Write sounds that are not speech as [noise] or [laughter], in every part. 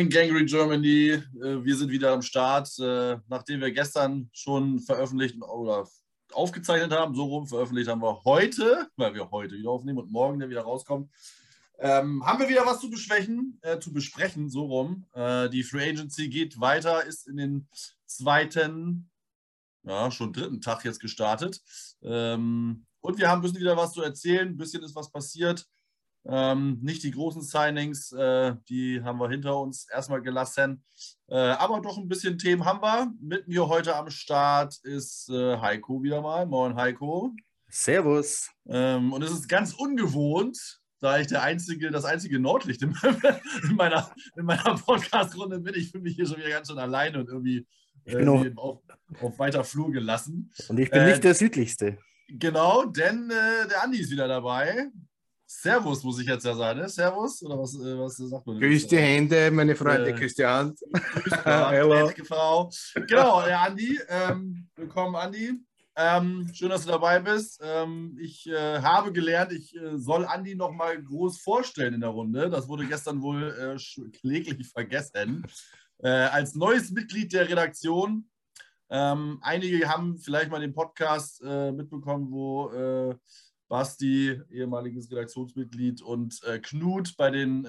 Moin, Gangrene Germany. Äh, wir sind wieder am Start. Äh, nachdem wir gestern schon veröffentlicht oder aufgezeichnet haben, so rum veröffentlicht haben wir heute, weil wir heute wieder aufnehmen und morgen der wieder rauskommt, ähm, haben wir wieder was zu besprechen, äh, zu besprechen, so rum. Äh, die Free Agency geht weiter, ist in den zweiten, ja, schon dritten Tag jetzt gestartet. Ähm, und wir haben müssen wieder was zu erzählen. Ein bisschen ist was passiert. Ähm, nicht die großen Signings, äh, die haben wir hinter uns erstmal gelassen. Äh, aber doch ein bisschen Themen haben wir. Mit mir heute am Start ist äh, Heiko wieder mal. Moin, Heiko. Servus. Ähm, und es ist ganz ungewohnt, da ich der einzige, das einzige Nordlicht in, meiner, in meiner Podcast-Runde bin. Ich fühle mich hier schon wieder ganz schön alleine und irgendwie, irgendwie auf, auf, weiter Flur gelassen. Und ich bin nicht äh, der südlichste. Genau, denn äh, der Andi ist wieder dabei. Servus, muss ich jetzt ja sagen, ne? Servus? Oder was, äh, was sagt man? Grüß die Hände, meine Freunde, äh, grüß die Hand. [laughs] Grüß [laughs] Hallo. Frau. Genau, der Andi. Ähm, willkommen, Andi. Ähm, schön, dass du dabei bist. Ähm, ich äh, habe gelernt, ich äh, soll Andi noch mal groß vorstellen in der Runde. Das wurde gestern wohl äh, kläglich vergessen. Äh, als neues Mitglied der Redaktion. Ähm, einige haben vielleicht mal den Podcast äh, mitbekommen, wo Basti, ehemaliges Redaktionsmitglied, und Knut bei den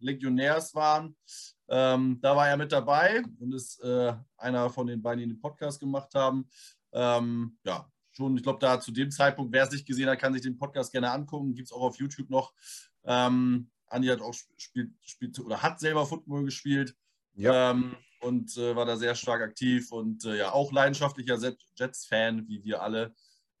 Legionärs waren. Ähm, da war er mit dabei und ist einer von den beiden, die den Podcast gemacht haben. Ähm, ja, schon, ich glaube, da zu dem Zeitpunkt, wer es nicht gesehen hat, kann sich den Podcast gerne angucken. Gibt es auch auf YouTube noch. Ähm, Andi hat auch spielt, spielt oder hat selber Football gespielt. Ja. Ähm, und äh, war da sehr stark aktiv und äh, ja, auch leidenschaftlicher Jets-Fan, wie wir alle.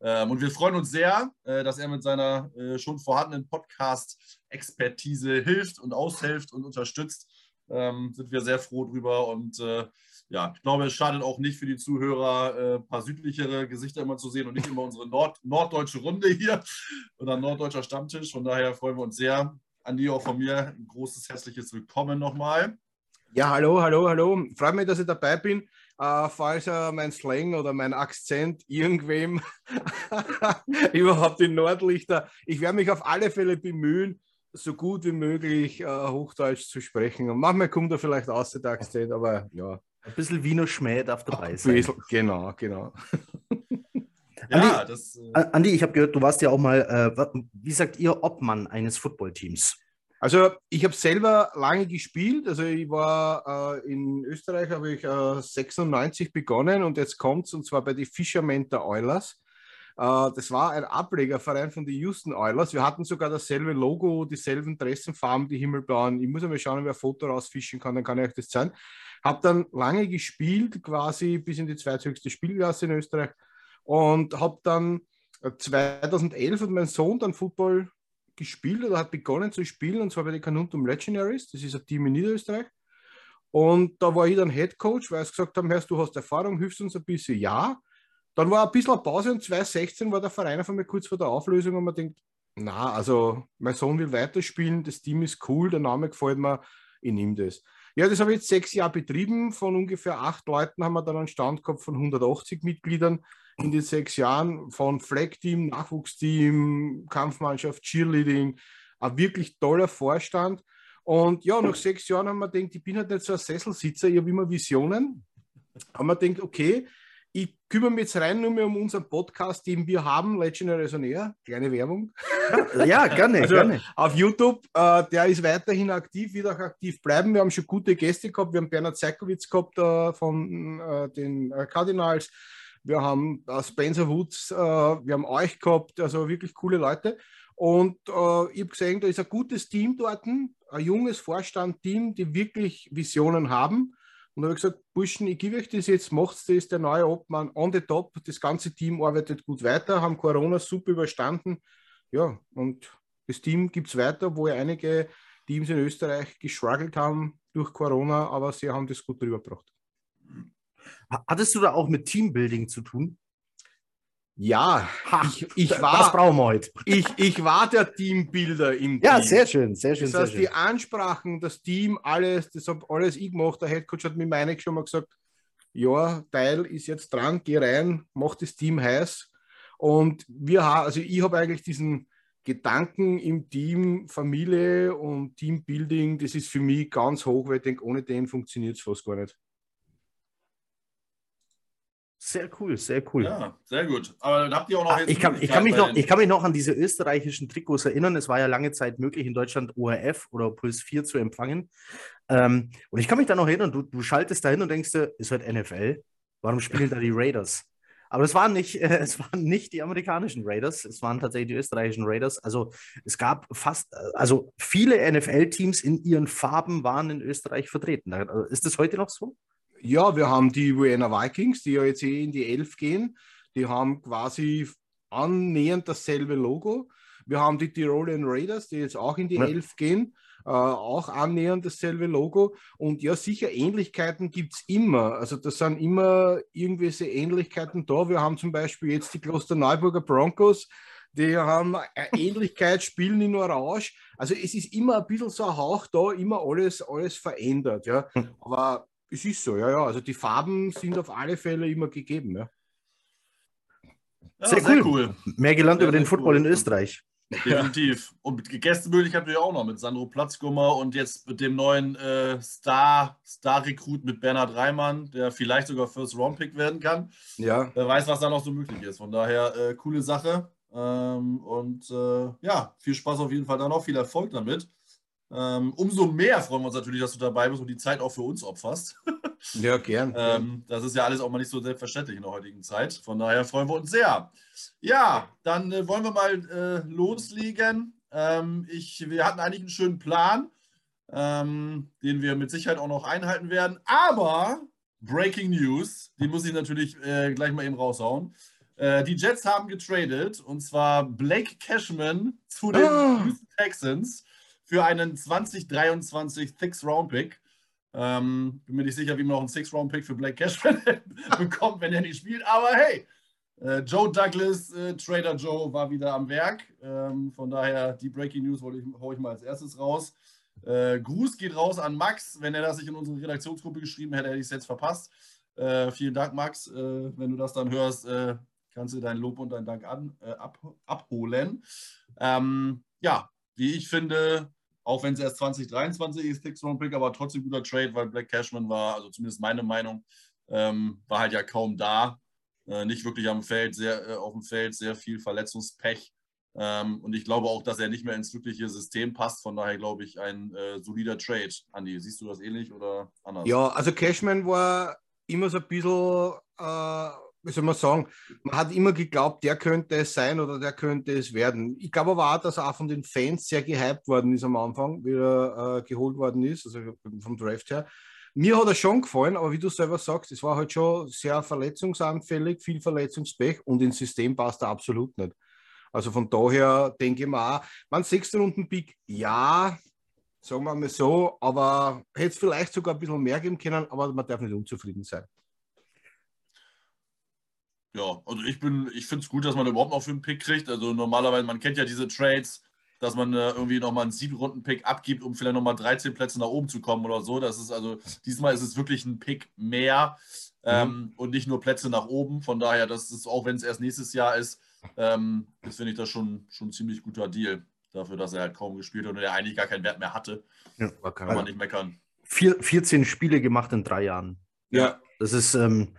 Ähm, und wir freuen uns sehr, äh, dass er mit seiner äh, schon vorhandenen Podcast-Expertise hilft und aushilft und unterstützt. Ähm, sind wir sehr froh drüber und äh, ja, ich glaube, es schadet auch nicht für die Zuhörer, ein paar südlichere Gesichter immer zu sehen und nicht immer unsere Nord norddeutsche Runde hier [laughs] oder norddeutscher Stammtisch. Von daher freuen wir uns sehr. Andi, auch von mir ein großes, herzliches Willkommen nochmal. Ja, hallo, hallo, hallo. Freut mich, dass ich dabei bin. Uh, falls uh, mein Slang oder mein Akzent irgendwem [laughs] überhaupt in Nordlichter, ich werde mich auf alle Fälle bemühen, so gut wie möglich uh, Hochdeutsch zu sprechen. Und manchmal kommt er vielleicht aus der Akzent, aber ja, ein bisschen Wiener Schmäh darf dabei sein. Genau, genau. [laughs] ja, Andi, das. Äh Andi, ich habe gehört, du warst ja auch mal, äh, wie sagt ihr, Obmann eines Footballteams? Also ich habe selber lange gespielt. Also ich war äh, in Österreich, habe ich äh, 96 begonnen und jetzt kommt es und zwar bei den Fishermen der Oilers. Äh, das war ein Ablegerverein von den Houston Oilers. Wir hatten sogar dasselbe Logo, dieselben Dressenfarben, die himmelblauen. Ich muss einmal schauen, wer ein Foto rausfischen kann, dann kann ich euch das zeigen. Habe dann lange gespielt, quasi bis in die zweithöchste Spielklasse in Österreich und habe dann 2011 äh, hat mein Sohn dann Football gespielt oder hat begonnen zu spielen und zwar bei den Canuntum Legionaries, das ist ein Team in Niederösterreich. Und da war ich dann Head Coach, weil sie gesagt haben, hörst du hast Erfahrung, hilfst uns ein bisschen, ja. Dann war ein bisschen eine Pause und 2016 war der Verein einfach mal kurz vor der Auflösung und man denkt, na, also mein Sohn will weiterspielen, das Team ist cool, der Name gefällt mir, ich nehme das. Ja, das habe ich jetzt sechs Jahre betrieben. Von ungefähr acht Leuten haben wir dann einen Stand gehabt von 180 Mitgliedern in den sechs Jahren. Von Flag-Team, Nachwuchsteam, Kampfmannschaft, Cheerleading. Ein wirklich toller Vorstand. Und ja, nach sechs Jahren haben wir gedacht, ich bin halt nicht so ein Sesselsitzer, ich habe immer Visionen. Haben wir gedacht, okay, ich kümmere mich jetzt rein nur mehr um unseren Podcast, den wir haben, Legendary on Air. Kleine Werbung. Ja, gerne, also gerne. Auf YouTube, äh, der ist weiterhin aktiv, wird auch aktiv bleiben. Wir haben schon gute Gäste gehabt. Wir haben Bernhard Zeikowitz gehabt äh, von äh, den äh, Cardinals. Wir haben äh, Spencer Woods, äh, wir haben euch gehabt, also wirklich coole Leute. Und ich habe gesehen, da ist ein gutes Team dort, ein junges Vorstandteam, die wirklich Visionen haben und habe gesagt, Burschen, ich gebe euch das jetzt, macht das, der neue Obmann on the top. Das ganze Team arbeitet gut weiter, haben Corona super überstanden. Ja, und das Team gibt es weiter, wo ja einige Teams in Österreich geschruggelt haben durch Corona, aber sie haben das gut drüber gebracht. Hattest du da auch mit Teambuilding zu tun? Ja, ha, ich, ich war, das brauchen wir heute. [laughs] Ich, ich war der Teambuilder im ja, Team. Ja, sehr schön, sehr schön. Das heißt, schön. die Ansprachen, das Team, alles, das habe alles ich gemacht. Der Headcoach hat mir meine schon mal gesagt, ja, Teil ist jetzt dran, geh rein, mach das Team heiß. Und wir haben, also ich habe eigentlich diesen, Gedanken im Team, Familie und Teambuilding, das ist für mich ganz hoch, weil ich denke, ohne den funktioniert es fast gar nicht. Sehr cool, sehr cool. Ja, sehr gut. Aber dann habt ihr auch noch. Ah, ich, kann, ich, kann mich noch ich kann mich noch an diese österreichischen Trikots erinnern. Es war ja lange Zeit möglich, in Deutschland ORF oder Puls 4 zu empfangen. Ähm, und ich kann mich da noch erinnern, du, du schaltest da hin und denkst dir, ist heute NFL? Warum spielen da die [laughs] Raiders? Aber es waren nicht, äh, [laughs] es waren nicht die amerikanischen Raiders, es waren tatsächlich die österreichischen Raiders. Also es gab fast, also viele NFL-Teams in ihren Farben waren in Österreich vertreten. Ist das heute noch so? Ja, wir haben die Vienna Vikings, die ja jetzt eh in die Elf gehen. Die haben quasi annähernd dasselbe Logo. Wir haben die Tirolian Raiders, die jetzt auch in die ja. Elf gehen. Äh, auch annähernd dasselbe Logo. Und ja, sicher, Ähnlichkeiten gibt es immer. Also das sind immer irgendwelche Ähnlichkeiten da. Wir haben zum Beispiel jetzt die Klosterneuburger Broncos, die haben eine [laughs] Ähnlichkeit, spielen in Orange. Also es ist immer ein bisschen so ein Hauch da, immer alles, alles verändert. Ja. Hm. Aber es ist so, ja, ja. Also die Farben sind auf alle Fälle immer gegeben, ja. ja sehr, sehr cool. Mehr gelernt sehr, über den Football cool. in Österreich. Definitiv. Und Gästemöglichkeit natürlich auch noch mit Sandro Platzgummer und jetzt mit dem neuen äh, Star, Star-Rekrut mit Bernhard Reimann, der vielleicht sogar First Round Pick werden kann. Ja. Wer weiß, was da noch so möglich ist. Von daher äh, coole Sache. Ähm, und äh, ja, viel Spaß auf jeden Fall da noch, viel Erfolg damit. Ähm, umso mehr freuen wir uns natürlich, dass du dabei bist und die Zeit auch für uns opferst. [laughs] Ja, gern. [laughs] ähm, das ist ja alles auch mal nicht so selbstverständlich in der heutigen Zeit. Von daher freuen wir uns sehr. Ja, dann äh, wollen wir mal äh, loslegen. Ähm, ich, wir hatten eigentlich einen schönen Plan, ähm, den wir mit Sicherheit auch noch einhalten werden. Aber Breaking News, die muss ich natürlich äh, gleich mal eben raushauen. Äh, die Jets haben getradet und zwar Blake Cashman zu den oh. Texans für einen 2023 Six Round Pick. Ähm, bin mir nicht sicher, wie man noch einen Six Round Pick für Blake Cashman [laughs] bekommt, wenn er nicht spielt. Aber hey, äh, Joe Douglas, äh, Trader Joe war wieder am Werk. Ähm, von daher, die Breaking News hole ich, hol ich mal als erstes raus. Äh, Gruß geht raus an Max. Wenn er das nicht in unsere Redaktionsgruppe geschrieben hätte, hätte ich es jetzt verpasst. Äh, vielen Dank, Max. Äh, wenn du das dann hörst, äh, kannst du dein Lob und deinen Dank an, ab, abholen. Ähm, ja, wie ich finde, auch wenn es erst 2023 ist, Six Round Pick, aber trotzdem guter Trade, weil Black Cashman war, also zumindest meine Meinung, ähm, war halt ja kaum da. Äh, nicht wirklich am Feld, sehr äh, auf dem Feld, sehr viel Verletzungspech. Ähm, und ich glaube auch, dass er nicht mehr ins glückliche System passt. Von daher glaube ich ein äh, solider Trade. Andi, siehst du das ähnlich oder anders? Ja, also Cashman war immer so ein bisschen äh, wie soll man sagen, man hat immer geglaubt, der könnte es sein oder der könnte es werden. Ich glaube aber auch, dass er auch von den Fans sehr gehypt worden ist am Anfang, wie er äh, geholt worden ist, also vom Draft her. Mir hat er schon gefallen, aber wie du selber sagst, es war halt schon sehr verletzungsanfällig, viel Verletzungspech und ins System passt er absolut nicht. Also von daher denke ich mir auch, man sechste Runden Pick, ja, sagen wir mal so, aber hätte es vielleicht sogar ein bisschen mehr geben können, aber man darf nicht unzufrieden sein. Ja, also ich bin, ich finde es gut, dass man überhaupt noch für einen Pick kriegt. Also normalerweise, man kennt ja diese Trades, dass man äh, irgendwie nochmal einen sieben Runden Pick abgibt, um vielleicht nochmal 13 Plätze nach oben zu kommen oder so. Das ist also, diesmal ist es wirklich ein Pick mehr ähm, mhm. und nicht nur Plätze nach oben. Von daher, das ist, auch wenn es erst nächstes Jahr ist, ähm, ist, finde ich das schon, schon ein ziemlich guter Deal. Dafür, dass er halt kaum gespielt hat und er eigentlich gar keinen Wert mehr hatte. Ja, kann man nicht meckern. Vier, 14 Spiele gemacht in drei Jahren. Ja. Das ist, ähm,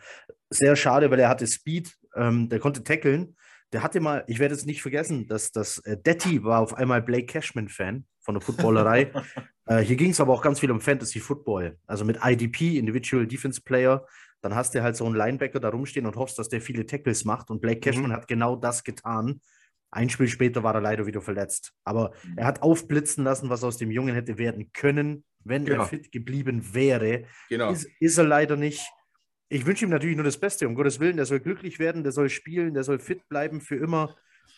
sehr schade, weil er hatte Speed, ähm, der konnte tackeln. Der hatte mal, ich werde es nicht vergessen, dass das äh, Detti war auf einmal Blake Cashman-Fan von der Footballerei. [laughs] äh, hier ging es aber auch ganz viel um Fantasy Football. Also mit IDP, Individual Defense Player. Dann hast du halt so einen Linebacker da rumstehen und hoffst, dass der viele Tackles macht. Und Blake Cashman mhm. hat genau das getan. Ein Spiel später war er leider wieder verletzt. Aber mhm. er hat aufblitzen lassen, was aus dem Jungen hätte werden können, wenn genau. er fit geblieben wäre. Genau. Ist, ist er leider nicht. Ich wünsche ihm natürlich nur das Beste, um Gottes Willen. Der soll glücklich werden, der soll spielen, der soll fit bleiben für immer,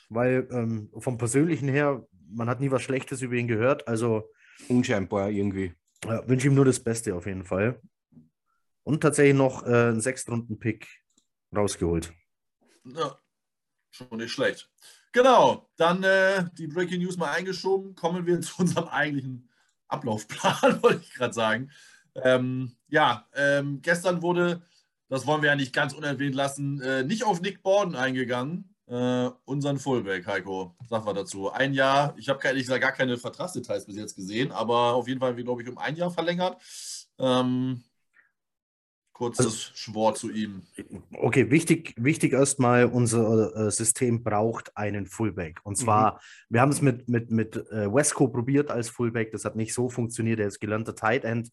weil ähm, vom Persönlichen her, man hat nie was Schlechtes über ihn gehört. Also unscheinbar irgendwie. Ja, wünsche ihm nur das Beste auf jeden Fall. Und tatsächlich noch äh, einen Sechstrunden-Pick rausgeholt. Ja, schon nicht schlecht. Genau, dann äh, die Breaking News mal eingeschoben. Kommen wir [laughs] zu unserem eigentlichen Ablaufplan, [laughs] wollte ich gerade sagen. Ähm, ja, ähm, gestern wurde das wollen wir ja nicht ganz unerwähnt lassen, äh, nicht auf Nick Borden eingegangen. äh, unseren Fullback, Heiko. Sag mal dazu. Ein Jahr, ich habe ehrlich gesagt gar keine Vertragsdetails bis jetzt gesehen, aber auf jeden Fall, glaube ich, um ein Jahr verlängert. Ähm, kurzes also, Schwor zu ihm. Okay, wichtig, wichtig erstmal, unser äh, System braucht einen Fullback. Und zwar, mhm. wir haben es mit, mit, mit äh, Wesco probiert als Fullback, das hat nicht so funktioniert, er ist gelernter Tight End.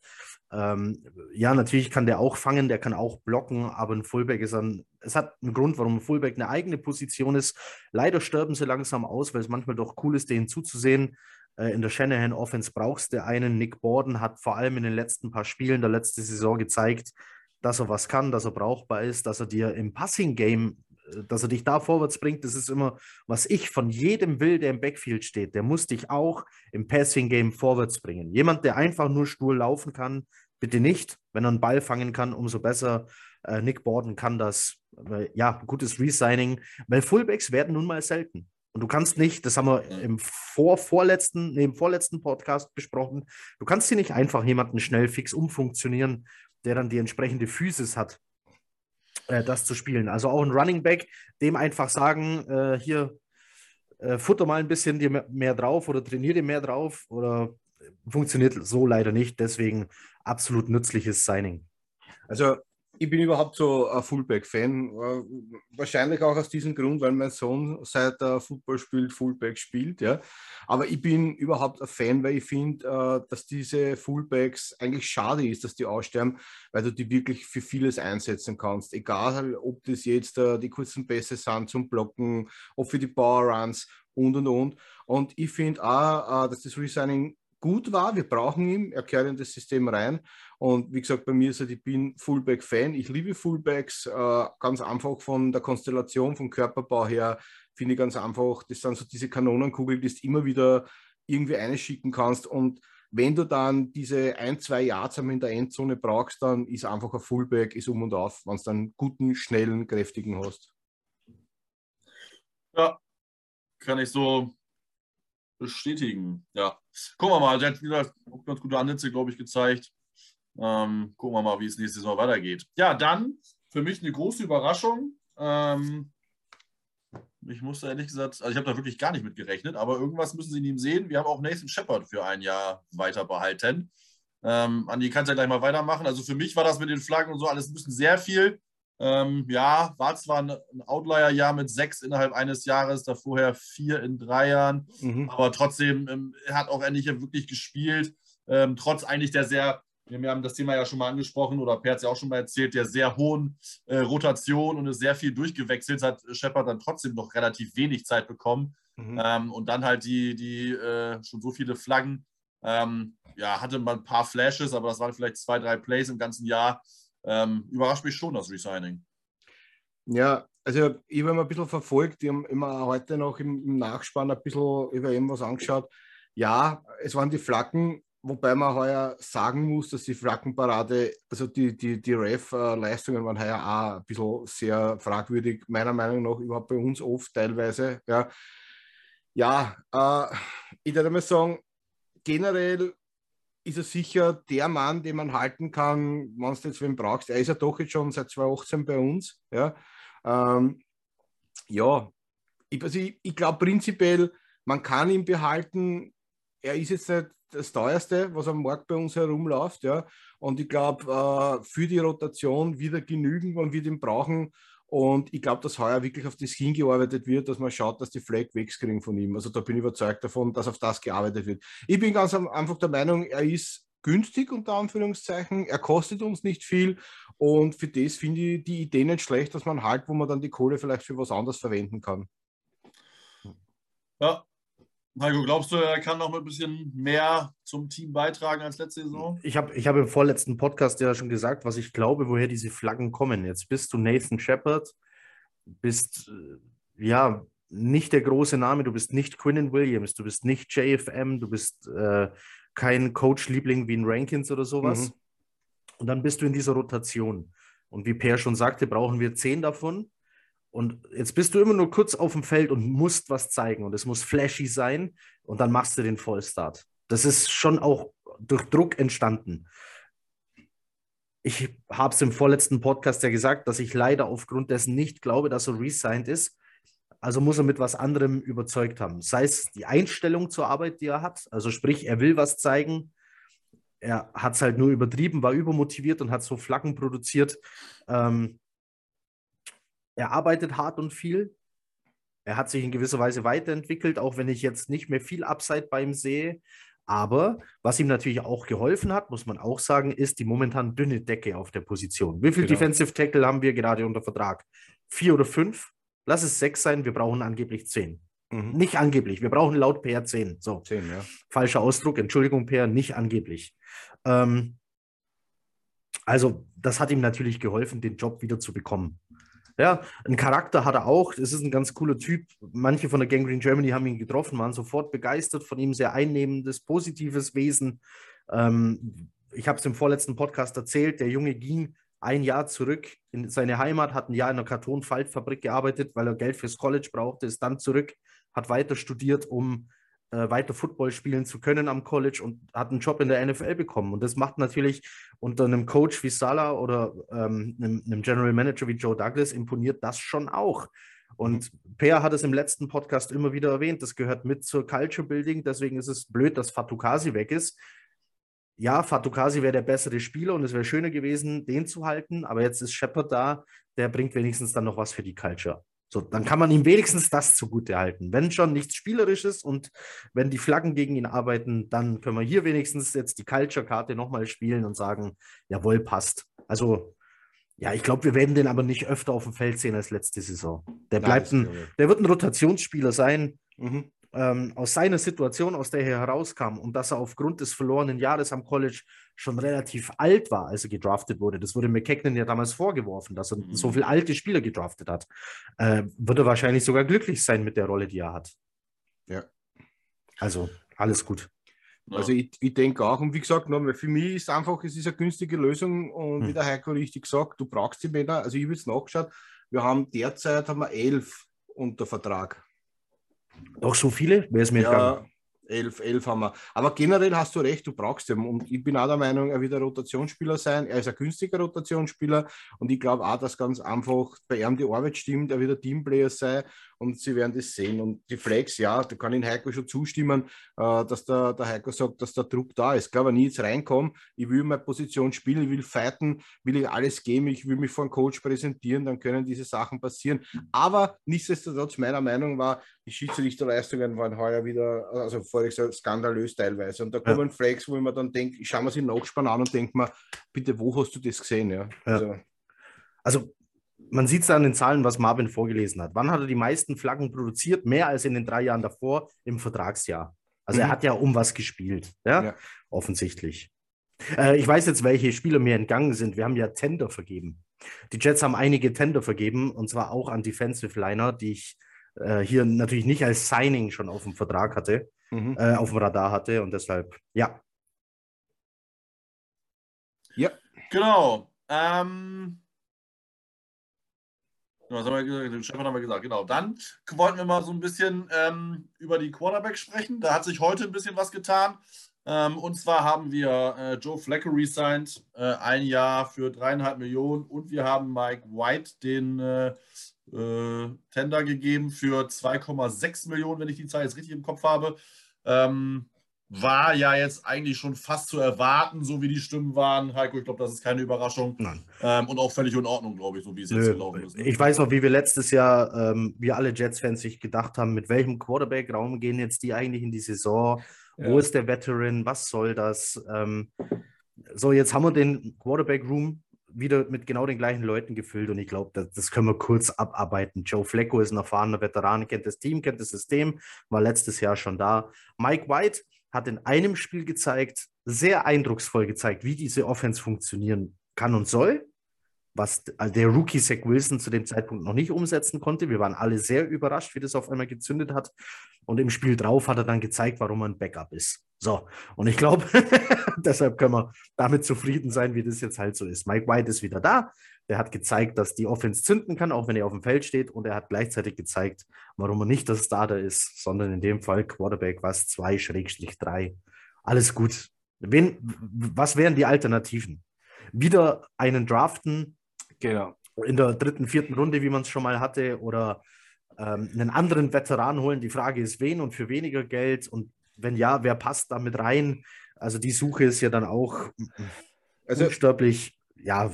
Ähm, ja, natürlich kann der auch fangen, der kann auch blocken, aber ein Fullback ist ein, es hat einen Grund, warum ein Fullback eine eigene Position ist. Leider sterben sie langsam aus, weil es manchmal doch cool ist, denen zuzusehen. Äh, in der Shanahan Offense brauchst du einen. Nick Borden hat vor allem in den letzten paar Spielen der letzten Saison gezeigt, dass er was kann, dass er brauchbar ist, dass er dir im Passing-Game, äh, dass er dich da vorwärts bringt. Das ist immer, was ich von jedem will, der im Backfield steht. Der muss dich auch im Passing-Game vorwärts bringen. Jemand, der einfach nur stur laufen kann, bitte nicht. Wenn er einen Ball fangen kann, umso besser. Äh, Nick Borden kann das. Ja, gutes Resigning, weil Fullbacks werden nun mal selten. Und du kannst nicht, das haben wir im vor, vorletzten, nee, im vorletzten Podcast besprochen, du kannst hier nicht einfach jemanden schnell fix umfunktionieren der dann die entsprechende Physis hat, äh, das zu spielen. Also auch ein Running Back, dem einfach sagen, äh, hier äh, futter mal ein bisschen dir mehr, drauf oder trainiere mehr drauf oder funktioniert so leider nicht. Deswegen absolut nützliches Signing. Also ich bin überhaupt so ein Fullback-Fan. Äh, wahrscheinlich auch aus diesem Grund, weil mein Sohn seit er Football spielt, Fullback spielt. Ja. Aber ich bin überhaupt ein Fan, weil ich finde, äh, dass diese Fullbacks eigentlich schade ist, dass die aussterben, weil du die wirklich für vieles einsetzen kannst. Egal, ob das jetzt äh, die kurzen Pässe sind zum Blocken, ob für die Power Runs und und und. Und ich finde auch, dass das Resigning gut war. Wir brauchen ihn, er gehört in das System rein. Und wie gesagt, bei mir ist er, ich bin Fullback-Fan. Ich liebe Fullbacks, äh, ganz einfach von der Konstellation, vom Körperbau her, finde ich ganz einfach. Das sind so diese Kanonenkugeln, die du immer wieder irgendwie einschicken kannst. Und wenn du dann diese ein, zwei Yards in der Endzone brauchst, dann ist einfach ein Fullback, ist um und auf, wenn du dann guten, schnellen, kräftigen hast. Ja, kann ich so bestätigen. Ja, gucken wir mal. Der hat wieder ganz gute Ansätze, glaube ich, gezeigt. Ähm, gucken wir mal, wie es nächste Saison weitergeht. Ja, dann für mich eine große Überraschung. Ähm, ich musste ehrlich gesagt, also ich habe da wirklich gar nicht mit gerechnet, aber irgendwas müssen sie in ihm sehen. Wir haben auch Nathan Shepard für ein Jahr weiter behalten. Ähm, Andi, kannst ja gleich mal weitermachen. Also für mich war das mit den Flaggen und so alles ein bisschen sehr viel. Ähm, ja, war zwar ein, Outlier-Jahr mit sechs innerhalb eines Jahres, da vorher vier in drei Jahren, mhm. aber trotzdem ähm, hat auch endlich wirklich gespielt, ähm, trotz eigentlich der sehr wir haben das Thema ja schon mal angesprochen oder Per hat es ja auch schon mal erzählt, der sehr hohen äh, Rotation und ist sehr viel durchgewechselt, hat Shepard dann trotzdem noch relativ wenig Zeit bekommen. Mhm. Ähm, und dann halt die, die äh, schon so viele Flaggen. Ähm, ja, hatte man ein paar Flashes, aber das waren vielleicht zwei, drei Plays im ganzen Jahr. Ähm, überrascht mich schon das Resigning. Ja, also ich habe mal ein bisschen verfolgt, die haben immer heute noch im, im Nachspann ein bisschen über irgendwas angeschaut. Ja, es waren die Flaggen, Wobei man heuer sagen muss, dass die Flaggenparade, also die, die, die Ref-Leistungen waren heuer auch ein bisschen sehr fragwürdig, meiner Meinung nach, überhaupt bei uns oft teilweise. Ja, ja äh, ich würde mal sagen, generell ist er sicher der Mann, den man halten kann, wenn du jetzt wen brauchst. Er ist ja doch jetzt schon seit 2018 bei uns. Ja, ähm, ja. ich, also ich, ich glaube prinzipiell, man kann ihn behalten. Er ist jetzt nicht das teuerste, was am Markt bei uns herumläuft. Ja. Und ich glaube, äh, für die Rotation wieder genügen, wenn wir den brauchen. Und ich glaube, dass heuer wirklich auf das hingearbeitet wird, dass man schaut, dass die Flag wegskriegen von ihm. Also da bin ich überzeugt davon, dass auf das gearbeitet wird. Ich bin ganz einfach der Meinung, er ist günstig unter Anführungszeichen. Er kostet uns nicht viel und für das finde ich die Idee nicht schlecht, dass man halt, wo man dann die Kohle vielleicht für was anderes verwenden kann. Ja, Heiko, glaubst du, er kann noch ein bisschen mehr zum Team beitragen als letzte Saison? Ich habe ich hab im vorletzten Podcast ja schon gesagt, was ich glaube, woher diese Flaggen kommen. Jetzt bist du Nathan Shepard, bist äh, ja nicht der große Name, du bist nicht Quinnen Williams, du bist nicht JFM, du bist äh, kein Coach-Liebling wie ein Rankins oder sowas. Mhm. Und dann bist du in dieser Rotation. Und wie Per schon sagte, brauchen wir zehn davon. Und jetzt bist du immer nur kurz auf dem Feld und musst was zeigen und es muss flashy sein und dann machst du den Vollstart. Das ist schon auch durch Druck entstanden. Ich habe es im vorletzten Podcast ja gesagt, dass ich leider aufgrund dessen nicht glaube, dass er resigned ist. also muss er mit was anderem überzeugt haben. Sei es die Einstellung zur Arbeit, die er hat, also sprich, er will was zeigen. Er hat es halt nur übertrieben, war übermotiviert und hat so Flaggen produziert. Ähm, er arbeitet hart und viel. Er hat sich in gewisser Weise weiterentwickelt, auch wenn ich jetzt nicht mehr viel Upside bei ihm sehe. Aber was ihm natürlich auch geholfen hat, muss man auch sagen, ist die momentan dünne Decke auf der Position. Wie viele genau. Defensive Tackle haben wir gerade unter Vertrag? Vier oder fünf? Lass es sechs sein, wir brauchen angeblich zehn. Mhm. Nicht angeblich, wir brauchen laut PR zehn. So. Zehn, ja. Falscher Ausdruck, Entschuldigung, PR, nicht angeblich. Ähm, also, das hat ihm natürlich geholfen, den Job wieder zu bekommen. Ja, einen Charakter hat er auch. Es ist ein ganz cooler Typ. Manche von der Gangrene Germany haben ihn getroffen, waren sofort begeistert von ihm. Sehr einnehmendes, positives Wesen. Ähm, ich habe es im vorletzten Podcast erzählt. Der Junge ging ein Jahr zurück in seine Heimat, hat ein Jahr in einer Kartonfaltfabrik gearbeitet, weil er Geld fürs College brauchte, ist dann zurück, hat weiter studiert, um äh, weiter Football spielen zu können am College und hat einen Job in der NFL bekommen. Und das macht natürlich unter einem Coach wie Salah oder ähm, einem, einem, General Manager wie Joe Douglas imponiert das schon auch. Und mhm. Per hat es im letzten Podcast immer wieder erwähnt, das gehört mit zur Culture Building. Deswegen ist es blöd, dass Fatukasi weg ist. Ja, Fatukasi wäre der bessere Spieler und es wäre schöner gewesen, den zu halten. Aber jetzt ist Shepard da, der bringt wenigstens dann noch was für die Culture. So, dann kann man ihm wenigstens das zugute halten. Wenn schon nichts Spielerisches und wenn die Flaggen gegen ihn arbeiten, dann können wir hier wenigstens jetzt die Culture-Karte nochmal spielen und sagen, jawohl, passt. Also, ja, ich glaube, wir werden den aber nicht öfter auf dem Feld sehen als letzte Saison. Der bleibt ein, der wird ein Rotationsspieler sein. Mhm ähm, aus seiner Situation, aus der er herauskam und dass er aufgrund des verlorenen Jahres am College schon relativ alt war, als er gedraftet wurde. Das wurde McKechnie ja damals vorgeworfen, dass er mhm. so viele alte Spieler gedraftet hat. Äh, wird er wahrscheinlich sogar glücklich sein mit der Rolle, die er hat. Ja. Also, alles gut. Also ich, ich denke auch, und wie gesagt, für mich ist einfach, es ist eine günstige Lösung und hm. wie der Heiko richtig gesagt, du brauchst die Männer, also ich habe jetzt nachgeschaut, wir haben derzeit haben wir elf unter Vertrag. Doch so viele? Wäre es mir ja, elf, elf haben wir. Aber generell hast du recht, du brauchst ihn. Und ich bin auch der Meinung, er wird ein Rotationsspieler sein. Er ist ein günstiger Rotationsspieler. Und ich glaube auch, dass ganz einfach bei ihm die Arbeit stimmt, er wird ein Teamplayer sein und sie werden das sehen. Und die Flex, ja, da kann ich Heiko schon zustimmen, äh, dass der, der Heiko sagt, dass der Druck da ist. Glaube, wenn ich jetzt reinkomme, ich will meine Position spielen, ich will fighten, will ich alles geben, ich will mich vor einem Coach präsentieren, dann können diese Sachen passieren. Aber nichtsdestotrotz, meiner Meinung war, die Schiedsrichterleistungen waren heuer wieder, also voriges Jahr skandalös teilweise. Und da kommen ja. Flex, wo ich mir dann denke, ich schaue mir sie den Nachspann an und denke mir, bitte, wo hast du das gesehen? Ja? ja. Also, also man sieht es an den Zahlen, was Marvin vorgelesen hat. Wann hat er die meisten Flaggen produziert? Mehr als in den drei Jahren davor im Vertragsjahr. Also mhm. er hat ja um was gespielt, ja, ja. offensichtlich. Äh, ich weiß jetzt, welche Spieler mir entgangen sind. Wir haben ja Tender vergeben. Die Jets haben einige Tender vergeben und zwar auch an Defensive Liner, die ich äh, hier natürlich nicht als Signing schon auf dem Vertrag hatte, mhm. äh, auf dem Radar hatte und deshalb, ja. Ja. Genau. Ähm, was haben wir gesagt? Den Stefan haben wir gesagt, genau. Dann wollten wir mal so ein bisschen ähm, über die Quarterbacks sprechen. Da hat sich heute ein bisschen was getan. Ähm, und zwar haben wir äh, Joe Flacco resigned, äh, ein Jahr für dreieinhalb Millionen. Und wir haben Mike White den äh, äh Tender gegeben für 2,6 Millionen, wenn ich die Zahl jetzt richtig im Kopf habe. Ähm, war ja jetzt eigentlich schon fast zu erwarten, so wie die Stimmen waren. Heiko, ich glaube, das ist keine Überraschung. Ähm, und auch völlig in Ordnung, glaube ich, so wie es jetzt gelaufen ist. Ne? Ich weiß noch, wie wir letztes Jahr, ähm, wir alle Jets-Fans sich gedacht haben, mit welchem Quarterback-Raum gehen jetzt die eigentlich in die Saison? Ja. Wo ist der Veteran? Was soll das? Ähm, so, jetzt haben wir den Quarterback-Room wieder mit genau den gleichen Leuten gefüllt und ich glaube, das, das, können wir kurz abarbeiten. Joe Flecko ist ein erfahrener Veteran, kennt das Team, kennt das System, war letztes Jahr schon da. Mike White hat in einem Spiel gezeigt, sehr eindrucksvoll gezeigt, wie diese Offense funktionieren kann und soll, was der Rookie Zach Wilson zu dem Zeitpunkt noch nicht umsetzen konnte. Wir waren alle sehr überrascht, wie das auf einmal gezündet hat. Und im Spiel drauf hat er dann gezeigt, warum er ein Backup ist. So, und ich glaube, [laughs] deshalb können wir damit zufrieden sein, wie das jetzt halt so ist. Mike White ist wieder da. Der hat gezeigt, dass die Offense zünden kann, auch wenn er auf dem Feld steht. Und er hat gleichzeitig gezeigt, warum er nicht der Starter ist, sondern in dem Fall Quarterback was 2-3. Alles gut. Wen, was wären die Alternativen? Wieder einen draften, genau. in der dritten, vierten Runde, wie man es schon mal hatte, oder ähm, einen anderen Veteran holen. Die Frage ist, wen und für weniger Geld und wenn ja, wer passt damit rein? Also die Suche ist ja dann auch also, unsterblich. Ja,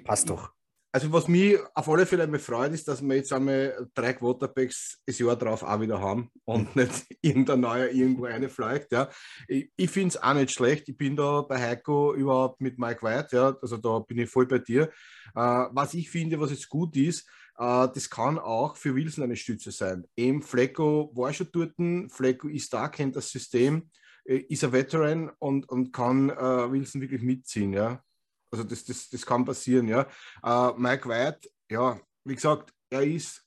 passt doch. Also was mich auf alle Fälle mich freut, ist, dass wir jetzt einmal drei Quarterbacks das Jahr drauf auch wieder haben und mhm. nicht [laughs] irgendein neuer irgendwo reinfliegt. Ja. Ich, ich finde es auch nicht schlecht. Ich bin da bei Heiko überhaupt mit Mike White, ja. also da bin ich voll bei dir. Äh, was ich finde, was jetzt gut ist, äh, das kann auch für Wilson eine Stütze sein. Eben Flecko war schon dort, Flecko ist da, kennt das System, äh, ist ein Veteran und, und kann äh, Wilson wirklich mitziehen. Ja. Also das, das, das kann passieren, ja. Uh, Mike White, ja, wie gesagt, er ist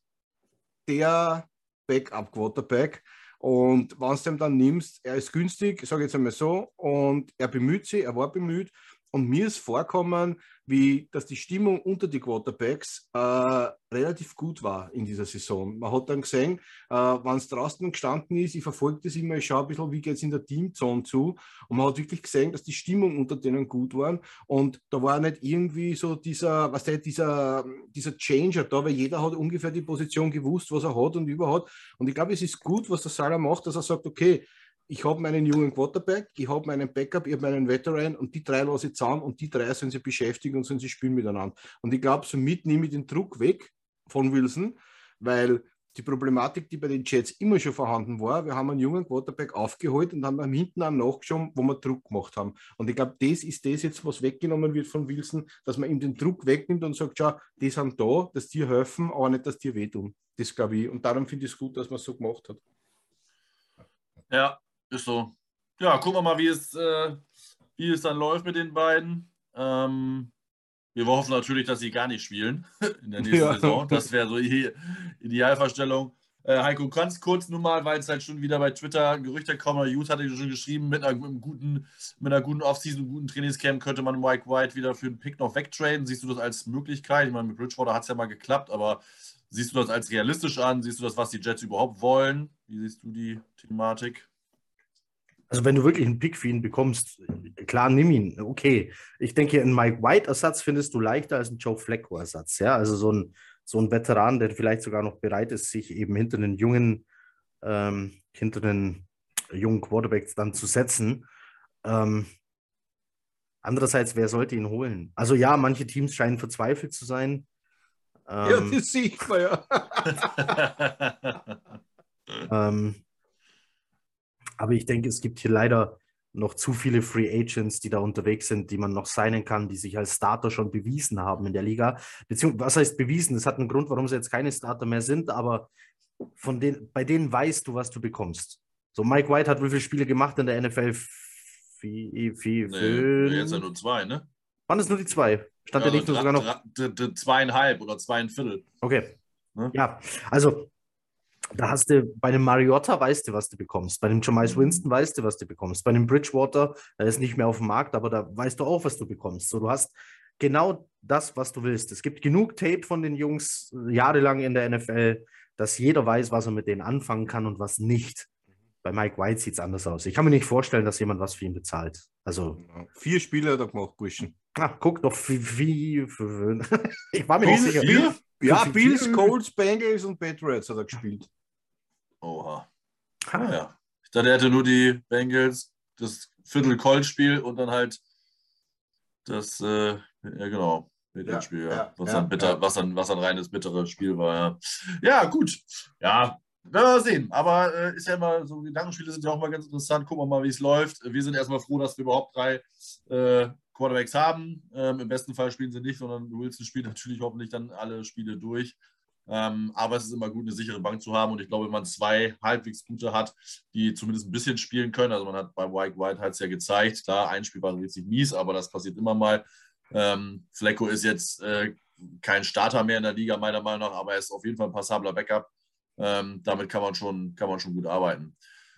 der Backup-Quarterback. Und wenn du ihn dann nimmst, er ist günstig, sage ich jetzt einmal so, und er bemüht sich, er war bemüht. Und mir ist vorkommen, wie dass die Stimmung unter die Quarterbacks äh, relativ gut war in dieser Saison. Man hat dann gesehen, äh, wenn es draußen gestanden ist, ich verfolge das immer, ich schaue ein bisschen, wie geht es in der Teamzone zu. Und man hat wirklich gesehen, dass die Stimmung unter denen gut war. Und da war nicht irgendwie so dieser, was der, dieser, dieser Changer da, weil jeder hat ungefähr die Position gewusst, was er hat und überhaupt. Und ich glaube, es ist gut, was der Salah macht, dass er sagt, okay, ich habe meinen jungen Quarterback, ich habe meinen Backup, ich habe meinen Veteran und die drei lasse ich zusammen und die drei sollen sie beschäftigen und sollen sie spielen miteinander. Und ich glaube, somit nehme ich den Druck weg von Wilson, weil die Problematik, die bei den Jets immer schon vorhanden war, wir haben einen jungen Quarterback aufgeholt und haben hinten auch nachgeschoben, wo wir Druck gemacht haben. Und ich glaube, das ist das jetzt, was weggenommen wird von Wilson, dass man ihm den Druck wegnimmt und sagt, schau, die sind da, dass dir helfen, aber nicht, dass dir wehtun. Das glaube ich. Und darum finde ich es gut, dass man es so gemacht hat. Ja, ist so. Ja, gucken wir mal, wie es, äh, wie es dann läuft mit den beiden. Ähm, wir hoffen natürlich, dass sie gar nicht spielen [laughs] in der nächsten ja. Saison. Das wäre so die Idealvorstellung. Äh, Heiko, ganz kurz nur mal, weil es halt schon wieder bei Twitter Gerüchte kommen. Youth hatte schon geschrieben, mit einer, mit guten, mit einer guten Offseason, einem guten Trainingscamp könnte man Mike White wieder für einen Pick noch wegtraden. Siehst du das als Möglichkeit? Ich meine, mit Bridgewater hat es ja mal geklappt, aber siehst du das als realistisch an? Siehst du das, was die Jets überhaupt wollen? Wie siehst du die Thematik? Also wenn du wirklich einen Pick für ihn bekommst, klar, nimm ihn. Okay. Ich denke, einen Mike White-Ersatz findest du leichter als einen Joe Flacco-Ersatz. Ja, also so ein, so ein Veteran, der vielleicht sogar noch bereit ist, sich eben hinter den jungen, ähm, hinter den jungen Quarterbacks dann zu setzen. Ähm, andererseits, wer sollte ihn holen? Also ja, manche Teams scheinen verzweifelt zu sein. Ähm, ja, das sieht man ja. [laughs] ähm, aber ich denke, es gibt hier leider noch zu viele Free Agents, die da unterwegs sind, die man noch signen kann, die sich als Starter schon bewiesen haben in der Liga. Beziehungsweise, was heißt bewiesen? Das hat einen Grund, warum sie jetzt keine Starter mehr sind, aber von denen, bei denen weißt du, was du bekommst. So, Mike White hat wie viele Spiele gemacht in der NFL? Vier, vier, nee, jetzt ja nur zwei, ne? Wann ist nur die zwei? Stand ja, der nicht nur sogar noch? Zweieinhalb oder zweieinviertel. Okay. Ne? Ja, also da hast du bei einem Mariotta weißt du, was du bekommst. Bei dem Jamais mhm. Winston weißt du, was du bekommst. Bei dem Bridgewater, der ist nicht mehr auf dem Markt, aber da weißt du auch, was du bekommst. So, du hast genau das, was du willst. Es gibt genug Tape von den Jungs äh, jahrelang in der NFL, dass jeder weiß, was er mit denen anfangen kann und was nicht. Bei Mike White sieht es anders aus. Ich kann mir nicht vorstellen, dass jemand was für ihn bezahlt. Also vier Spiele hat er gemacht, Burschen. Ach, guck doch, wie, wie, [laughs] ich war mir nicht sicher. Vier? Ja, Bills, Colts, Bengals und Patriots hat er gespielt. Oha. Ah, ja. Ich dachte, er hätte nur die Bengals, das Viertel-Colt-Spiel und dann halt das, äh, ja genau, ja, Spiel, ja. ja. Was, dann bitter, Was, dann, was dann reines bitteres Spiel war. Ja, ja gut. Ja, werden wir sehen. Aber äh, ist ja immer, so Gedankenspiele sind ja auch mal ganz interessant. Gucken wir mal, wie es läuft. Wir sind erstmal froh, dass wir überhaupt drei äh, Quarterbacks haben. Ähm, Im besten Fall spielen sie nicht, sondern Wilson spielt [laughs] natürlich hoffentlich dann alle Spiele durch. Ähm, aber es ist immer gut, eine sichere Bank zu haben. Und ich glaube, wenn man zwei halbwegs gute hat, die zumindest ein bisschen spielen können, also man hat bei White White halt ja gezeigt, klar, ein Spiel war richtig mies, aber das passiert immer mal. Ähm, Flecko ist jetzt äh, kein Starter mehr in der Liga, meiner Meinung nach, aber er ist auf jeden Fall ein passabler Backup. Ähm, damit kann man, schon, kann man schon gut arbeiten.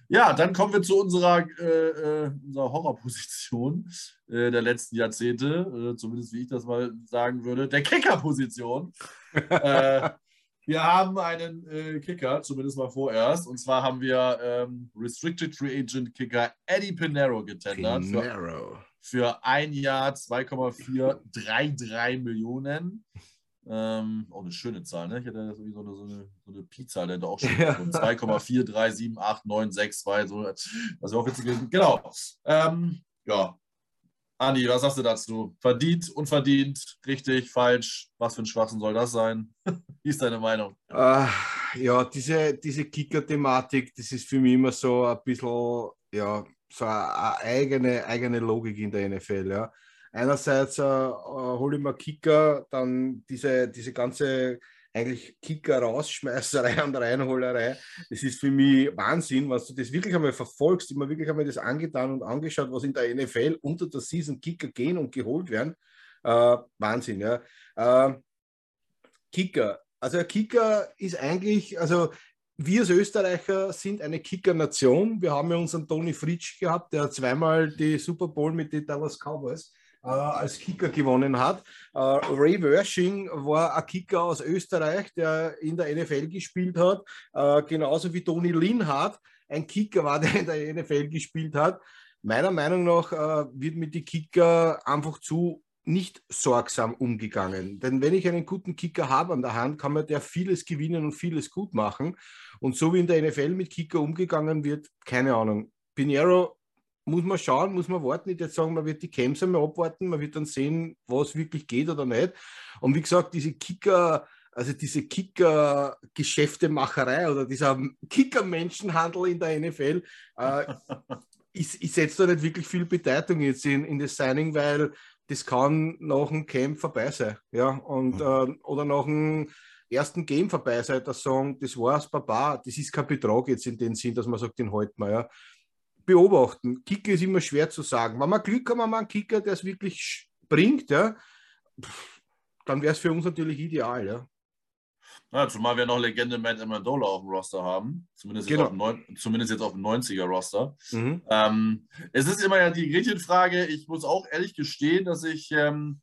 Ja, dann kommen wir zu unserer, äh, äh unserer Horrorposition äh, der letzten Jahrzehnte, äh, zumindest wie ich das mal sagen würde, der Kickerposition. [laughs] äh, wir haben einen äh, Kicker, zumindest mal vorerst. Und zwar haben wir ähm, Restricted Free Agent Kicker Eddie Pinero getendert. Pinero. Für, für ein Jahr 2,433 Millionen. Ähm, auch eine schöne Zahl, ne? Ich hatte so eine, so eine, so eine Pi-Zahl, der da auch schon [laughs] ja. 2,4378962, so. Das wäre auch witzig gewesen. Genau. Ähm, ja. Andi, was sagst du dazu? Verdient, unverdient, richtig, falsch? Was für ein Schwachsinn soll das sein? [laughs] Wie ist deine Meinung? Uh, ja, diese, diese Kicker-Thematik, das ist für mich immer so ein bisschen, ja, so eine eigene, eigene Logik in der NFL, ja einerseits äh, äh, hole ich mir Kicker, dann diese, diese ganze eigentlich Kicker rausschmeißerei und Reinholerei. Das ist für mich Wahnsinn, was du das wirklich einmal verfolgst, immer wirklich einmal das angetan und angeschaut, was in der NFL unter der Season Kicker gehen und geholt werden. Äh, Wahnsinn, ja. Äh, Kicker. Also ein Kicker ist eigentlich, also wir als Österreicher sind eine Kicker-Nation. Wir haben ja unseren Toni Fritsch gehabt, der zweimal die Super Bowl mit den Dallas Cowboys äh, als Kicker gewonnen hat. Äh, Ray Wershing war ein Kicker aus Österreich, der in der NFL gespielt hat, äh, genauso wie Toni Linhardt ein Kicker war, [laughs] der in der NFL gespielt hat. Meiner Meinung nach äh, wird mit den Kicker einfach zu nicht sorgsam umgegangen. Denn wenn ich einen guten Kicker habe an der Hand, kann man der vieles gewinnen und vieles gut machen. Und so wie in der NFL mit Kicker umgegangen wird, keine Ahnung. Pinheiro muss man schauen, muss man warten. Nicht jetzt sagen, man wird die Camps einmal abwarten, man wird dann sehen, was wirklich geht oder nicht. Und wie gesagt, diese Kicker, also diese Kicker-Geschäftemacherei oder dieser Kicker-Menschenhandel in der NFL, äh, [laughs] ich, ich setze da nicht wirklich viel Bedeutung jetzt in, in das Signing, weil das kann nach dem Camp vorbei sein. Ja? Und, mhm. äh, oder nach dem ersten Game vorbei sein, dass sagen, das war's, Baba, das ist kein Betrag jetzt in dem Sinn, dass man sagt, den halten wir. Ja? Beobachten. Kicker ist immer schwer zu sagen. Wenn wir Glück haben, haben wir einen Kicker, der es wirklich bringt, ja, dann wäre es für uns natürlich ideal. Ja. Ja, zumal wir noch Legende Matt Amendola auf dem Roster haben. Zumindest, genau. jetzt, auf dem zumindest jetzt auf dem 90er-Roster. Mhm. Ähm, es ist immer ja die Gretchenfrage. Ich muss auch ehrlich gestehen, dass ich ähm,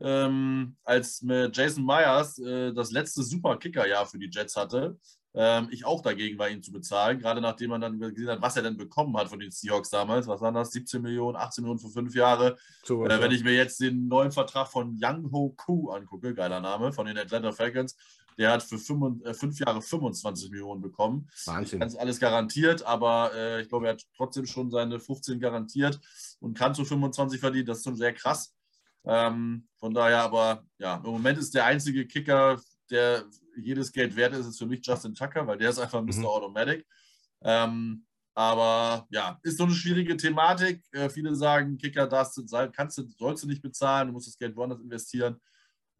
ähm, als mit Jason Myers äh, das letzte Super-Kicker-Jahr für die Jets hatte, ähm, ich auch dagegen war, ihn zu bezahlen, gerade nachdem man dann gesehen hat, was er denn bekommen hat von den Seahawks damals. Was waren das? 17 Millionen, 18 Millionen für fünf Jahre. So, äh, wenn ich mir jetzt den neuen Vertrag von Young Ho Koo angucke, geiler Name, von den Atlanta Falcons, der hat für fünf, äh, fünf Jahre 25 Millionen bekommen. Wahnsinn. Ganz alles garantiert, aber äh, ich glaube, er hat trotzdem schon seine 15 garantiert und kann zu 25 verdienen. Das ist schon sehr krass. Ähm, von daher aber, ja, im Moment ist der einzige Kicker, der jedes Geld wert ist, ist für mich Justin Tucker, weil der ist einfach Mr. Mhm. Automatic. Ähm, aber ja, ist so eine schwierige Thematik. Äh, viele sagen, Kicker darfst du, kannst du, sollst du nicht bezahlen, du musst das Geld woanders investieren.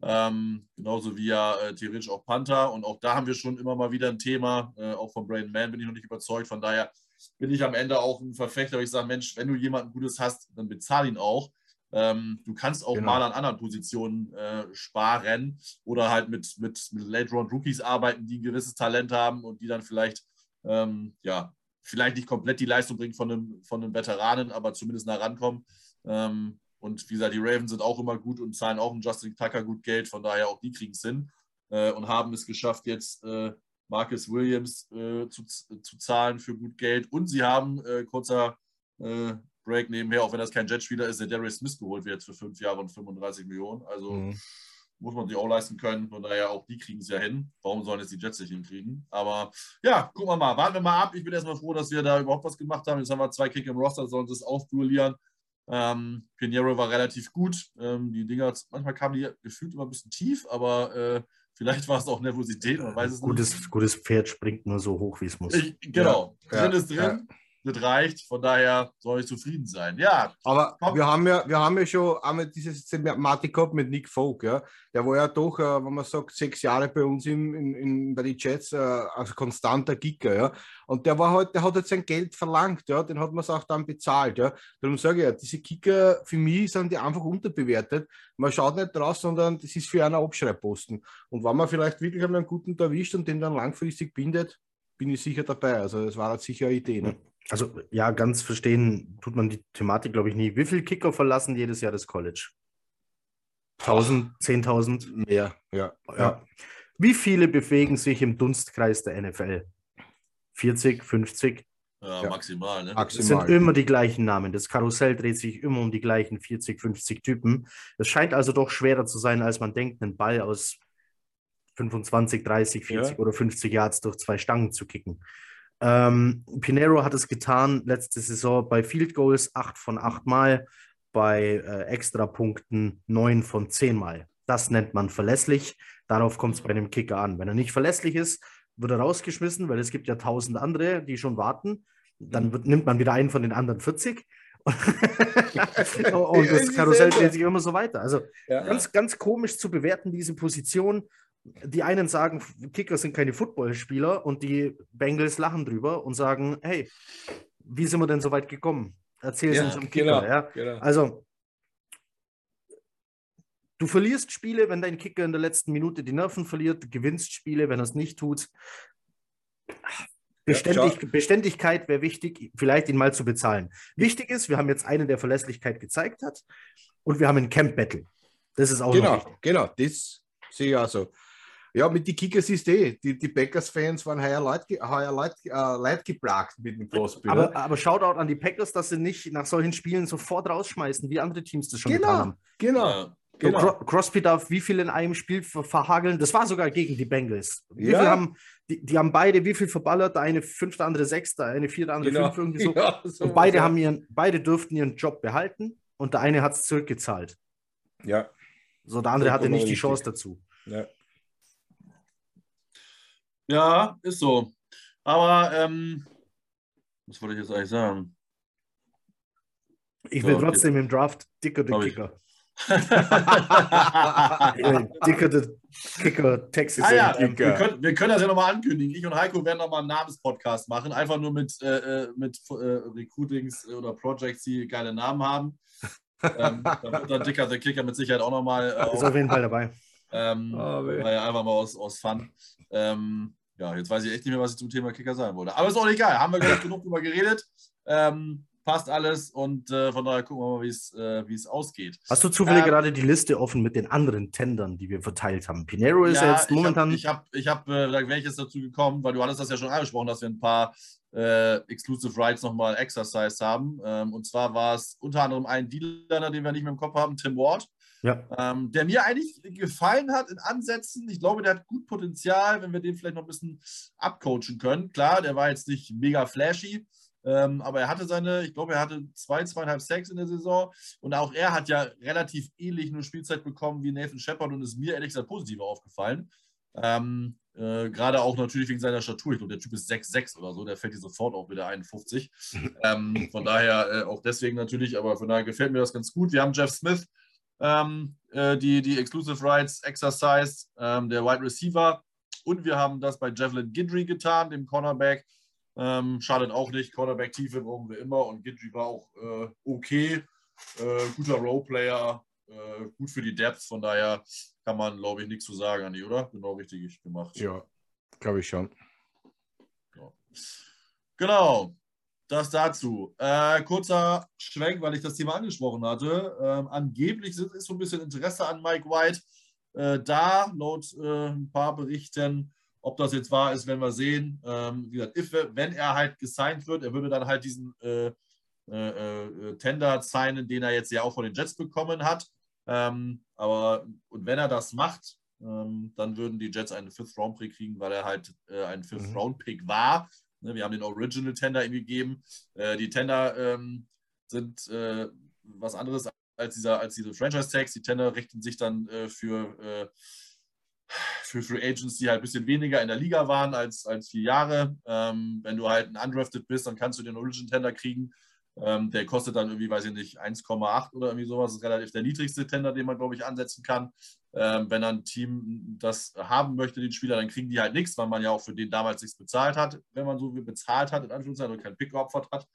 Ähm, genauso wie ja äh, theoretisch auch Panther. Und auch da haben wir schon immer mal wieder ein Thema. Äh, auch von Brain Man bin ich noch nicht überzeugt. Von daher bin ich am Ende auch ein Verfechter, weil ich sage, Mensch, wenn du jemanden Gutes hast, dann bezahl ihn auch. Ähm, du kannst auch genau. mal an anderen Positionen äh, sparen oder halt mit, mit, mit Late-Round-Rookies arbeiten, die ein gewisses Talent haben und die dann vielleicht, ähm, ja, vielleicht nicht komplett die Leistung bringen von einem, von einem Veteranen, aber zumindest nah rankommen. Ähm, und wie gesagt, die Ravens sind auch immer gut und zahlen auch einen Justin Tucker gut Geld, von daher auch die kriegen es hin äh, und haben es geschafft, jetzt äh, Marcus Williams äh, zu, zu zahlen für gut Geld. Und sie haben, äh, kurzer äh, Break nebenher, auch wenn das kein Jetspieler ist, der Darius Smith geholt wird für fünf Jahre und 35 Millionen. Also mhm. muss man sich auch leisten können. Von daher auch die kriegen es ja hin. Warum sollen jetzt die Jets nicht hinkriegen? Aber ja, gucken wir mal. Warten wir mal ab. Ich bin erstmal froh, dass wir da überhaupt was gemacht haben. Jetzt haben wir zwei Kick im Roster, sollen es aufduellieren. Ähm, Pinheiro war relativ gut. Ähm, die Dinger, manchmal kamen die gefühlt immer ein bisschen tief, aber äh, vielleicht war es auch Nervosität, man weiß es gutes, nicht. Gutes Pferd springt nur so hoch, wie es muss. Ich, genau, ja, drin ja, ist drin. Ja das reicht. Von daher soll ich zufrieden sein. Ja. Aber wir haben ja, wir haben ja schon einmal dieses Thematik gehabt mit Nick Folk. Ja. Der war ja doch, äh, wenn man sagt, sechs Jahre bei uns im, in, in, bei den Jets äh, als konstanter Kicker. Ja. Und der war halt, der hat jetzt sein Geld verlangt, ja. Den hat man es auch dann bezahlt. Ja. Darum sage ich ja, diese Kicker für mich sind die einfach unterbewertet. Man schaut nicht draus, sondern das ist für einen Abschreibposten. Und wenn man vielleicht wirklich einen guten erwischt und den dann langfristig bindet, bin ich sicher dabei. Also das war halt sicher eine Idee. Ne? Also ja, ganz verstehen tut man die Thematik, glaube ich, nie. Wie viele Kicker verlassen jedes Jahr das College? 1000, 10.000? Mehr, ja. ja. Wie viele bewegen sich im Dunstkreis der NFL? 40, 50? Ja, ja. maximal. Ne? Es sind immer die gleichen Namen. Das Karussell dreht sich immer um die gleichen 40, 50 Typen. Es scheint also doch schwerer zu sein, als man denkt, einen Ball aus 25, 30, 40 ja. oder 50 Yards durch zwei Stangen zu kicken. Ähm, Pinero hat es getan letzte Saison bei Field Goals 8 von 8 Mal, bei äh, Extrapunkten 9 von 10 Mal. Das nennt man verlässlich. Darauf kommt es bei einem Kicker an. Wenn er nicht verlässlich ist, wird er rausgeschmissen, weil es gibt ja tausend andere, die schon warten. Dann wird, nimmt man wieder einen von den anderen 40. [laughs] und das Karussell dreht sich immer so weiter. Also ja. ganz, ganz komisch zu bewerten, diese Position die einen sagen, Kicker sind keine Footballspieler und die Bengals lachen drüber und sagen, hey, wie sind wir denn so weit gekommen? Erzähl es ja, uns am Kicker. Genau, ja? Genau. Also, du verlierst Spiele, wenn dein Kicker in der letzten Minute die Nerven verliert, du gewinnst Spiele, wenn er es nicht tut. Beständig, ja, Beständigkeit wäre wichtig, vielleicht ihn mal zu bezahlen. Wichtig ist, wir haben jetzt einen, der Verlässlichkeit gezeigt hat und wir haben ein Camp Battle. Das ist auch genau, genau, das sehe ich auch so. Ja, mit den Kickers ist eh. Die, die Packers-Fans waren heuer Leid, heuer Leid, äh, Leid geplagt mit dem Crosby. Aber, aber Shoutout an die Packers, dass sie nicht nach solchen Spielen sofort rausschmeißen, wie andere Teams das schon genau, getan haben. Genau. Ja. Genau. So, Crosby darf wie viel in einem Spiel verhageln? Das war sogar gegen die Bengals. Wie ja. viel haben, die, die haben beide wie viel verballert? Der eine fünf, der andere sechs, der eine vier, der andere genau. fünf, irgendwie so. [laughs] Ja, so und beide, haben ihren, beide durften ihren Job behalten und der eine hat es zurückgezahlt. Ja. So, der andere hatte nicht die Chance dazu. Ja. Ja, ist so. Aber, ähm, was wollte ich jetzt eigentlich sagen? Ich will so, trotzdem okay. im Draft dicker den Kicker. [laughs] dicker der Kicker, Texas. Ah, ja, wir, können, wir können das ja nochmal ankündigen. Ich und Heiko werden nochmal einen Namenspodcast machen. Einfach nur mit, äh, äh mit äh, Recruitings oder Projects, die geile Namen haben. ähm, [laughs] da wird dann Dicker der Kicker mit Sicherheit auch nochmal. Äh, ist auf jeden Fall dabei. Ähm, oh, einfach mal aus, aus Fun. Ähm, ja, jetzt weiß ich echt nicht mehr, was ich zum Thema Kicker sagen wollte. Aber ist auch egal. Haben wir [laughs] genug drüber geredet. Ähm, passt alles und äh, von daher gucken wir mal, wie äh, es ausgeht. Hast du zufällig ähm, gerade die Liste offen mit den anderen Tendern, die wir verteilt haben? Pinero ist ja, jetzt momentan. Ich habe, ich hab, äh, da wäre ich jetzt dazu gekommen, weil du hattest das ja schon angesprochen, dass wir ein paar äh, Exclusive Rights nochmal Exercise haben. Ähm, und zwar war es unter anderem ein Dealer, den wir nicht mehr im Kopf haben, Tim Ward. Ja. Ähm, der mir eigentlich gefallen hat in Ansätzen. Ich glaube, der hat gut Potenzial, wenn wir den vielleicht noch ein bisschen abcoachen können. Klar, der war jetzt nicht mega flashy, ähm, aber er hatte seine, ich glaube, er hatte zwei, zweieinhalb Sacks in der Saison und auch er hat ja relativ ähnlich nur Spielzeit bekommen wie Nathan Shepard und ist mir ehrlich gesagt positiver aufgefallen. Ähm, äh, Gerade auch natürlich wegen seiner Statur. Ich glaube, der Typ ist 6'6 oder so, der fällt hier sofort auch wieder 51. [laughs] ähm, von daher äh, auch deswegen natürlich, aber von daher gefällt mir das ganz gut. Wir haben Jeff Smith, ähm, äh, die, die Exclusive Rights Exercise, ähm, der Wide Receiver. Und wir haben das bei Javelin Gidry getan, dem Cornerback. Ähm, schadet auch nicht. Cornerback-Tiefe brauchen wir immer und Gidry war auch äh, okay. Äh, guter Roleplayer, äh, gut für die Depth. Von daher kann man, glaube ich, nichts zu sagen, Andi, oder? Genau richtig gemacht. Ja, glaube ich schon. Ja. Genau. Das dazu. Äh, kurzer Schwenk, weil ich das Thema angesprochen hatte. Ähm, angeblich ist, so ein bisschen Interesse an Mike White äh, da, laut äh, ein paar Berichten. Ob das jetzt wahr ist, werden wir sehen. Ähm, wie gesagt, if, wenn er halt gesigned wird, er würde dann halt diesen äh, äh, äh, Tender signen, den er jetzt ja auch von den Jets bekommen hat. Ähm, aber und wenn er das macht, ähm, dann würden die Jets einen Fifth-Round-Pick kriegen, weil er halt ein Fifth-Round-Pick war wir haben den Original Tender ihm gegeben. Äh, die Tender ähm, sind äh, was anderes als, dieser, als diese Franchise-Tags. Die Tender richten sich dann äh, für, für Free Agents, die halt ein bisschen weniger in der Liga waren als, als vier Jahre. Ähm, wenn du halt ein Undrafted bist, dann kannst du den Original Tender kriegen. Ähm, der kostet dann irgendwie, weiß ich nicht, 1,8 oder irgendwie sowas. Das ist relativ der niedrigste Tender, den man, glaube ich, ansetzen kann. Ähm, wenn ein Team das haben möchte, den Spieler, dann kriegen die halt nichts, weil man ja auch für den damals nichts bezahlt hat, wenn man so bezahlt hat, in Anführungszeichen, und kein Pick geopfert hat.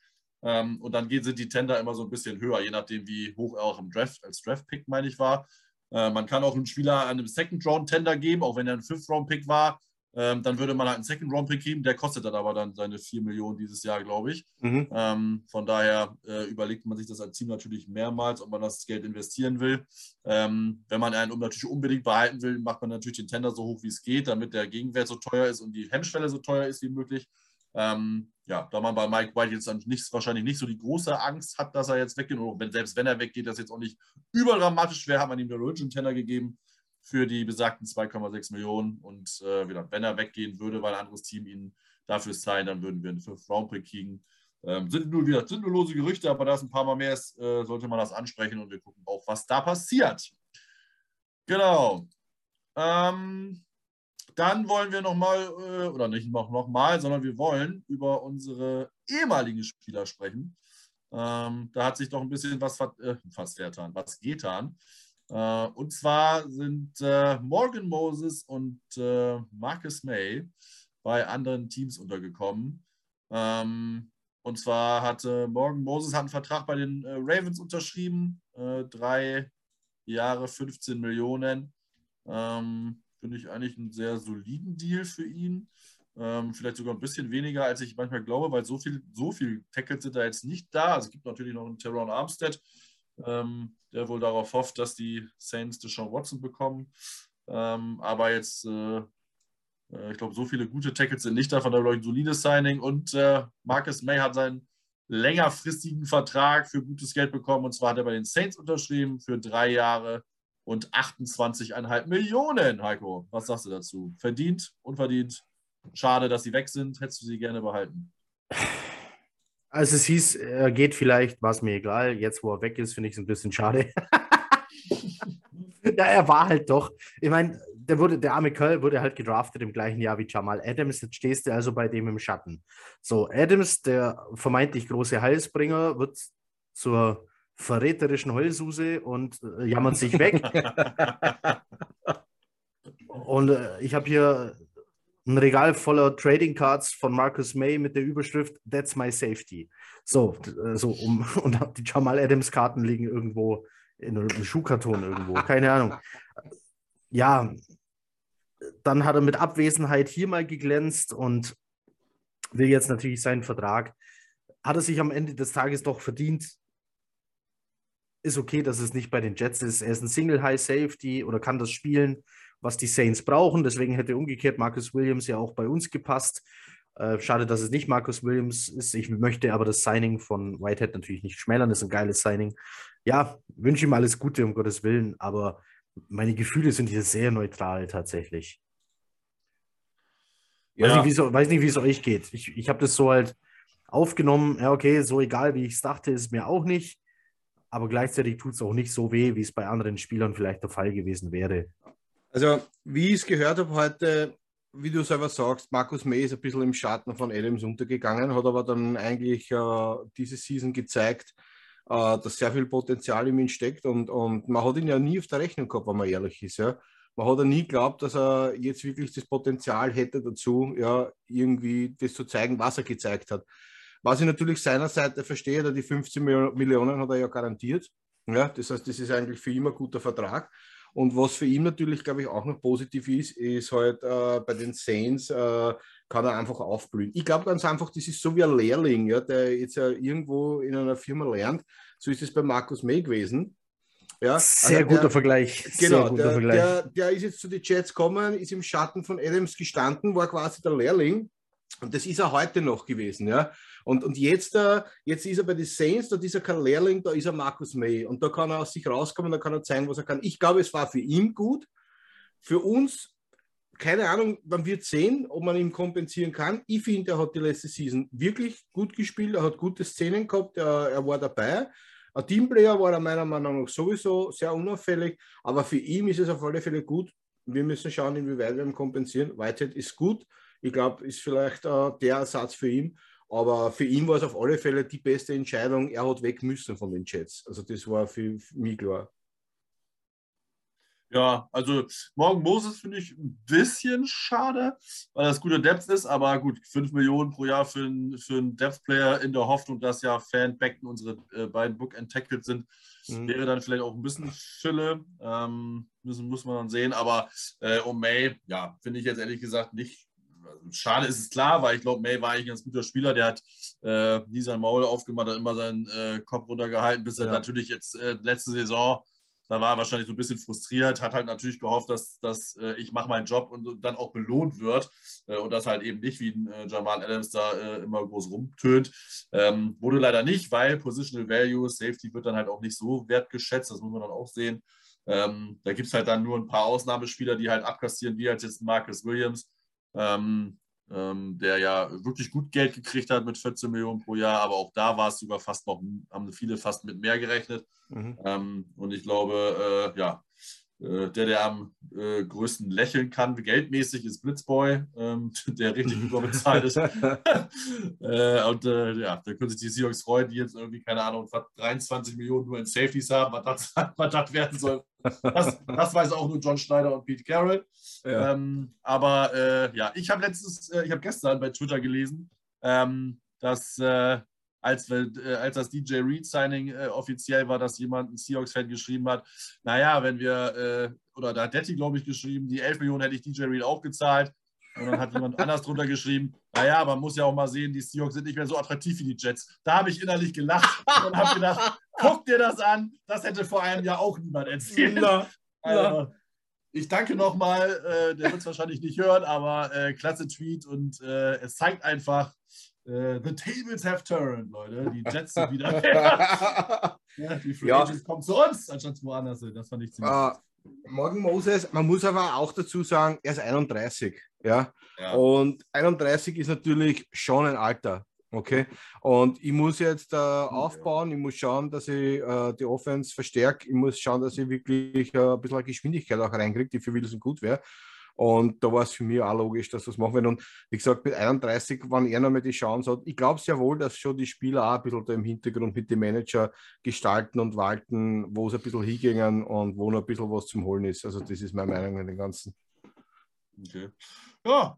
Ähm, und dann sind die Tender immer so ein bisschen höher, je nachdem, wie hoch er auch im Draft, als Draft-Pick, meine ich, war. Äh, man kann auch einen Spieler einem Second-Round-Tender geben, auch wenn er ein Fifth-Round-Pick war. Ähm, dann würde man halt einen Second Round Pick geben, der kostet dann aber dann seine 4 Millionen dieses Jahr, glaube ich. Mhm. Ähm, von daher äh, überlegt man sich das als Team natürlich mehrmals, ob man das Geld investieren will. Ähm, wenn man einen natürlich unbedingt behalten will, macht man natürlich den Tender so hoch wie es geht, damit der Gegenwert so teuer ist und die Hemmschwelle so teuer ist wie möglich. Ähm, ja, da man bei Mike White jetzt nicht, wahrscheinlich nicht so die große Angst hat, dass er jetzt weggeht, oder wenn, selbst wenn er weggeht, das jetzt auch nicht überdramatisch wäre, hat man ihm den Origin Tender gegeben. Für die besagten 2,6 Millionen. Und äh, wenn er weggehen würde, weil ein anderes Team ihn dafür zahlen, dann würden wir einen 5-Round-Pick kriegen. Ähm, sind, nur wieder, sind nur lose Gerüchte, aber da es ein paar Mal mehr ist, äh, sollte man das ansprechen und wir gucken auch, was da passiert. Genau. Ähm, dann wollen wir nochmal, äh, oder nicht noch, noch mal, sondern wir wollen über unsere ehemaligen Spieler sprechen. Ähm, da hat sich doch ein bisschen was äh, fast vertan, was getan. Äh, und zwar sind äh, Morgan Moses und äh, Marcus May bei anderen Teams untergekommen. Ähm, und zwar hatte Morgan Moses hat einen Vertrag bei den äh, Ravens unterschrieben, äh, drei Jahre 15 Millionen. Ähm, Finde ich eigentlich einen sehr soliden Deal für ihn. Ähm, vielleicht sogar ein bisschen weniger, als ich manchmal glaube, weil so viel, so viel Tackles sind da jetzt nicht da. Also es gibt natürlich noch einen Teron Armstead, ähm, der wohl darauf hofft, dass die Saints Deshaun Watson bekommen. Ähm, aber jetzt, äh, äh, ich glaube, so viele gute Tackles sind nicht da, von daher ein solides Signing. Und äh, Marcus May hat seinen längerfristigen Vertrag für gutes Geld bekommen. Und zwar hat er bei den Saints unterschrieben für drei Jahre und 28,5 Millionen. Heiko, was sagst du dazu? Verdient, unverdient? Schade, dass sie weg sind. Hättest du sie gerne behalten? [laughs] Also es hieß, er geht vielleicht, war es mir egal. Jetzt, wo er weg ist, finde ich es ein bisschen schade. [laughs] ja, er war halt doch. Ich meine, der, wurde, der arme Curl wurde halt gedraftet im gleichen Jahr wie Jamal Adams. Jetzt stehst du also bei dem im Schatten. So, Adams, der vermeintlich große Heilsbringer, wird zur verräterischen Heulsuse und äh, jammert sich weg. [laughs] und äh, ich habe hier ein Regal voller Trading Cards von Marcus May mit der Überschrift That's my safety. So, äh, so um, [laughs] und die Jamal Adams Karten liegen irgendwo in einem Schuhkarton irgendwo, keine Ahnung. Ja, dann hat er mit Abwesenheit hier mal geglänzt und will jetzt natürlich seinen Vertrag. Hat er sich am Ende des Tages doch verdient, ist okay, dass es nicht bei den Jets ist. Er ist ein Single High Safety oder kann das spielen, was die Saints brauchen. Deswegen hätte umgekehrt Marcus Williams ja auch bei uns gepasst. Äh, schade, dass es nicht Marcus Williams ist. Ich möchte aber das Signing von Whitehead natürlich nicht schmälern. Das ist ein geiles Signing. Ja, wünsche ihm alles Gute, um Gottes Willen. Aber meine Gefühle sind hier sehr neutral tatsächlich. Ja. Weiß, nicht, wie es euch geht. Ich, ich habe das so halt aufgenommen. Ja, okay, so egal, wie ich es dachte, ist mir auch nicht aber gleichzeitig tut es auch nicht so weh, wie es bei anderen Spielern vielleicht der Fall gewesen wäre. Also, wie ich es gehört habe heute, wie du selber sagst, Markus May ist ein bisschen im Schatten von Adams untergegangen, hat aber dann eigentlich äh, diese Season gezeigt, äh, dass sehr viel Potenzial in ihm steckt und, und man hat ihn ja nie auf der Rechnung gehabt, wenn man ehrlich ist. Ja. Man hat ja nie geglaubt, dass er jetzt wirklich das Potenzial hätte dazu, ja, irgendwie das zu zeigen, was er gezeigt hat. Was ich natürlich seiner Seite verstehe, da die 15 Millionen hat er ja garantiert. Ja, das heißt, das ist eigentlich für ihn ein guter Vertrag. Und was für ihn natürlich, glaube ich, auch noch positiv ist, ist halt äh, bei den Saints äh, kann er einfach aufblühen. Ich glaube ganz einfach, das ist so wie ein Lehrling, ja, der jetzt ja irgendwo in einer Firma lernt. So ist es bei Markus May gewesen. Ja, Sehr also guter der, Vergleich. Genau, guter der, Vergleich. Der, der, ist jetzt zu den Jets gekommen, ist im Schatten von Adams gestanden, war quasi der Lehrling. Und das ist er heute noch gewesen. Ja. Und, und jetzt, äh, jetzt ist er bei den Saints, da ist er kein Lehrling, da ist er Markus May. Und da kann er aus sich rauskommen, da kann er zeigen, was er kann. Ich glaube, es war für ihn gut. Für uns, keine Ahnung, man wird sehen, ob man ihm kompensieren kann. Ich finde, er hat die letzte Season wirklich gut gespielt, er hat gute Szenen gehabt, er, er war dabei. Ein Teamplayer war er meiner Meinung nach sowieso sehr unauffällig, aber für ihn ist es auf alle Fälle gut. Wir müssen schauen, inwieweit wir ihm kompensieren. Whitehead ist gut. Ich glaube, ist vielleicht äh, der Ersatz für ihn. Aber für ihn war es auf alle Fälle die beste Entscheidung. Er hat weg müssen von den Jets. Also das war für, für mich klar. Ja, also Morgan Moses finde ich ein bisschen schade, weil das guter Depth ist, aber gut, 5 Millionen pro Jahr für, einen, für einen Depth-Player in der Hoffnung, dass ja Fan Beckton unsere äh, beiden Book and Tackled sind, mhm. wäre dann vielleicht auch ein bisschen Fülle. Ähm, müssen, muss man dann sehen, aber äh, um May, ja, finde ich jetzt ehrlich gesagt nicht schade ist es klar, weil ich glaube, May war eigentlich ein ganz guter Spieler. Der hat äh, nie sein Maul aufgemacht, hat immer seinen äh, Kopf runtergehalten, bis er ja. natürlich jetzt äh, letzte Saison, da war er wahrscheinlich so ein bisschen frustriert, hat halt natürlich gehofft, dass, dass äh, ich mache meinen Job und, und, dann auch belohnt wird äh, und das halt eben nicht wie ein äh, Jamal Adams da immer groß rumtönt. Ähm, wurde leider nicht, weil Positional Value, Safety wird dann halt auch nicht so wertgeschätzt, das muss man dann auch sehen. Ähm, da gibt es halt dann nur ein paar Ausnahmespieler, die halt abkassieren, wie halt jetzt Marcus Williams, ähm, ähm, der ja wirklich gut Geld gekriegt hat mit 14 Millionen pro Jahr, aber auch da war es sogar fast noch, haben viele fast mit mehr gerechnet. Mhm. Ähm, und ich glaube, äh, ja, der, der am äh, größten lächeln kann, geldmäßig, ist Blitzboy, ähm, [laughs] der richtig überbezahlt ist. [laughs] äh, und äh, ja, da können sich die Seahawks freuen, die jetzt irgendwie, keine Ahnung, 23 Millionen nur in Safeties haben, was das, [laughs] was das werden soll. Das, das weiß auch nur John Schneider und Pete Carroll. Ja. Ähm, aber äh, ja, ich habe letztes, äh, ich habe gestern bei Twitter gelesen, ähm, dass als, äh, als das DJ Reed-Signing äh, offiziell war, dass jemand, ein Seahawks-Fan, geschrieben hat, naja, wenn wir, äh, oder da hat Detti, glaube ich, geschrieben, die 11 Millionen hätte ich DJ Reed auch gezahlt. Und dann hat jemand anders drunter geschrieben, naja, man muss ja auch mal sehen, die Seahawks sind nicht mehr so attraktiv wie die Jets. Da habe ich innerlich gelacht und habe gedacht, [laughs] guck dir das an, das hätte vor einem Jahr auch niemand erzählt. Na, also, ich danke nochmal, äh, der wird es wahrscheinlich nicht hören, aber äh, klasse Tweet und äh, es zeigt einfach, the tables have turned, Leute. Die Jets sind wieder [laughs] ja, die Free ja. kommen zu uns, anstatt woanders hin. Das fand ich ziemlich uh, Morgen Moses, man muss aber auch dazu sagen, er ist 31. Ja? ja? Und 31 ist natürlich schon ein Alter. Okay. Und ich muss jetzt äh, aufbauen, ich muss schauen, dass ich äh, die Offense verstärke, ich muss schauen, dass ich wirklich äh, ein bisschen Geschwindigkeit auch reinkriege, die für Wilson gut wäre. Und da war es für mich auch logisch, dass das machen wir. Und wie gesagt, mit 31, wann er noch mal die Chance hat, ich glaube sehr wohl, dass schon die Spieler auch ein bisschen da im Hintergrund mit dem Manager gestalten und walten, wo es ein bisschen hingehen und wo noch ein bisschen was zum Holen ist. Also, das ist meine Meinung an den Ganzen. Okay. Ja,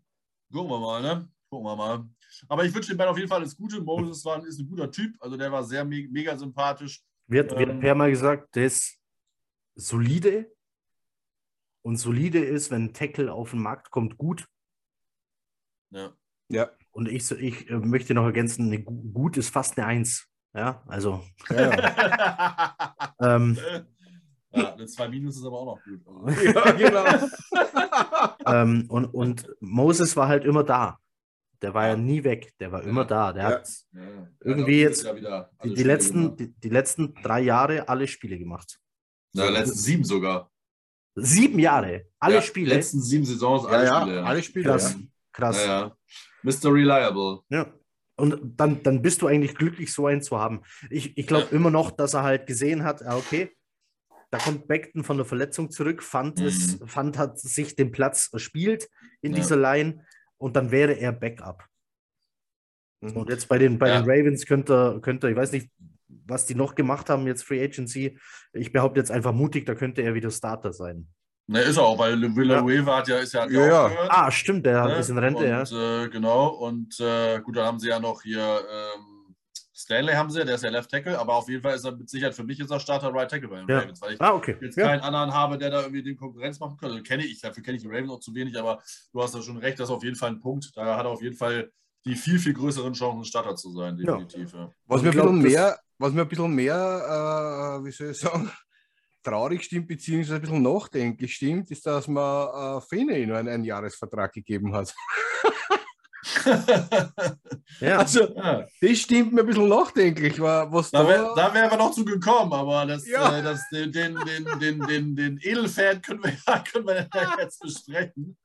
gucken wir mal, ne? Gucken wir mal. Aber ich wünsche den beiden auf jeden Fall alles Gute. Moses war, ist ein guter Typ, also der war sehr me mega sympathisch. Wird, ähm, wird per mal gesagt, der ist solide, und solide ist, wenn ein Tackle auf den Markt kommt, gut. Ja. Ja. Und ich, ich äh, möchte noch ergänzen, eine, gut ist fast eine Eins. Ja, also. Ja. [laughs] ähm, ja, eine 2 Minus ist aber auch noch gut. [laughs] ja, genau. [laughs] ähm, und, und Moses war halt immer da. Der war ja, ja nie weg, der war ja. immer da. Der hat irgendwie jetzt die, die letzten, die, die, letzten drei Jahre alle Spiele gemacht. Ja, letzten sieben sogar. Sieben Jahre, alle ja, Spiele. letzten sieben Saisons, alle ja, Spiele. Ja, alle Spiele. Krass. Krass. Ja, Mr. Reliable. Ja. Und dann, dann bist du eigentlich glücklich, so einen zu haben. Ich, ich glaube immer noch, dass er halt gesehen hat, okay, da kommt Beckton von der Verletzung zurück, fand mhm. es, fand hat sich den Platz erspielt in dieser Line und dann wäre er Backup. Mhm. Und jetzt bei den, bei den Ravens könnte, könnte, ich weiß nicht, was die noch gemacht haben, jetzt Free Agency, ich behaupte jetzt einfach mutig, da könnte er wieder Starter sein. Ne, ist er auch, weil Villanueva ja. hat ja, ist ja, ja, ja. Ah, stimmt, der ne? ist in Rente, und, ja. Äh, genau, und äh, gut, dann haben sie ja noch hier ähm, Stanley haben sie, der ist ja Left Tackle, aber auf jeden Fall ist er mit Sicherheit für mich ist er Starter Right Tackle bei den ja. Ravens, weil ich ah, okay. jetzt keinen anderen habe, der da irgendwie den Konkurrenz machen könnte. Also, kenne ich, dafür kenne ich die Ravens auch zu wenig, aber du hast da schon recht, das ist auf jeden Fall ein Punkt. Da hat er auf jeden Fall die viel, viel größeren Chancen, Starter zu sein, definitiv. Was mir ein bisschen mehr was mir ein bisschen mehr, äh, wie soll ich sagen, [laughs] traurig stimmt, beziehungsweise ein bisschen nachdenklich stimmt, ist, dass man äh, Fene nur einen, einen Jahresvertrag gegeben hat. [laughs] ja. Also, ja. das stimmt mir ein bisschen nachdenklich. Was da wäre da wär wir noch zu gekommen, aber das, ja. äh, das, den, den, den, den, den, den Edelfan können wir, ja, können wir jetzt besprechen.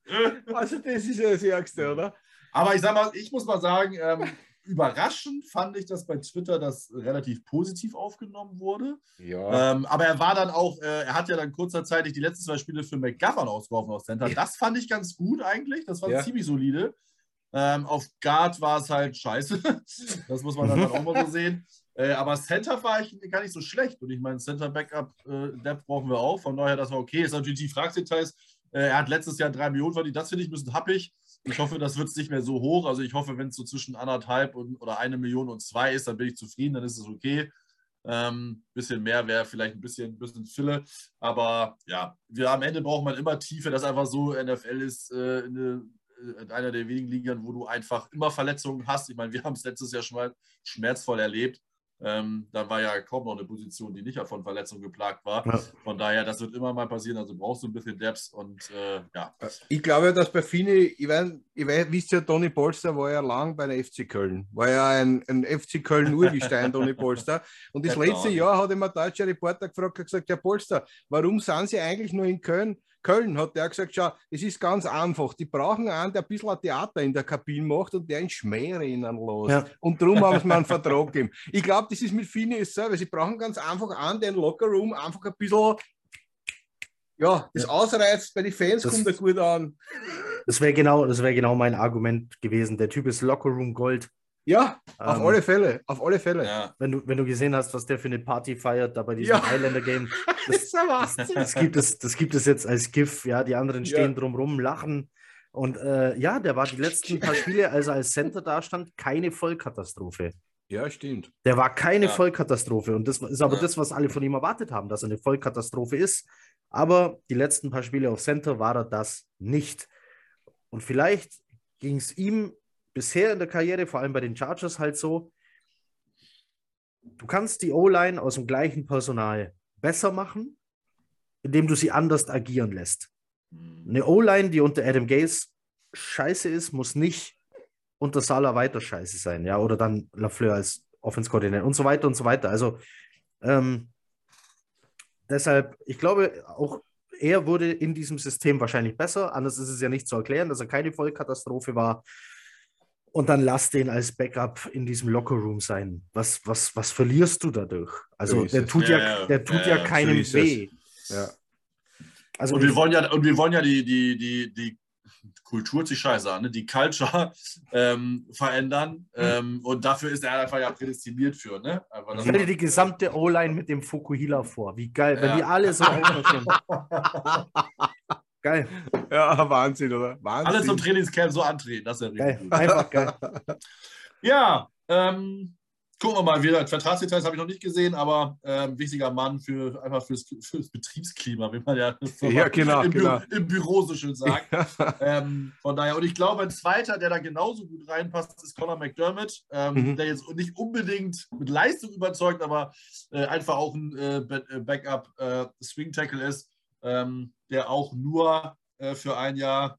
Also, das ist ja das Ärgste, oder? Aber ich sag mal, ich muss mal sagen, ähm, überraschend fand ich, dass bei Twitter das relativ positiv aufgenommen wurde. Ja. Ähm, aber er war dann auch, äh, er hat ja dann kurzzeitig die letzten zwei Spiele für McGovern ausgeworfen aus Center. Das fand ich ganz gut eigentlich. Das war ja. ziemlich solide. Ähm, auf Guard war es halt scheiße. [laughs] das muss man dann, dann auch mal so [laughs] sehen. Äh, aber Center war ich gar nicht so schlecht. Und ich meine, Center Backup äh, Depth brauchen wir auch. Von daher, das war okay. Ist natürlich die Fragdetails. Äh, er hat letztes Jahr drei Millionen verdient. Das finde ich ein bisschen happig. Ich hoffe, das wird nicht mehr so hoch. Also ich hoffe, wenn es so zwischen anderthalb und, oder eine Million und zwei ist, dann bin ich zufrieden, dann ist es okay. Ähm, bisschen mehr wäre vielleicht ein bisschen, bisschen Fille. Aber ja, wir am Ende braucht man immer Tiefe. Das einfach so, NFL ist äh, eine, äh, einer der wenigen Ligen, wo du einfach immer Verletzungen hast. Ich meine, wir haben es letztes Jahr schon mal schmerzvoll erlebt. Ähm, dann war ja kaum noch eine Position, die nicht von Verletzungen geplagt war. Ja. Von daher, das wird immer mal passieren. Also brauchst du ein bisschen Depth und äh, ja. Ich glaube, dass bei Fini, ich weiß, ich weiß, wisst ja, Toni Polster war ja lang bei der FC Köln. War ja ein, ein FC Köln-Urgestein, [laughs] Toni Polster. Und das letzte Jahr hat immer ein deutscher Reporter gefragt, hat gesagt, Herr Polster, warum sind Sie eigentlich nur in Köln? Köln hat der gesagt, schau, es ist ganz einfach. Die brauchen einen, der ein bisschen ein Theater in der Kabine macht und der in Schmäh ihnen los. Ja. Und darum haben sie mir einen Vertrag gegeben. Ich glaube, das ist mit so, weil sie brauchen ganz einfach einen, der im Lockerroom einfach ein bisschen ja, das ja. ausreizt bei den Fans, das, kommt er gut an. Das wäre genau, wär genau mein Argument gewesen. Der Typ ist Lockerroom Gold. Ja, auf ähm, alle Fälle, auf alle Fälle. Ja. Wenn, du, wenn du gesehen hast, was der für eine Party feiert, da bei diesem ja. Highlander-Game, [laughs] das, das, das, gibt es, das gibt es jetzt als GIF, ja, die anderen stehen ja. drumrum, lachen. Und äh, ja, der war die letzten paar Spiele, als er als Center dastand, keine Vollkatastrophe. Ja, stimmt. Der war keine ja. Vollkatastrophe. Und das ist aber ja. das, was alle von ihm erwartet haben, dass er eine Vollkatastrophe ist. Aber die letzten paar Spiele auf Center war er das nicht. Und vielleicht ging es ihm bisher in der Karriere, vor allem bei den Chargers, halt so, du kannst die O-Line aus dem gleichen Personal besser machen, indem du sie anders agieren lässt. Eine O-Line, die unter Adam Gaze scheiße ist, muss nicht unter Salah weiter scheiße sein, ja, oder dann Lafleur als Offense-Koordinator und so weiter und so weiter. Also ähm, deshalb, ich glaube, auch er wurde in diesem System wahrscheinlich besser. Anders ist es ja nicht zu erklären, dass er keine Vollkatastrophe war. Und dann lass den als Backup in diesem Lockerroom sein. Was, was, was verlierst du dadurch? Also der tut ja, ja, der tut ja, ja keinem so weh. Ja. Also und wir wollen ja, und wir wollen ja die, die, die, die Kultur sich scheiße an, ne? die Culture [laughs] ähm, verändern. Mhm. Ähm, und dafür ist er einfach ja prädestiniert für. Ne? Stell dir die gesamte O-Line mit dem Fukuhila vor. Wie geil, wenn die alle so [laughs] sind. [laughs] Geil. Ja, [laughs] Wahnsinn, oder? Wahnsinn. Alle zum Trainingscamp so antreten, das ist ja geil. Gut. Einfach geil. [laughs] ja, ähm, gucken wir mal wieder. Vertragsdetails habe ich noch nicht gesehen, aber ähm, wichtiger Mann für einfach fürs, fürs Betriebsklima, wie man ja, [laughs] ja genau, im, genau. im, Büro so schön sagt. ähm, von daher, und ich glaube, ein zweiter, der da genauso gut reinpasst, ist Conor McDermott, ähm, mhm. der jetzt nicht unbedingt mit Leistung überzeugt, aber äh, einfach auch ein äh, äh Backup äh, Swing Tackle ist ähm, der auch nur äh, für ein Jahr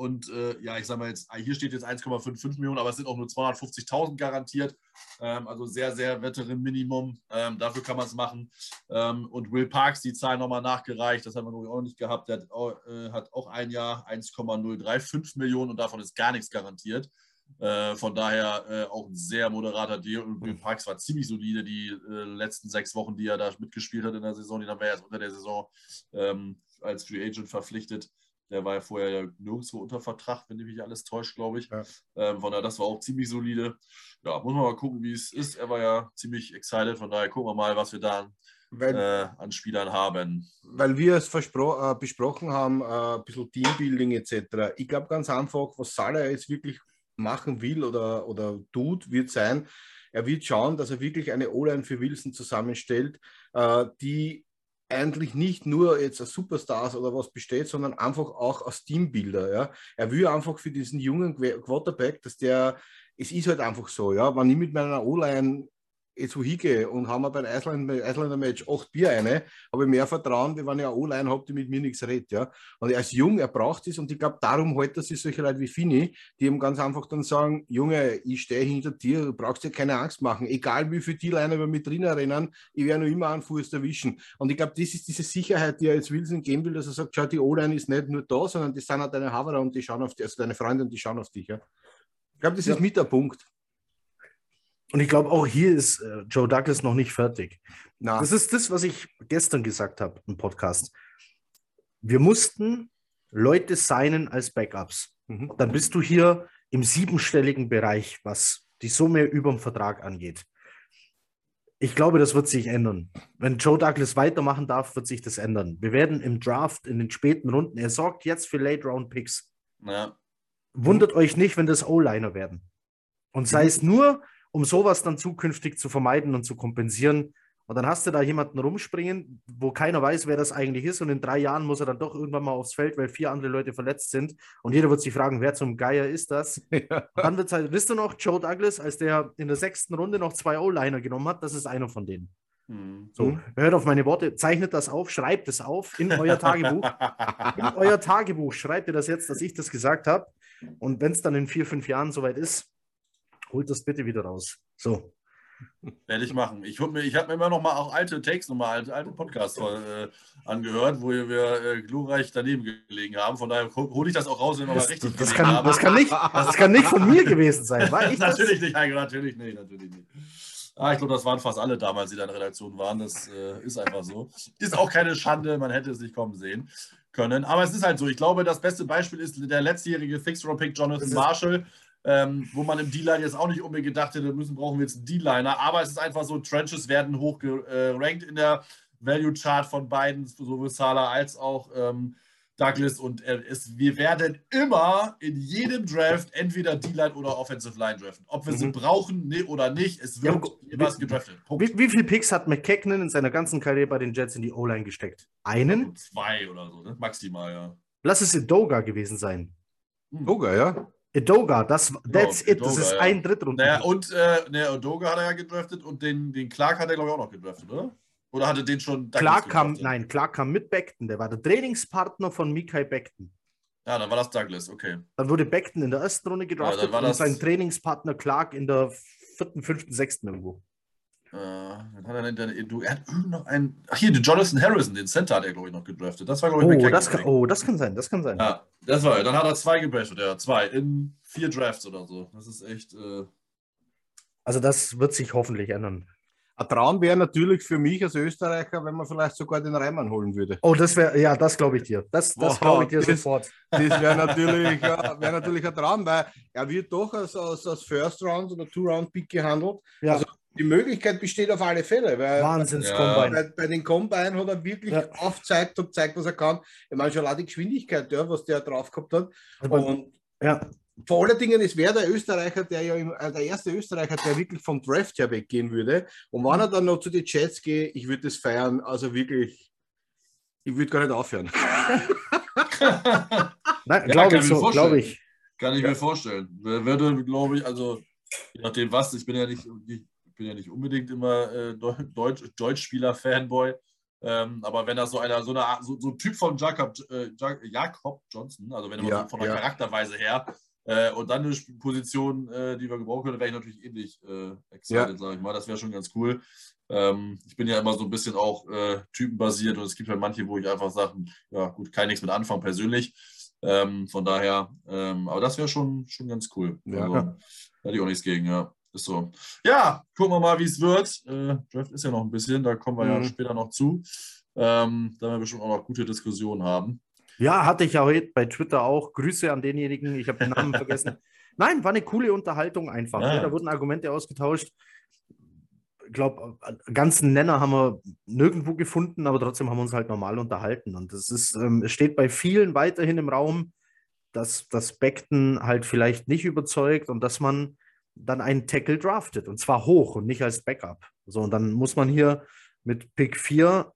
und äh, ja, ich sage mal jetzt, hier steht jetzt 1,55 Millionen, aber es sind auch nur 250.000 garantiert. Ähm, also sehr, sehr Veteran Minimum. Ähm, dafür kann man es machen. Ähm, und Will Parks, die Zahl nochmal nachgereicht, das haben wir noch nicht gehabt. Der hat, äh, hat auch ein Jahr 1,035 Millionen und davon ist gar nichts garantiert. Äh, von daher äh, auch ein sehr moderater Deal. Und Will Parks war ziemlich solide die äh, letzten sechs Wochen, die er da mitgespielt hat in der Saison. Die haben wir erst unter der Saison ähm, als Free Agent verpflichtet. Der war ja vorher ja nirgendwo unter Vertrag, wenn ich mich alles täuscht, glaube ich. Ja. Ähm, von daher, das war auch ziemlich solide. Ja, muss man mal gucken, wie es ist. Er war ja ziemlich excited. Von daher gucken wir mal, was wir da weil, äh, an Spielern haben. Weil wir es äh, besprochen haben, äh, ein bisschen Teambuilding etc. Ich glaube ganz einfach, was Salah jetzt wirklich machen will oder, oder tut, wird sein, er wird schauen, dass er wirklich eine O-Line für Wilson zusammenstellt, äh, die eigentlich nicht nur jetzt als Superstars oder was besteht, sondern einfach auch als Teambilder. Ja? Er will einfach für diesen jungen Quarterback, dass der, es ist halt einfach so, ja, wenn ich mit meiner O-Line jetzt wo hingehe und haben wir beim Islander Match acht Bier eine, habe ich mehr Vertrauen, wie wenn ich eine O-Line habe, die mit mir nichts redet. Ja? Und er ist jung, er braucht es und ich glaube, darum hält er sich solche Leute wie Fini, die ihm ganz einfach dann sagen, Junge, ich stehe hinter dir, du brauchst dir keine Angst machen, egal wie viele die Liner über mich drinnen rennen, ich werde nur immer einen Fuß erwischen. Und ich glaube, das ist diese Sicherheit, die er jetzt Wilson geben will, dass er sagt, schau, die O-Line ist nicht nur da, sondern die sind auch deine Haverer und die schauen auf dich, also deine Freunde und die schauen auf dich. Ja? Ich glaube, das ja. ist mit der Punkt. Und ich glaube, auch hier ist äh, Joe Douglas noch nicht fertig. Na. Das ist das, was ich gestern gesagt habe im Podcast. Wir mussten Leute signen als Backups. Mhm. Dann bist du hier im siebenstelligen Bereich, was die Summe über dem Vertrag angeht. Ich glaube, das wird sich ändern. Wenn Joe Douglas weitermachen darf, wird sich das ändern. Wir werden im Draft in den späten Runden, er sorgt jetzt für Late-Round-Picks. Ja. Wundert euch nicht, wenn das O-Liner werden. Und sei mhm. es nur um sowas dann zukünftig zu vermeiden und zu kompensieren. Und dann hast du da jemanden rumspringen, wo keiner weiß, wer das eigentlich ist. Und in drei Jahren muss er dann doch irgendwann mal aufs Feld, weil vier andere Leute verletzt sind. Und jeder wird sich fragen, wer zum Geier ist das? [laughs] Ja. Dann wird halt, wisst ihr noch, Joe Douglas, als der in der sechsten Runde noch zwei O-Liner genommen hat, das ist einer von denen. Mhm. So, hört auf meine Worte, zeichnet das auf, schreibt es auf in euer Tagebuch. in [laughs] euer Tagebuch schreibt ihr das jetzt, dass ich das gesagt habe. Und wenn es dann in vier, fünf Jahren soweit ist, holt das bitte wieder raus. So. Werde ich machen. Ich, ich habe mir immer noch mal auch alte Takes, noch mal alte, alte Podcasts äh, angehört, wo wir äh, glorreich daneben gelegen haben. Von daher hole ich das auch raus, wenn wir das, mal richtig das kann, das kann, nicht, das kann nicht von mir gewesen sein. War ich [laughs] natürlich nicht, natürlich nicht, natürlich nicht. Ah, ich glaube, das waren fast alle damals, die da in der Redaktion waren. Das äh, ist einfach so. Ist auch keine Schande, man hätte es nicht kommen sehen können. Aber es ist halt so. Ich glaube, das beste Beispiel ist der letztjährige Fixed-Round-Pick Jonathan Marshall ähm, wo man im D-Line jetzt auch nicht unbedingt gedacht hätte, müssen brauchen wir jetzt einen D-Liner. Aber es ist einfach so, Trenches werden hoch gerankt in der Value Chart von beiden, sowohl Salah als auch ähm, Douglas. Und äh, es, wir werden immer in jedem Draft entweder D-Line oder Offensive Line draften. Ob wir mhm. sie brauchen ne, oder nicht, es wird ja, was gedraftet. Wie, wie viele Picks hat McKechnan in seiner ganzen Karriere bei den Jets in die O-Line gesteckt? Einen? Zwei oder so, ne? maximal, ja. Lass es Doga gewesen sein. Doga, ja. Edoga, das, that's genau, it, das ist ja. ein Drittrunden. Naja, und äh, ne, Edoga hat er ja gedraftet und den, den Clark hat er, glaube ich, auch noch gedraftet, oder? Oder hatte den schon. Clark kam, nein, Clark kam mit Beckton, der war der Trainingspartner von Mikai Beckton. Ja, dann war das Douglas, okay. Dann wurde Beckton in der ersten Runde gedraftet ja, und sein Trainingspartner Clark in der vierten, fünften, sechsten irgendwo. Äh, hat er, dann, du, er hat noch einen. Ach, hier, den Jonathan Harrison, den Center hat er, glaube ich, noch gedraftet. Das war, glaube ich, oh, das kann, oh, das kann sein, das kann sein. Ja, das war er. Dann hat er zwei gedraftet, ja, zwei in vier Drafts oder so. Das ist echt. Äh... Also, das wird sich hoffentlich ändern. Ein Traum wäre natürlich für mich als Österreicher, wenn man vielleicht sogar den Reimann holen würde. Oh, das wäre, ja, das glaube ich dir. Das, das glaube ich dir das, sofort. Das wäre natürlich, [laughs] wär natürlich ein Traum, weil er wird doch als, als, als First Round oder Two Round Pick gehandelt. Ja. Also die Möglichkeit besteht auf alle Fälle. Weil Wahnsinns ja. bei, bei, den Combine hat er wirklich ja. aufzeigt und zeigt, was er kann. Ich meine schon allein die Geschwindigkeit, ja, was der drauf gehabt hat. Und ja. Vor allen Dingen, es wäre der Österreicher, der ja im, äh, der erste Österreicher, der wirklich vom Draft her weggehen würde. Und wenn er dann noch zu den Jets geht, ich würde das feiern. Also wirklich, ich würde gar nicht aufhören. [laughs] Nein, ja, glaube ich so, glaube ich. Kann ich mir vorstellen. Würde, glaube ich, also je nachdem was, ich bin ja nicht, bin ja nicht unbedingt immer äh, Deutsch, Deutschspieler-Fanboy. Ähm, aber wenn das so einer, so, eine, so, so ein Typ von Jacob, äh, Jakob Johnson, also wenn man ja, so von der ja. Charakterweise her, äh, und dann eine Position, äh, die wir gebrauchen können, wäre ich natürlich ähnlich äh, excited, ja. sage ich mal. Das wäre schon ganz cool. Ähm, ich bin ja immer so ein bisschen auch äh, typenbasiert und es gibt halt manche, wo ich einfach sage, ja gut, kann nichts mit anfangen persönlich. Ähm, von daher, ähm, aber das wäre schon, schon ganz cool. Ja. Also, da hätte ich auch nichts gegen, ja. Ist so. Ja, gucken wir mal, wie es wird. Äh, Draft ist ja noch ein bisschen, da kommen wir mhm. ja später noch zu. Ähm, da werden wir bestimmt auch noch gute Diskussionen haben. Ja, hatte ich auch bei Twitter auch. Grüße an denjenigen, ich habe den Namen vergessen. [laughs] Nein, war eine coole Unterhaltung einfach. Ja. Da wurden Argumente ausgetauscht. Ich glaube, ganzen Nenner haben wir nirgendwo gefunden, aber trotzdem haben wir uns halt normal unterhalten. Und es ist, ähm, es steht bei vielen weiterhin im Raum, dass das Beckton halt vielleicht nicht überzeugt und dass man dann einen Tackle draftet und zwar hoch und nicht als Backup. So, und dann muss man hier mit Pick 4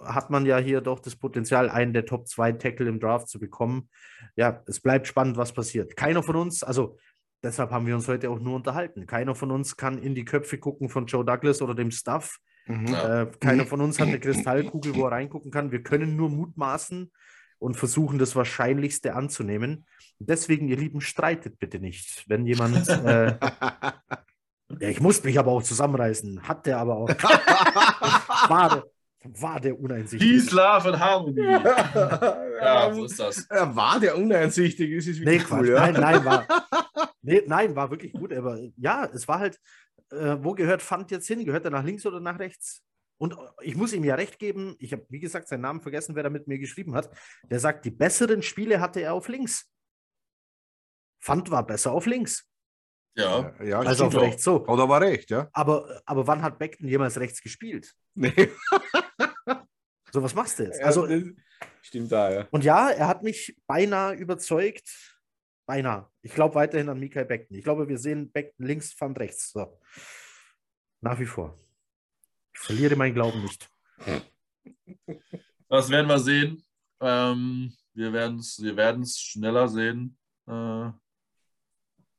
hat man ja hier doch das Potenzial, einen der Top 2 Tackle im Draft zu bekommen. Ja, es bleibt spannend, was passiert. Keiner von uns, also deshalb haben wir uns heute auch nur unterhalten. Keiner von uns kann in die Köpfe gucken von Joe Douglas oder dem Staff. Mhm. Äh, keiner von uns hat eine Kristallkugel, wo er reingucken kann. Wir können nur mutmaßen und versuchen, das Wahrscheinlichste anzunehmen. Deswegen, ihr Lieben, streitet bitte nicht. Wenn jemand. [laughs] Äh, ja, ich muss mich aber auch zusammenreißen. Hat der aber auch. [laughs] der, war der uneinsichtig. Peace, Love and Harmony. [laughs] ja, so ist das. Ja, war der uneinsichtig? Ist es nee, cool, ja? Nein, nein, war. [laughs] Nee, nein, war wirklich gut. Aber ja, es war halt. Äh, wo gehört Fand jetzt hin? Gehört er nach links oder nach rechts? Und ich muss ihm ja recht geben, ich habe, wie gesagt, seinen Namen vergessen, wer da mit mir geschrieben hat. Der sagt, die besseren Spiele hatte er auf links. Fand war besser auf links. Ja, ja also auf rechts so. Oder war recht, ja. Aber, aber wann hat Beckton jemals rechts gespielt? Nee. [laughs] so, was machst du jetzt? Also, ja, stimmt da, ja. Und ja, er hat mich beinahe überzeugt. Beinahe. Ich glaube weiterhin an Mikael Beckton. Ich glaube, wir sehen Beckton links, Fand rechts. So. Nach wie vor. Ich verliere meinen Glauben nicht. Das werden wir sehen. Ähm, wir werden es wir schneller sehen, äh,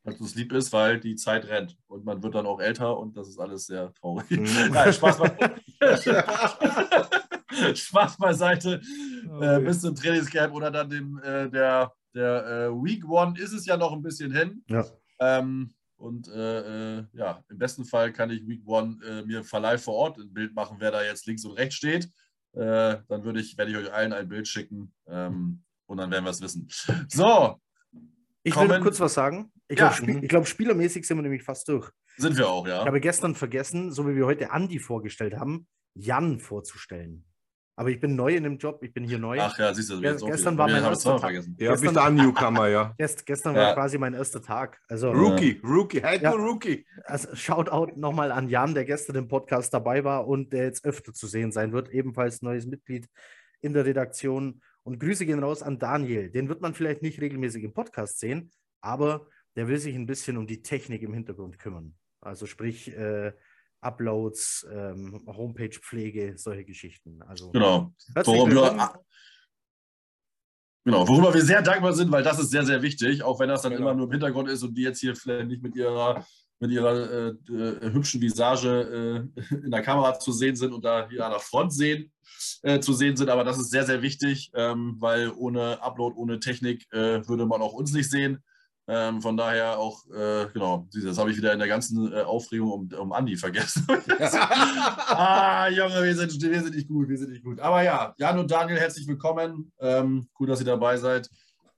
als es lieb ist, weil die Zeit rennt und man wird dann auch älter und das ist alles sehr traurig. Mhm. [laughs] Nein, Spaß, be [laughs] Spaß beiseite. Äh, bis zum Trainingscamp oder dann dem, äh, der, der äh, Week One ist es ja noch ein bisschen hin. Ja. Ähm, und äh, äh, ja, im besten Fall kann ich Week One äh, mir Verleih vor Ort ein Bild machen, wer da jetzt links und rechts steht. Äh, dann würde ich, werde ich euch allen ein Bild schicken ähm, und dann werden wir es wissen. So. Ich kommen. will kurz was sagen. Ich ja. glaube, glaub, spielermäßig sind wir nämlich fast durch. Sind wir auch, ja. Ich habe gestern vergessen, so wie wir heute Andi vorgestellt haben, Jan vorzustellen. Aber ich bin neu in dem Job, ich bin hier neu. Ach ja, siehst du, Ge gestern war mein erster Tag. Vergessen. Ja, gestern, bist du ein Newcomer, [laughs] ja. Gest, gestern ja. war quasi mein erster Tag. Also, Rookie, Rookie, Heiko ja, Rookie. Also Shoutout nochmal an Jan, der gestern im Podcast dabei war und der jetzt öfter zu sehen sein wird. Ebenfalls neues Mitglied in der Redaktion. Und Grüße gehen raus an Daniel. Den wird man vielleicht nicht regelmäßig im Podcast sehen, aber der will sich ein bisschen um die Technik im Hintergrund kümmern. Also sprich, äh, Uploads, ähm, Homepage-Pflege, solche Geschichten. Also, genau. Worum wir, genau. Worüber wir sehr dankbar sind, weil das ist sehr, sehr wichtig, auch wenn das dann genau. immer nur im Hintergrund ist und die jetzt hier vielleicht nicht mit ihrer, mit ihrer äh, äh, hübschen Visage äh, [laughs] in der Kamera zu sehen sind und da hier an der Front sehen, äh, zu sehen sind. Aber das ist sehr, sehr wichtig, ähm, weil ohne Upload, ohne Technik äh, würde man auch uns nicht sehen. Ähm, von daher auch, äh, genau, das habe ich wieder in der ganzen Aufregung um, um Andi vergessen. [laughs] [laughs] ah, Junge, wir sind, wir sind nicht gut, wir sind nicht gut. Aber ja, Jan und Daniel, herzlich willkommen. Ähm, gut, dass ihr dabei seid.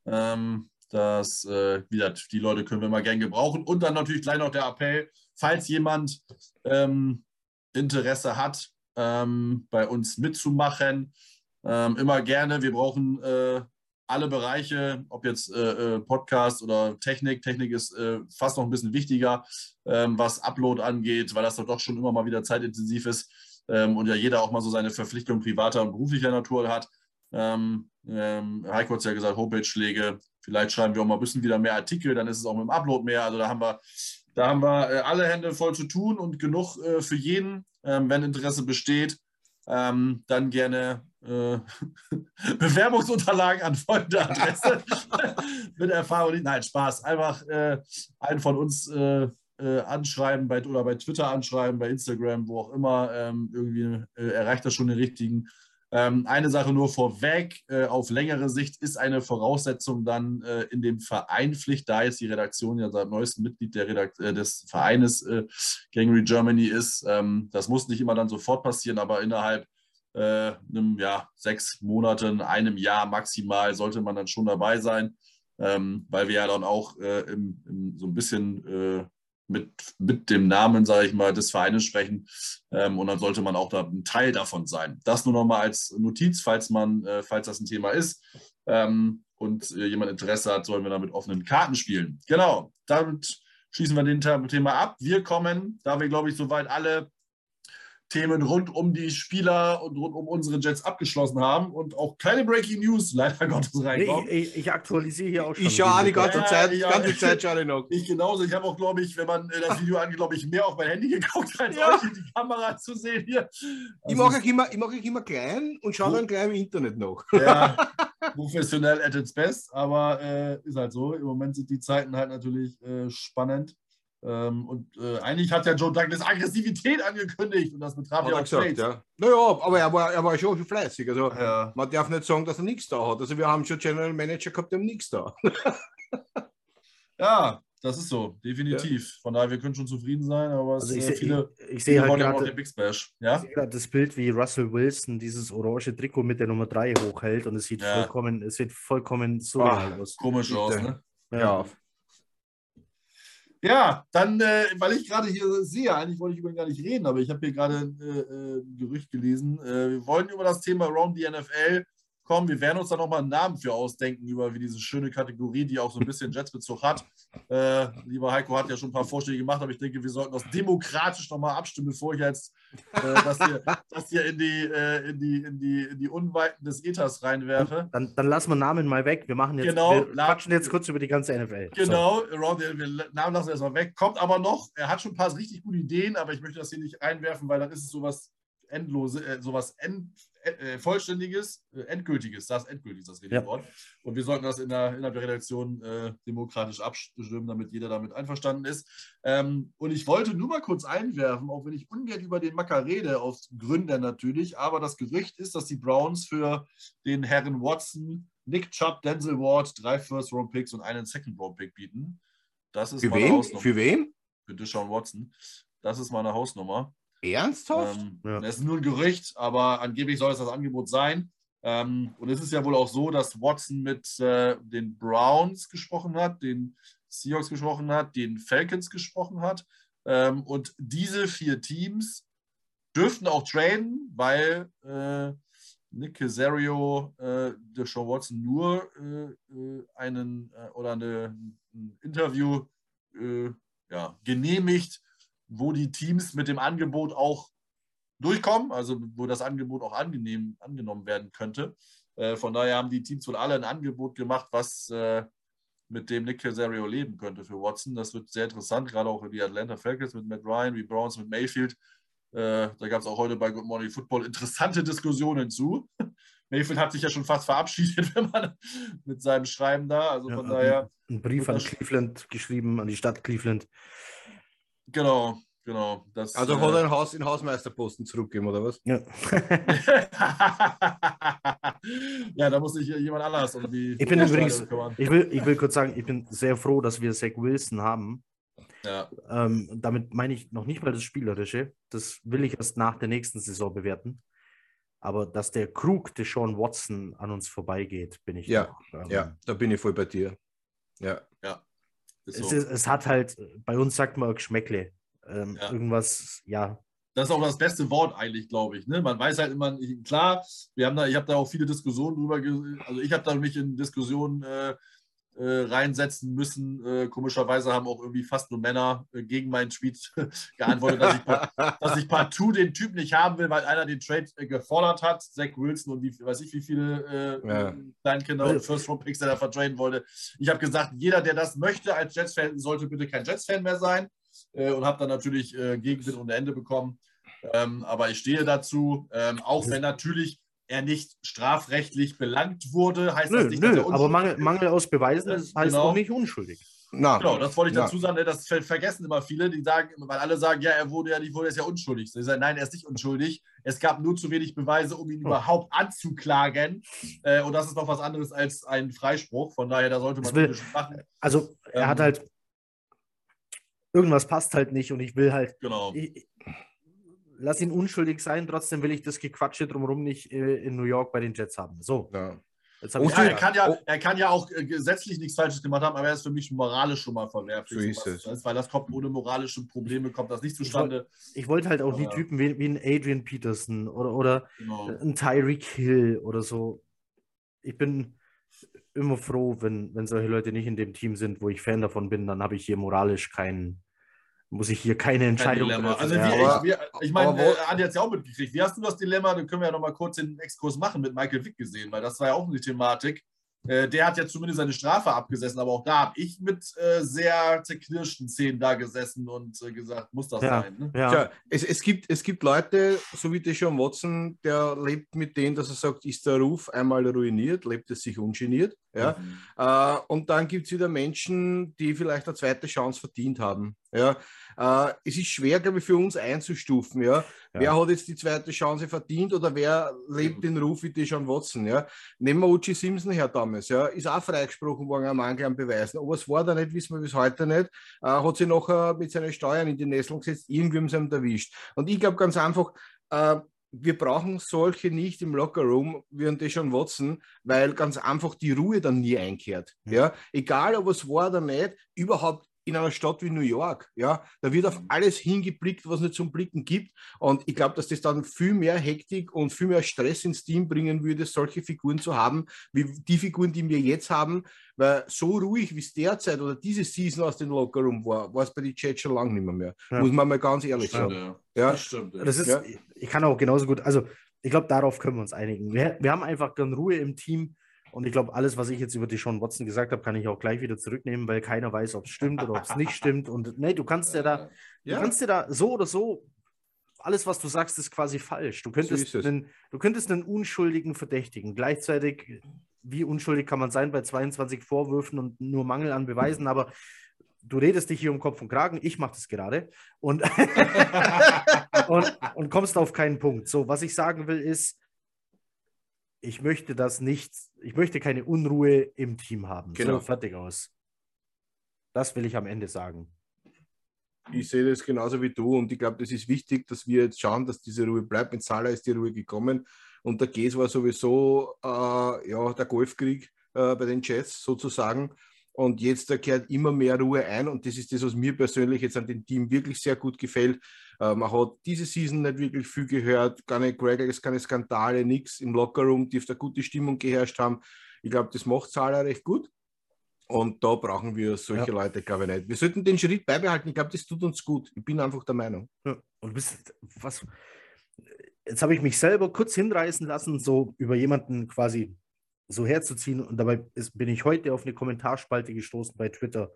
Ähm, das, äh, wieder, die Leute können wir mal gern gebrauchen. Und dann natürlich gleich noch der Appell, falls jemand ähm, Interesse hat, ähm, bei uns mitzumachen, ähm, immer gerne. Wir brauchen äh, alle Bereiche, ob jetzt äh, äh, Podcast oder Technik. Technik ist äh, fast noch ein bisschen wichtiger, ähm, was Upload angeht, weil das doch schon immer mal wieder zeitintensiv ist ähm, und ja jeder auch mal so seine Verpflichtung privater und beruflicher Natur hat. Ähm, ähm, Heiko hat es ja gesagt, Homepage-Schläge. Vielleicht schreiben wir auch mal ein bisschen wieder mehr Artikel, dann ist es auch mit dem Upload mehr. Also da haben wir, da haben wir äh, alle Hände voll zu tun und genug äh, für jeden, ähm, wenn Interesse besteht. Ähm, dann gerne äh, [laughs] Bewerbungsunterlagen an folgende Adresse [laughs] mit Erfahrung. Nein, Spaß. Einfach einen von uns anschreiben bei, oder bei Twitter anschreiben, bei Instagram, wo auch immer. Ähm, irgendwie erreicht das schon den richtigen. Ähm, eine Sache nur vorweg, äh, auf längere Sicht ist eine Voraussetzung dann in dem Verein Pflicht, da jetzt die Redaktion ja seit neuestem Mitglied der Redakt des Vereines Gangery Germany ist. Ähm, das muss nicht immer dann sofort passieren, aber innerhalb äh, einem, ja, sechs Monaten, einem Jahr maximal sollte man dann schon dabei sein, ähm, weil wir ja dann auch äh, im, im, so ein bisschen äh, mit, mit dem Namen, sage ich mal, des Vereines sprechen. Ähm, und dann sollte man auch da ein Teil davon sein. Das nur nochmal als Notiz, falls man, äh, falls das ein Thema ist. Ähm, und äh, jemand Interesse hat, sollen wir da mit offenen Karten spielen. Genau, damit schließen wir den Thema ab. Wir kommen, da wir, glaube ich, soweit alle Themen rund um die Spieler und rund um unsere Jets abgeschlossen haben und auch keine Breaking News [laughs] leider Gottes reinkommen. Ich, ich, ich aktualisiere hier auch schon. Ich schaue die ganze Zeit, ja, ganze Zeit schaue ich noch. [laughs] Ich genauso. Ich habe auch, glaube ich, wenn man äh, das Video angeht, glaube ich, mehr auf mein Handy geguckt, als ja. euch in die Kamera zu sehen hier. Also ich mache euch immer, ich immer klein und schaue dann gleich im Internet noch. Ja, [laughs] professionell at its best, aber äh, ist halt so. Im Moment sind die Zeiten halt natürlich äh, spannend. Ähm, und äh, eigentlich hat ja Joe Douglas Aggressivität angekündigt und das betraf ja auch gesagt, ja. Naja, aber er war, er war schon fleißig. Also ja. man darf nicht sagen, dass er nichts da hat. Also wir haben schon General Manager gehabt, haben nichts da. [laughs] ja, das ist so, definitiv. Ja. Von daher, wir können schon zufrieden sein, aber also ich, äh, viele, ich, ich sehe halt gerade den Big Splash. Ja? das Bild, wie Russell Wilson dieses orange Trikot mit der Nummer 3 hochhält und es sieht ja. vollkommen, es sieht vollkommen so aus. Komisch aus, ne? Ja. Ja, dann, äh, weil ich gerade hier sehe, eigentlich wollte ich über ihn gar nicht reden, aber ich habe hier gerade äh, äh, ein Gerücht gelesen. Äh, wir wollen über das Thema Around the NFL kommen. Wir werden uns da nochmal einen Namen für ausdenken, über wie diese schöne Kategorie, die auch so ein bisschen Jetsbezug hat. Äh, lieber Heiko hat ja schon ein paar Vorschläge gemacht, aber ich denke, wir sollten das demokratisch nochmal abstimmen, bevor ich jetzt äh, das, hier, das hier in die, äh, in, die, in, die, in die Unweiten des Ethers reinwerfe. Dann, dann lassen wir Namen mal weg. Wir machen jetzt, genau, wir quatschen jetzt kurz über die ganze NFL. Genau, so. wir Namen lassen wir erstmal weg. Kommt aber noch, er hat schon ein paar richtig gute Ideen, aber ich möchte das hier nicht reinwerfen, weil dann ist es sowas endlose, äh, sowas end, äh, vollständiges, äh, endgültiges, das endgültig das richtige ja. Wort. Und wir sollten das in der, innerhalb der Redaktion äh, demokratisch abstimmen, damit jeder damit einverstanden ist. Ähm, und ich wollte nur mal kurz einwerfen, auch wenn ich ungern über den Macker rede, aus Gründen natürlich, aber das Gerücht ist, dass die Browns für den Herren Watson, Nick Chubb, Denzel Ward drei First-Round-Picks und einen Second-Round-Pick bieten. Das ist für wen? Für wen? Für Deshaun Watson. Das ist meine Hausnummer. Ernsthaft? Ähm, ja. Das ist nur ein Gerücht, aber angeblich soll es das Angebot sein. Ähm, und es ist ja wohl auch so, dass Watson mit äh, den Browns gesprochen hat, den Seahawks gesprochen hat, den Falcons gesprochen hat. Ähm, und diese vier Teams dürften auch traden, weil äh, Nick Casario äh, Sean Watson nur äh, äh einen äh, oder eine, ein Interview äh, ja, genehmigt, wo die Teams mit dem Angebot auch durchkommen, also wo das Angebot auch angenehm, angenommen werden könnte. Äh, von daher haben die Teams wohl alle ein Angebot gemacht, was äh, mit dem Nick Casario leben könnte für Watson. Das wird sehr interessant, gerade auch die Atlanta Falcons mit Matt Ryan, wie Browns mit Mayfield. Äh, da gab es auch heute bei Good Morning Football interessante Diskussionen zu. [laughs] Mayfield hat sich ja schon fast verabschiedet, [laughs] wenn man mit seinem Schreiben da. Also von ja, daher. Ein Brief an Cleveland geschrieben, an die Stadt Cleveland. Genau, genau. Das, also hat er äh, ein Haus in Hausmeisterposten zurückgeben, oder was? Ja. [laughs] ja, da muss sich jemand anders um die. Ich bin übrigens, ich will, ich will kurz sagen, ich bin sehr froh, dass wir Zach Wilson haben. Ja. Ähm, damit meine ich noch nicht mal das Spielerische. Das will ich erst nach der nächsten Saison bewerten. Aber dass der Krug des Sean Watson an uns vorbeigeht, bin ich. Ja, noch, ähm, ja, da bin ich voll bei dir. Ja. Ja. Es, so. ist, es, hat halt, bei uns sagt man Geschmäckle. Ähm, ja. Irgendwas, ja. Das ist auch das beste Wort eigentlich, glaube ich. Ne? Man weiß halt immer, klar, wir haben da, ich habe da auch viele Diskussionen drüber, also ich habe da mich in Diskussionen äh, äh, reinsetzen müssen. Äh, komischerweise haben auch irgendwie fast nur Männer äh, gegen meinen Tweet [laughs] geantwortet, dass ich, dass ich partout den Typ nicht haben will, weil einer den Trade äh, gefordert hat. Zach Wilson und wie weiß ich, wie viele äh, ja. Kleinkinder und First-Round-Picks er da vertraden wollte. Ich habe gesagt, jeder, der das möchte als Jets-Fan, sollte bitte kein Jets-Fan mehr sein. Und habe dann natürlich Gegenwind ohne Ende bekommen. Ähm, aber ich stehe dazu, ähm, auch wenn natürlich er nicht strafrechtlich belangt wurde, heißt nö, das nicht, nö, dass er aber Mangel, Mangel aus Beweisen heißt genau. auch nicht unschuldig. Na, genau, das wollte ich dazu sagen. Das vergessen immer viele, die sagen, weil alle sagen, ja, er wurde ja nicht, wurde ja unschuldig. Sie sagen, nein, er ist nicht unschuldig. Es gab nur zu wenig Beweise, um ihn oh. überhaupt anzuklagen. Äh, und das ist noch was anderes als ein Freispruch. Von daher, da sollte man will, machen. Also er ähm, hat halt irgendwas passt halt nicht und ich will halt. Genau. Ich, lass ihn unschuldig sein, trotzdem will ich das Gequatsche drumherum nicht äh, in New York bei den Jets haben. So. Ja. Ja, er, kann ja, oh. er kann ja auch äh, gesetzlich nichts Falsches gemacht haben, aber er ist für mich moralisch schon mal verwerflich. So ist es. Das, weil das kommt ohne moralische Probleme, kommt das nicht zustande. Ich, wollte halt auch die Typen wie, wie ein Adrian Peterson oder, oder genau. ein Tyreek Hill oder so. Ich bin immer froh, wenn, wenn solche Leute nicht in dem Team sind, wo ich Fan davon bin, dann habe ich hier moralisch keinen muss ich hier keine Entscheidung treffen. Also ja, wie, aber, ich, ich meine, äh, Andi hat es ja auch mitgekriegt. Wie hast du das Dilemma, dann können wir ja noch mal kurz den Exkurs machen, mit Michael Wick gesehen, weil das war ja auch eine Thematik. Äh, der hat ja zumindest seine Strafe abgesessen, aber auch da habe ich mit äh, sehr zerknirschten Zähnen da gesessen und äh, gesagt, muss das ja, sein. Ne? Ja. Tja, es, es, gibt, es gibt Leute, so wie Deshaun Watson, der lebt mit denen, dass er sagt, ist der Ruf einmal ruiniert, lebt es sich ungeniert. Ja? Mhm. Äh, und dann gibt es wieder Menschen, die vielleicht eine zweite Chance verdient haben. Ja? Äh, es ist schwer, glaube ich, für uns einzustufen. Ja? ja? Wer hat jetzt die zweite Chance verdient oder wer lebt den Ruf wie Deshaun Watson? Ja? Nehmen wir Uchi Simpson her damals. Ja? Ist auch freigesprochen worden am Mangel an Beweisen. Aber es war da nicht, wissen wir bis heute nicht. Äh, hat sich nachher mit seinen Steuern in die Nesseln gesetzt. Irgendwie haben sie ihn erwischt. Und ich glaube ganz einfach, äh, wir brauchen solche nicht im Lockerroom wie ein Deshaun Watson, weil ganz einfach die Ruhe dann nie einkehrt. Ja? Egal, ob es war oder nicht, überhaupt in einer Stadt wie New York. Ja, da wird auf mhm. alles hingeblickt, was es zum Blicken gibt. Und ich glaube, dass das dann viel mehr Hektik und viel mehr Stress ins Team bringen würde, solche Figuren zu haben, wie die Figuren, die wir jetzt haben. Weil so ruhig, wie es derzeit oder diese Season aus dem Lockerroom war, war es bei den Jets schon lange nicht mehr. mehr. Ja. Muss man mal ganz ehrlich sagen. Ja. ja. Das stimmt. Ja. Das ist, Ich kann auch genauso gut, also ich glaube, darauf können wir uns einigen. Wir, wir haben einfach dann Ruhe im Team und ich glaube, alles, was ich jetzt über die Sean Watson gesagt habe, kann ich auch gleich wieder zurücknehmen, weil keiner weiß, ob es stimmt oder ob es nicht stimmt. Und nee, du kannst ja da, ja. du kannst dir da so oder so alles, was du sagst, ist quasi falsch. Du könntest, so einen, du könntest einen unschuldigen Verdächtigen. Gleichzeitig, wie unschuldig kann man sein bei 22 Vorwürfen und nur Mangel an Beweisen, aber du redest dich hier um Kopf und Kragen, ich mache das gerade und, [laughs] und, und kommst auf keinen Punkt. So, was ich sagen will, ist, ich möchte das nicht, ich möchte keine Unruhe im Team haben. Genau. So, fertig aus. Das will ich am Ende sagen. Ich sehe das genauso wie du und ich glaube, das ist wichtig, dass wir jetzt schauen, dass diese Ruhe bleibt. Mit Salah ist die Ruhe gekommen und der Gs war sowieso äh, ja, der Golfkrieg äh, bei den Jets sozusagen. Und jetzt da kehrt immer mehr Ruhe ein und das ist das, was mir persönlich jetzt an dem Team wirklich sehr gut gefällt. Äh, man hat diese Season nicht wirklich viel gehört, keine Graggles, keine Skandale, nichts. Im Lockerroom dürfte eine gute Stimmung geherrscht haben. Ich glaube, das macht Zahler recht gut. Und da brauchen wir solche ja. Leute, glaube ich, nicht. Wir sollten den Schritt beibehalten. Ich glaube, das tut uns gut. Ich bin einfach der Meinung. Ja. Und bist, was, jetzt habe ich mich selber kurz hinreißen lassen, so über jemanden quasi so herzuziehen. Und dabei ist, bin ich heute auf eine Kommentarspalte gestoßen bei Twitter,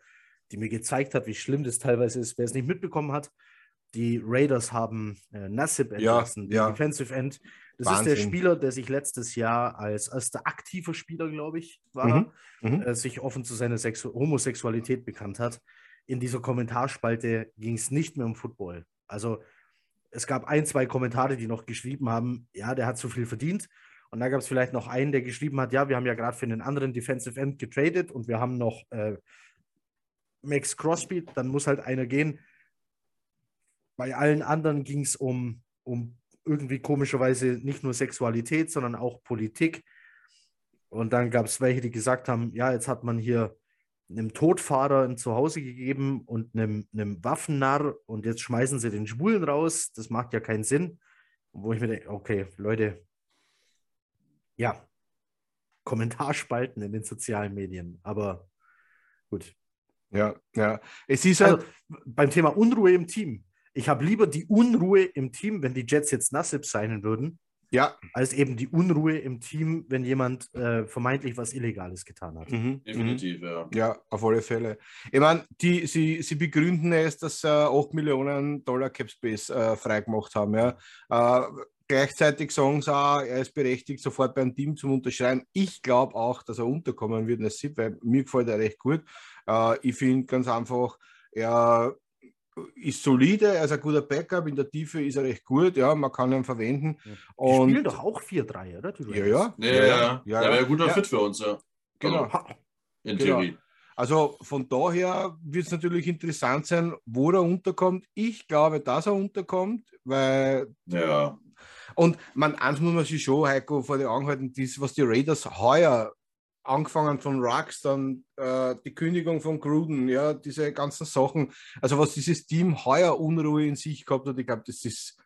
die mir gezeigt hat, wie schlimm das teilweise ist. Wer es nicht mitbekommen hat, die Raiders haben äh, Nassib entlassen, ja, ja. Defensive End. Das Wahnsinn. ist der Spieler, der sich letztes Jahr als erster aktiver Spieler, glaube ich, war, mhm. Mhm. Äh, sich offen zu seiner Sexu Homosexualität bekannt hat. In dieser Kommentarspalte ging es nicht mehr um Football. Also es gab ein, zwei Kommentare, die noch geschrieben haben, ja, der hat zu viel verdient. Und da gab es vielleicht noch einen, der geschrieben hat, ja, wir haben ja gerade für einen anderen Defensive End getradet und wir haben noch äh, Max Crosby, dann muss halt einer gehen. Bei allen anderen ging es um, um irgendwie komischerweise nicht nur Sexualität, sondern auch Politik. Und dann gab es welche, die gesagt haben, ja, jetzt hat man hier einem Todfahrer ein Zuhause gegeben und einem, einem Waffennarr und jetzt schmeißen sie den Schwulen raus. Das macht ja keinen Sinn. Wo ich mir denke, okay, Leute, ja, Kommentarspalten in den sozialen Medien, aber gut. Ja, ja. Es ist halt. Also, beim Thema Unruhe im Team. Ich habe lieber die Unruhe im Team, wenn die Jets jetzt Nassib sein würden, ja. als eben die Unruhe im Team, wenn jemand äh, vermeintlich was Illegales getan hat. Mhm. Definitiv, mhm. ja. Ja, auf alle Fälle. Ich meine, sie, sie begründen es, dass sie äh, 8 Millionen Dollar Capspace äh, freigemacht haben. Ja. Äh, gleichzeitig sagen sie auch, er ist berechtigt, sofort beim Team zum Unterschreiben. Ich glaube auch, dass er unterkommen wird in der SIP, weil mir gefällt er recht gut. Äh, ich finde ganz einfach, er ist solide, er ist ein guter Backup, in der Tiefe ist er recht gut, ja, man kann ihn verwenden. Ja. Und spielen doch auch 4-3, oder? Ja, ja. Ja, ja, ja. ja, ja. ein guter Fit für uns, ja. Genau. Also, in genau. Theorie. Also von daher wird es natürlich interessant sein, wo er unterkommt. Ich glaube, dass er unterkommt, weil. Ja. Und man, eins muss man sich schon, Heiko, vor die Augen halten, das, was die Raiders heuer angefangen von Rux, dann äh, die Kündigung von Gruden, ja, diese ganzen Sachen. Also was dieses Team heuer Unruhe in sich gehabt hat, ich glaube, das ist,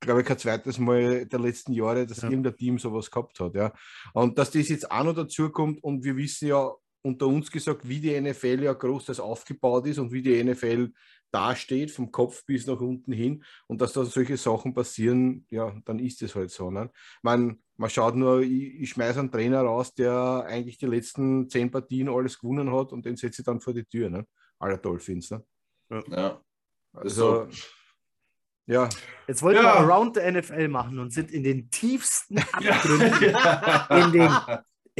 glaube ich, kein zweites Mal der letzten Jahre, dass ja. irgendein Team sowas gehabt hat, ja. Und dass das jetzt auch noch dazu kommt und wir wissen ja unter uns gesagt, wie die NFL ja groß aufgebaut ist und wie die NFL dasteht, vom Kopf bis nach unten hin und dass da solche Sachen passieren, ja, dann ist es halt so. Ne? Man, man schaut nur, ich, ich schmeiße einen Trainer raus, der eigentlich die letzten zehn Partien alles gewonnen hat und den setze ich dann vor die Tür, ne? Aller Dolphins. Ne? Ja. Also, ja. Jetzt wollten ja. wir Around the NFL machen und sind in den tiefsten Abgründen, ja. [laughs] in den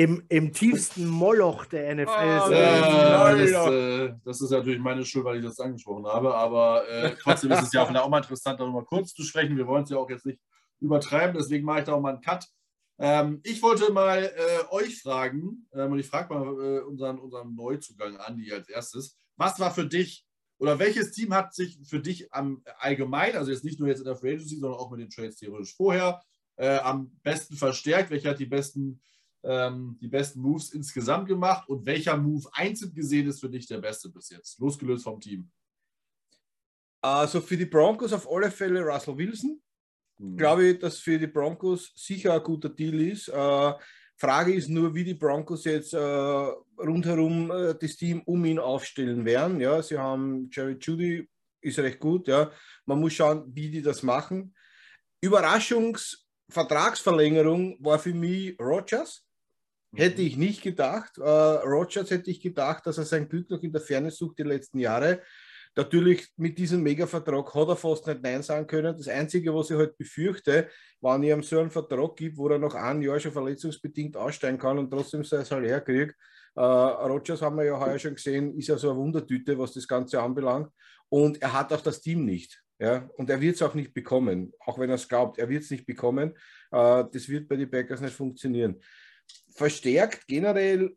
im, im tiefsten Moloch der NFL oh, sind. Ja, das, äh, das, ist natürlich meine Schuld, weil ich das angesprochen habe. Aber äh, trotzdem ist es ja auch mal interessant, darüber kurz zu sprechen. Wir wollen es ja auch jetzt nicht übertreiben, deswegen mache ich da auch mal einen Cut. Ähm, ich wollte mal äh, euch fragen, ähm, und ich frage mal äh, unseren, unseren Neuzugang Andi als erstes. Was war für dich oder welches Team hat sich für dich am allgemein, also jetzt nicht nur jetzt in der Free Agency, sondern auch mit den Trades theoretisch vorher, äh, am besten verstärkt? Welcher hat die besten ähm, die besten Moves insgesamt gemacht und welcher Move einzeln gesehen ist für dich der beste bis jetzt, losgelöst vom Team? Also für die Broncos auf alle Fälle Russell Wilson. Hm. Glaube ich, dass für die Broncos sicher ein guter Deal ist. Äh, Frage ist nur, wie die Broncos jetzt äh, rundherum äh, das Team um ihn aufstellen werden. Ja, sie haben Jerry Judy, ist recht gut. Ja, man muss schauen, wie die das machen. Überraschungsvertragsverlängerung war für mich Rogers. Hätte ich nicht gedacht. Äh, Rogers hätte ich gedacht, dass er sein Glück noch in der Ferne sucht die letzten Jahre. Natürlich mit diesem Mega-Vertrag hat er fast nicht Nein sagen können. Das Einzige, was ich halt befürchte, wenn ich ihm so einen Vertrag gibt, wo er noch ein Jahr schon verletzungsbedingt aussteigen kann und trotzdem sein Salär kriegt. Äh, Rogers haben wir ja heuer schon gesehen, ist ja so eine Wundertüte, was das Ganze anbelangt. Und er hat auch das Team nicht. Ja? Und er wird es auch nicht bekommen, auch wenn er es glaubt, er wird es nicht bekommen. Äh, das wird bei den Packers nicht funktionieren. Verstärkt generell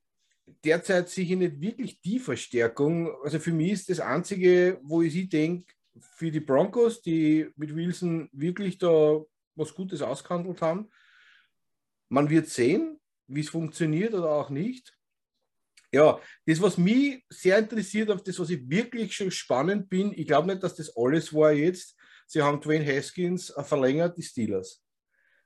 derzeit sicher nicht wirklich die Verstärkung. Also für mich ist das Einzige, wo ich sie denke, für die Broncos, die mit Wilson wirklich da was Gutes ausgehandelt haben. Man wird sehen, wie es funktioniert oder auch nicht. Ja, das, was mich sehr interessiert, auf das, was ich wirklich schon spannend bin, ich glaube nicht, dass das alles war jetzt. Sie haben Dwayne Haskins verlängert, die Steelers.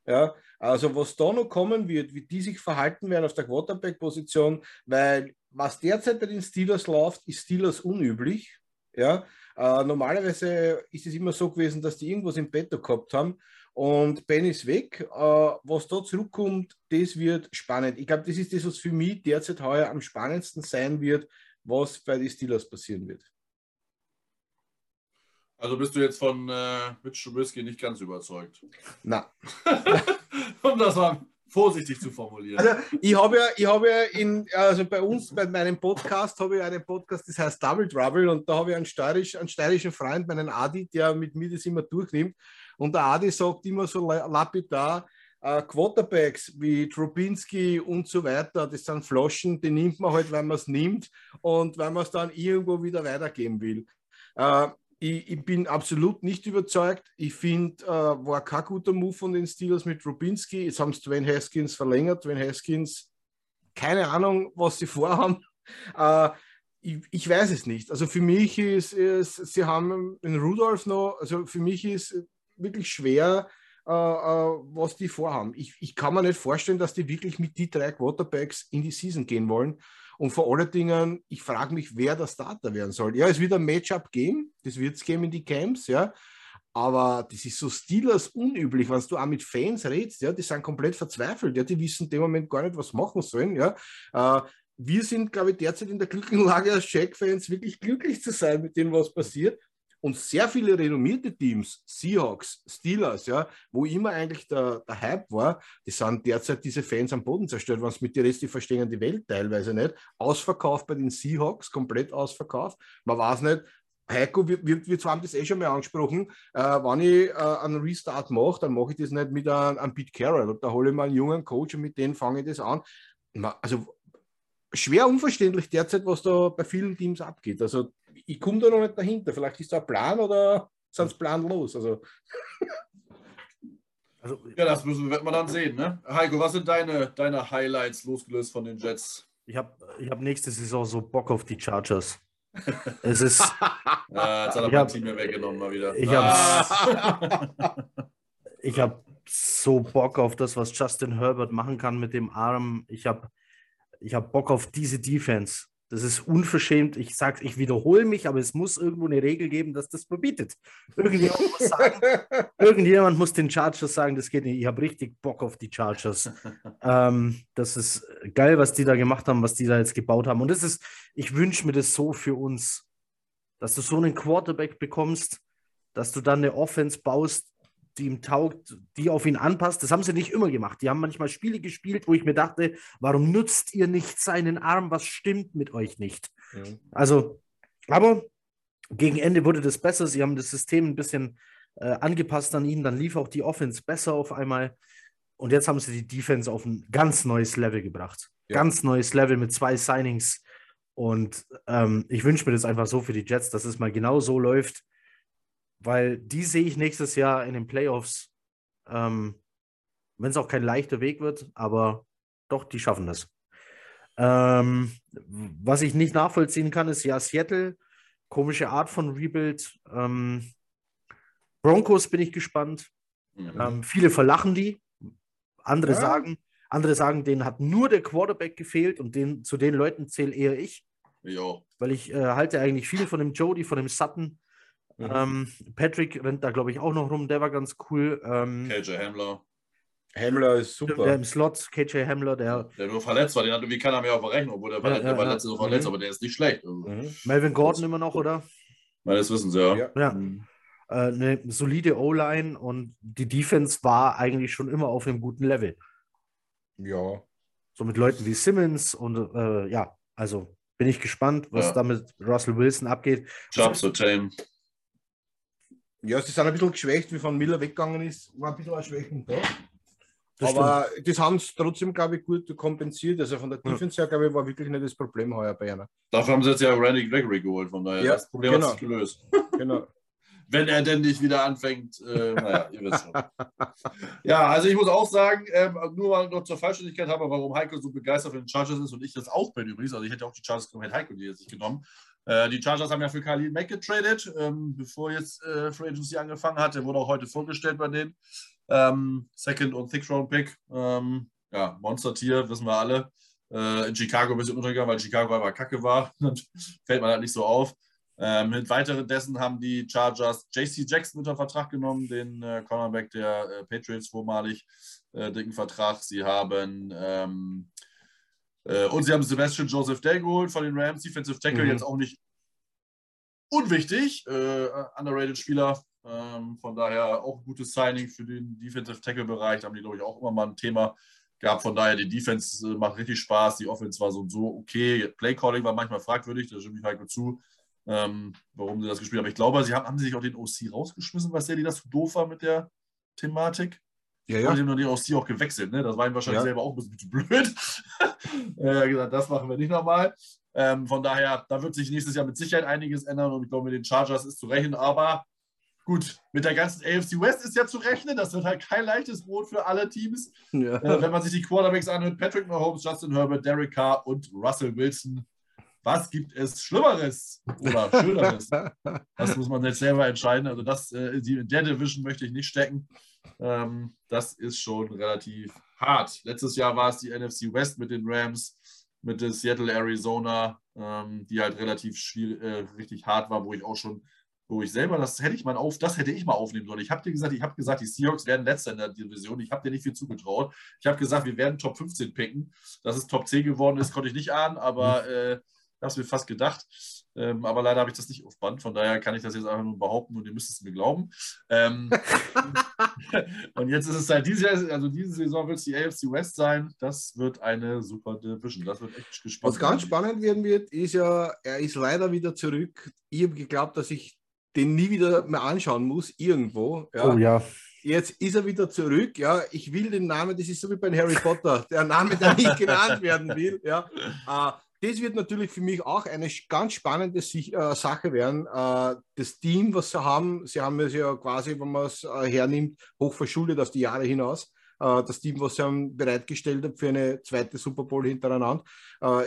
Ja, also was da noch kommen wird, wie die sich verhalten werden auf der Quarterback-Position, weil was derzeit bei den Steelers läuft, ist Steelers unüblich. Ja, äh, normalerweise ist es immer so gewesen, dass die irgendwas im Bett gehabt haben und Ben ist weg. Äh, was da zurückkommt, das wird spannend. Ich glaube, das ist das, was für mich derzeit heuer am spannendsten sein wird, was bei den Steelers passieren wird. Also bist du jetzt von äh, Mitch Trubisky nicht ganz überzeugt? Na. [laughs] um das mal vorsichtig zu formulieren. Also ich habe ja, ich habe ja in, also bei uns, bei meinem Podcast, habe ich einen Podcast, das heißt Double Trouble und da habe ich einen, steirisch, einen steirischen Freund, meinen Adi, der mit mir das immer durchnimmt und der Adi sagt immer so lapidar, äh, Quarterbacks wie Trubinski und so weiter, das sind Flaschen, die nimmt man halt, weil man es nimmt und weil man es dann irgendwo wieder weitergeben will. Äh, ich, ich, bin absolut nicht überzeugt. Ich finde, äh, war kein guter Move von den Steelers mit Rubinski. Jetzt haben es Dwayne Haskins verlängert. Dwayne Haskins, keine Ahnung, was sie vorhaben. [laughs] Äh, ich, ich, weiß es nicht. Also für mich ist, ist sie haben in Rudolph noch, also für mich ist wirklich schwer, äh, äh, was die vorhaben. Ich, ich kann mir nicht vorstellen, dass die wirklich mit die drei Quarterbacks in die Season gehen wollen. Und vor allen Dingen, ich frage mich, wer der Starter werden soll. Ja, es wird ein Matchup geben, das wird es geben in die Camps, ja. Aber das ist so Steelers unüblich, wenn du auch mit Fans redest, ja, die sind komplett verzweifelt, ja, die wissen in dem Moment gar nicht, was machen sollen, ja. Äh, wir sind, glaube ich, derzeit in der glücklichen Lage als Shaq-Fans wirklich glücklich zu sein mit dem, was passiert. Und sehr viele renommierte Teams, Seahawks, Steelers, ja, wo immer eigentlich der, der Hype war, die sind derzeit diese Fans am Boden zerstört, wenn es mit die Rest, die verstehen die Welt teilweise nicht. Ausverkauft bei den Seahawks, komplett ausverkauft. Man weiß nicht, Heiko, wir, wir, wir haben das eh schon mal angesprochen. Äh, wenn ich äh, einen Restart mache, dann mache ich das nicht mit einem, einem Pete Carroll. Da hole ich mal einen jungen Coach und mit dem fange ich das an. Also schwer unverständlich derzeit, was da bei vielen Teams abgeht. Also ich komme da noch nicht dahinter. Vielleicht ist da ein Plan oder sind es planlos? Also. [laughs] also. Ja, das müssen, wird man dann sehen. Ne? Heiko, was sind deine, deine Highlights losgelöst von den Jets? Ich habe ich hab nächste Saison so Bock auf die Chargers. es ist. [laughs] ja, jetzt hat er mein Team mir weggenommen mal wieder. Ich habe [laughs] ich hab so Bock auf das, was Justin Herbert machen kann mit dem Arm. Ich habe ich hab Bock auf diese Defense. Das ist unverschämt. Ich sage ich wiederhole mich, aber es muss irgendwo eine Regel geben, dass das verbietet. Irgendjemand muss, sagen, [laughs] irgendjemand muss den Chargers sagen, das geht nicht. Ich habe richtig Bock auf die Chargers. [laughs] ähm, das ist geil, was die da gemacht haben, was die da jetzt gebaut haben. Und das ist, ich wünsche mir das so für uns, dass du so einen Quarterback bekommst, dass du dann eine Offense baust, die ihm taugt, die auf ihn anpasst. Das haben sie nicht immer gemacht. Die haben manchmal Spiele gespielt, wo ich mir dachte, warum nutzt ihr nicht seinen Arm? Was stimmt mit euch nicht? Mhm. Also, aber gegen Ende wurde das besser. Sie haben das System ein bisschen äh, angepasst an ihn. Dann lief auch die Offense besser auf einmal. Und jetzt haben sie die Defense auf ein ganz neues Level gebracht. Ja. Ganz neues Level mit zwei Signings. Und ähm, ich wünsche mir das einfach so für die Jets, dass es mal genau so läuft, weil die sehe ich nächstes Jahr in den Playoffs, ähm, wenn es auch kein leichter Weg wird, aber doch, die schaffen das. Ähm, was ich nicht nachvollziehen kann, ist ja Seattle, komische Art von Rebuild. Ähm, Broncos bin ich gespannt. Mhm. Ähm, viele verlachen die. Andere ja. sagen, andere sagen, denen hat nur der Quarterback gefehlt und den, zu den Leuten zähle eher ich. Ja. Weil ich äh, halte eigentlich viel von dem Jody, von dem Sutton. Mhm. Ähm, Patrick rennt da, glaube ich, auch noch rum, der war ganz cool. Ähm, KJ Hamler. Hamler ist super. Der im Slot, KJ Hamler, der. Der nur verletzt war, den hat irgendwie keiner mehr auf der Rechnung, obwohl der, ja, der ja, war letztes Jahr verletzt, mhm. aber der ist nicht schlecht. Also. Mhm. Melvin Gordon immer noch, oder? Meines Wissens, ja. Ja. ja. Mhm. Äh, eine solide O-Line und die Defense war eigentlich schon immer auf einem guten Level. Ja. So mit Leuten wie Simmons und äh, ja, also bin ich gespannt, was ja. da mit Russell Wilson abgeht. Job so tame. Ja, sie sind ein bisschen geschwächt, wie von Miller weggegangen ist, war ein bisschen erschwächend da. Das aber stimmt. das haben sie trotzdem, glaube ich, gut kompensiert. Also von der Defense her, glaube ich, war wirklich nicht das Problem heuer bei einer. Dafür haben sie jetzt ja Randy Gregory geholt, von daher ja, das Problem genau. hat sich gelöst. [laughs] Genau. [laughs] Wenn er denn nicht wieder anfängt, äh, naja, ihr wisst schon. Ja, also ich muss auch sagen, ähm, nur mal noch zur Vollständigkeit habe, warum Heiko so begeistert für den Chargers ist und ich das auch bin übrigens. Also ich hätte auch die Chargers genommen, hätte Heiko die jetzt nicht genommen. Äh, die Chargers haben ja für Khalil Mack getradet, ähm, bevor jetzt äh, Free Agency angefangen hat. Der wurde auch heute vorgestellt bei denen. Ähm, Second- und Sixth-Round-Pick. Ähm, ja, Monster-Tier, wissen wir alle. Äh, in Chicago ein bisschen untergegangen, weil Chicago einfach kacke war. [laughs] Fällt man halt nicht so auf. Ähm, mit weiteren dessen haben die Chargers JC Jackson unter Vertrag genommen, den äh, Cornerback der äh, Patriots vormalig, äh, dicken Vertrag. Sie haben ähm, äh, und sie haben Sebastian Joseph Day geholt von den Rams, Defensive Tackle, mhm. jetzt auch nicht unwichtig, äh, underrated Spieler, ähm, von daher auch ein gutes Signing für den Defensive Tackle-Bereich. Da haben die, glaube ich, auch immer mal ein Thema gehabt. Von daher, die Defense äh, macht richtig Spaß. Die Offense war so und so okay. Playcalling war manchmal fragwürdig, da stimme ich Heiko zu, ähm, warum sie das gespielt haben. Ich glaube, sie haben, haben sie sich auch den OC rausgeschmissen, was der, die das zu doof war mit der Thematik. Ja, ja. Und haben den OC auch gewechselt. Ne? Das war ihm wahrscheinlich ja. selber auch ein bisschen blöd. [laughs] äh, gesagt, das machen wir nicht nochmal. Ähm, von daher, da wird sich nächstes Jahr mit Sicherheit einiges ändern und ich glaube, mit den Chargers ist zu rechnen. Aber Gut, mit der ganzen AFC West ist ja zu rechnen. Das wird halt kein leichtes Brot für alle Teams. Ja. Äh, wenn man sich die Quarterbacks anhört, Patrick Mahomes, Justin Herbert, Derek Carr und Russell Wilson. Was gibt es Schlimmeres oder Schöneres? das muss man jetzt selber entscheiden. Also das, äh, in der Division möchte ich nicht stecken. Ähm, das ist schon relativ hart. Letztes Jahr war es die NFC West mit den Rams, mit der Seattle, Arizona, ähm, die halt relativ schwierig, äh, richtig hart war, wo ich auch schon wo ich selber, das hätte ich mal auf, das hätte ich mal aufnehmen sollen. Ich habe dir gesagt, ich habe gesagt, die Seahawks werden letzter in der Division. Ich habe dir nicht viel zugetraut. Ich habe gesagt, wir werden Top 15 picken. Dass es Top 10 geworden ist, konnte ich nicht ahnen, aber mhm. Äh, habe es mir fast gedacht. Ähm, aber leider habe ich das nicht auf Band. Von daher kann ich das jetzt einfach nur behaupten und ihr müsst es mir glauben. Ähm, [laughs] und jetzt ist es halt diese, also diese Saison wird es die AFC West sein. Das wird eine super Division. Das wird echt gespannt. Was ganz spannend werden wird, ist ja, er ist leider wieder zurück. Ich habe geglaubt, dass ich den nie wieder mehr anschauen muss, irgendwo. Ja. Oh ja. Jetzt ist er wieder zurück. Ja, ich will den Namen, das ist so wie bei Harry Potter, der Name, der nicht genannt werden will. Ja. Äh, [laughs] das wird natürlich für mich auch eine ganz spannende äh, Sache werden. Äh, das Team, was sie haben, sie haben es ja quasi, wenn man es hernimmt, hochverschuldet auf die Jahre hinaus das Team, was sie haben bereitgestellt haben für eine zweite Super Bowl hintereinander.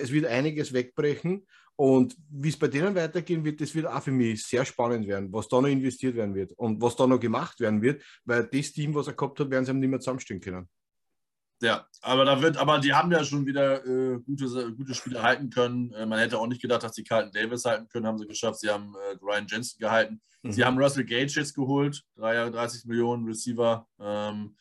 Es wird einiges wegbrechen und wie es bei denen weitergehen wird, das wird auch für mich sehr spannend werden, was da noch investiert werden wird und was da noch gemacht werden wird, weil das Team, was er gehabt hat, werden sie nicht mehr zusammenstehen können. Ja, aber da wird, aber die haben ja schon wieder äh, gute, gute Spiele halten können. Äh, man hätte auch nicht gedacht, dass die Carlton Davis halten können, haben sie geschafft. Sie haben äh, Ryan Jensen gehalten. Mhm. Sie haben Russell Gage jetzt geholt, 30 Millionen Receiver. Ähm,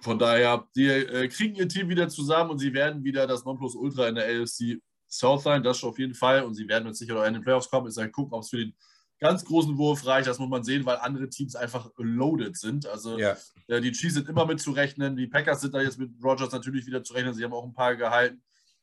von daher, die äh, kriegen ihr Team wieder zusammen und sie werden wieder das Nonplusultra in der AFC Southline, das schon auf jeden Fall. Und sie werden mit Sicherheit auch in den Playoffs kommen. Ist dann gucken, ob es für den ganz großen Wurf reicht. Das muss man sehen, weil andere Teams einfach loaded sind. Also ja. äh, die Chiefs sind immer mit zu rechnen. Die Packers sind da jetzt mit Rogers natürlich wieder zu rechnen. Sie haben auch ein paar gehalten.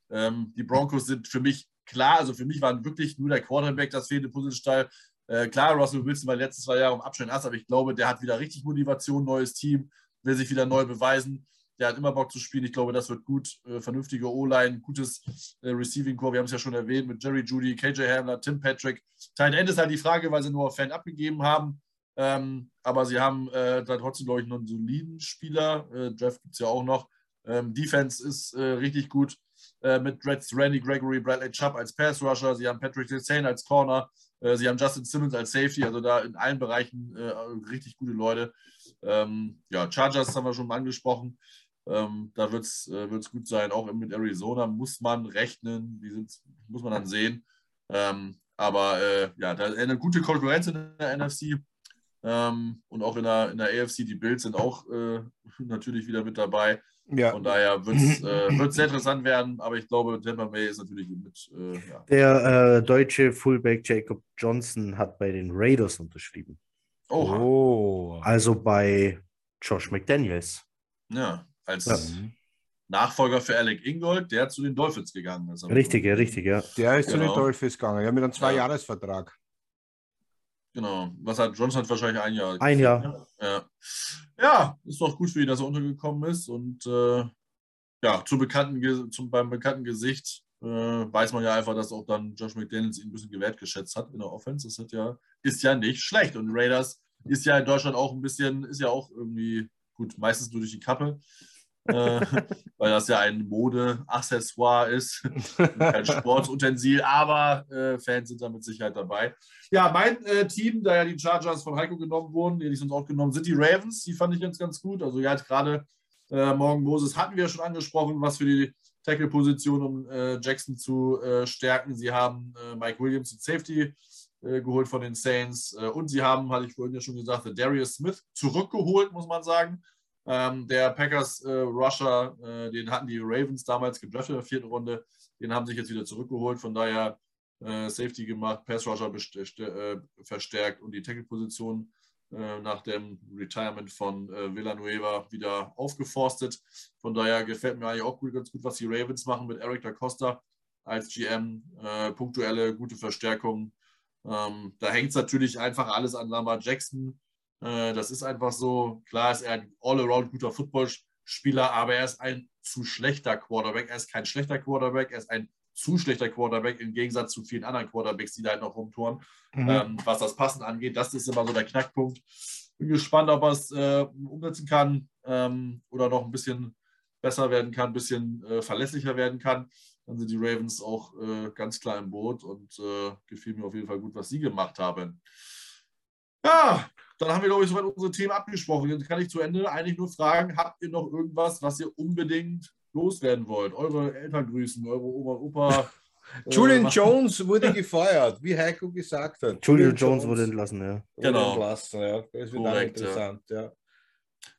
Ähm, die Broncos sind für mich klar. Also für mich waren wirklich nur der Quarterback das fehlende Puzzlesteil. Äh, klar, Russell Wilson war die letzten zwei Jahre im Abstand Ass, aber ich glaube, der hat wieder richtig Motivation, neues Team, will sich wieder neu beweisen der hat immer Bock zu spielen. Ich glaube, das wird gut. Äh, vernünftige O-Line, gutes äh, Receiving Core. Wir haben es ja schon erwähnt mit Jerry Judy, KJ Hamler, Tim Patrick. Tight End ist halt die Frage, weil sie nur Fan abgegeben haben. Ähm, aber sie haben äh, da trotzdem, glaube ich, noch einen soliden Spieler. Äh, Draft gibt es ja auch noch. Ähm, Defense ist äh, richtig gut äh, mit Reds, Randy Gregory, Bradley Chubb als Pass Rusher. Sie haben Patrick Hussein als Corner. Äh, sie haben Justin Simmons als Safety. Also da in allen Bereichen richtig gute Leute. Ähm, ja, Chargers haben wir schon mal angesprochen. Ähm, da wird es äh, gut sein. Auch mit Arizona muss man rechnen. Die sind, muss man dann sehen. Ähm, aber äh, ja, da eine gute Konkurrenz in der NFC ähm, und auch in der, in der AFC. Die Bills sind auch äh, [laughs] natürlich wieder mit dabei. Ja. Von daher wird es äh, sehr interessant werden, aber ich glaube, Tampa Bay ist natürlich mit. Äh, ja. Der äh, deutsche Fullback Jacob Johnson hat bei den Raiders unterschrieben. Oh. Also bei Josh McDaniels. Ja, als ja. Nachfolger für Alec Ingold, der zu den Dolphins gegangen ist. Richtig, ja, richtig, ja. Der ist genau. zu den genau. Dolphins gegangen, ja, mit einem Zwei-Jahres-Vertrag. Genau. Was hat Johnson hat wahrscheinlich ein Jahr. Ein Jahr. Ja. ja, ist doch gut für ihn, dass er untergekommen ist. Und äh, ja, zum bekannten, zum, beim bekannten Gesicht äh, weiß man ja einfach, dass auch dann Josh McDaniels ihn ein bisschen gewertgeschätzt hat in der Offense. Das hat ja, ist ja nicht schlecht. Und Raiders ist ja in Deutschland auch ein bisschen, ist ja auch irgendwie, gut, meistens nur durch die Kappe äh, [laughs] weil das ja ein Mode-Accessoire ist, [laughs] kein Sportutensil, aber äh, Fans sind da mit Sicherheit dabei. Ja, mein äh, Team, da ja die Chargers von Heiko genommen wurden, die sind auch genommen, sind die Ravens, die fand ich ganz, ganz gut. Also ja, gerade äh, Morgen Moses hatten wir schon angesprochen, was für die Tackle-Position, um äh, Jackson zu äh, stärken. Sie haben Mike Williams, den Safety, geholt von den Saints. und sie haben, hatte ich vorhin ja schon gesagt, Darius Smith zurückgeholt, muss man sagen. Ähm, der Packers äh, äh, den hatten die Ravens damals gedraftet in der vierten Runde. Den haben sich jetzt wieder zurückgeholt. Von daher äh, Safety gemacht, Pass Rusher äh, verstärkt und die Tackle-Position äh, nach dem Retirement von äh, Villanueva wieder aufgeforstet. Von daher gefällt mir eigentlich auch gut, ganz gut, was die Ravens machen mit Eric da Costa als GM. punktuelle, gute Verstärkung. Ähm, da hängt es natürlich einfach alles an Lamar Jackson äh, das ist einfach so. Klar ist er ein all-around guter Footballspieler, aber er ist ein zu schlechter Quarterback. Er ist kein schlechter Quarterback, er ist ein zu schlechter Quarterback im Gegensatz zu vielen anderen Quarterbacks, die da halt noch rumtouren. Mhm. Ähm, was das Passen angeht, das ist immer so der Knackpunkt. Bin gespannt, ob er es äh, umsetzen kann ähm, oder noch ein bisschen besser werden kann, ein bisschen äh, verlässlicher werden kann. Dann sind die Ravens auch äh, ganz klar im Boot und äh, gefiel mir auf jeden Fall gut, was sie gemacht haben. Ja, dann haben wir, glaube ich, soweit unsere Themen abgesprochen. Jetzt kann ich zu Ende eigentlich nur fragen, habt ihr noch irgendwas, was ihr unbedingt loswerden wollt? Eure Eltern grüßen, eure Oma und Opa. [laughs] Äh, Julian Jones wurde [laughs] gefeuert, wie Heiko gesagt hat. Julian, Julian Jones, wurde entlassen, ja. Genau. Entlassen, ja. Das wird Korrekt, interessant, ja. ja.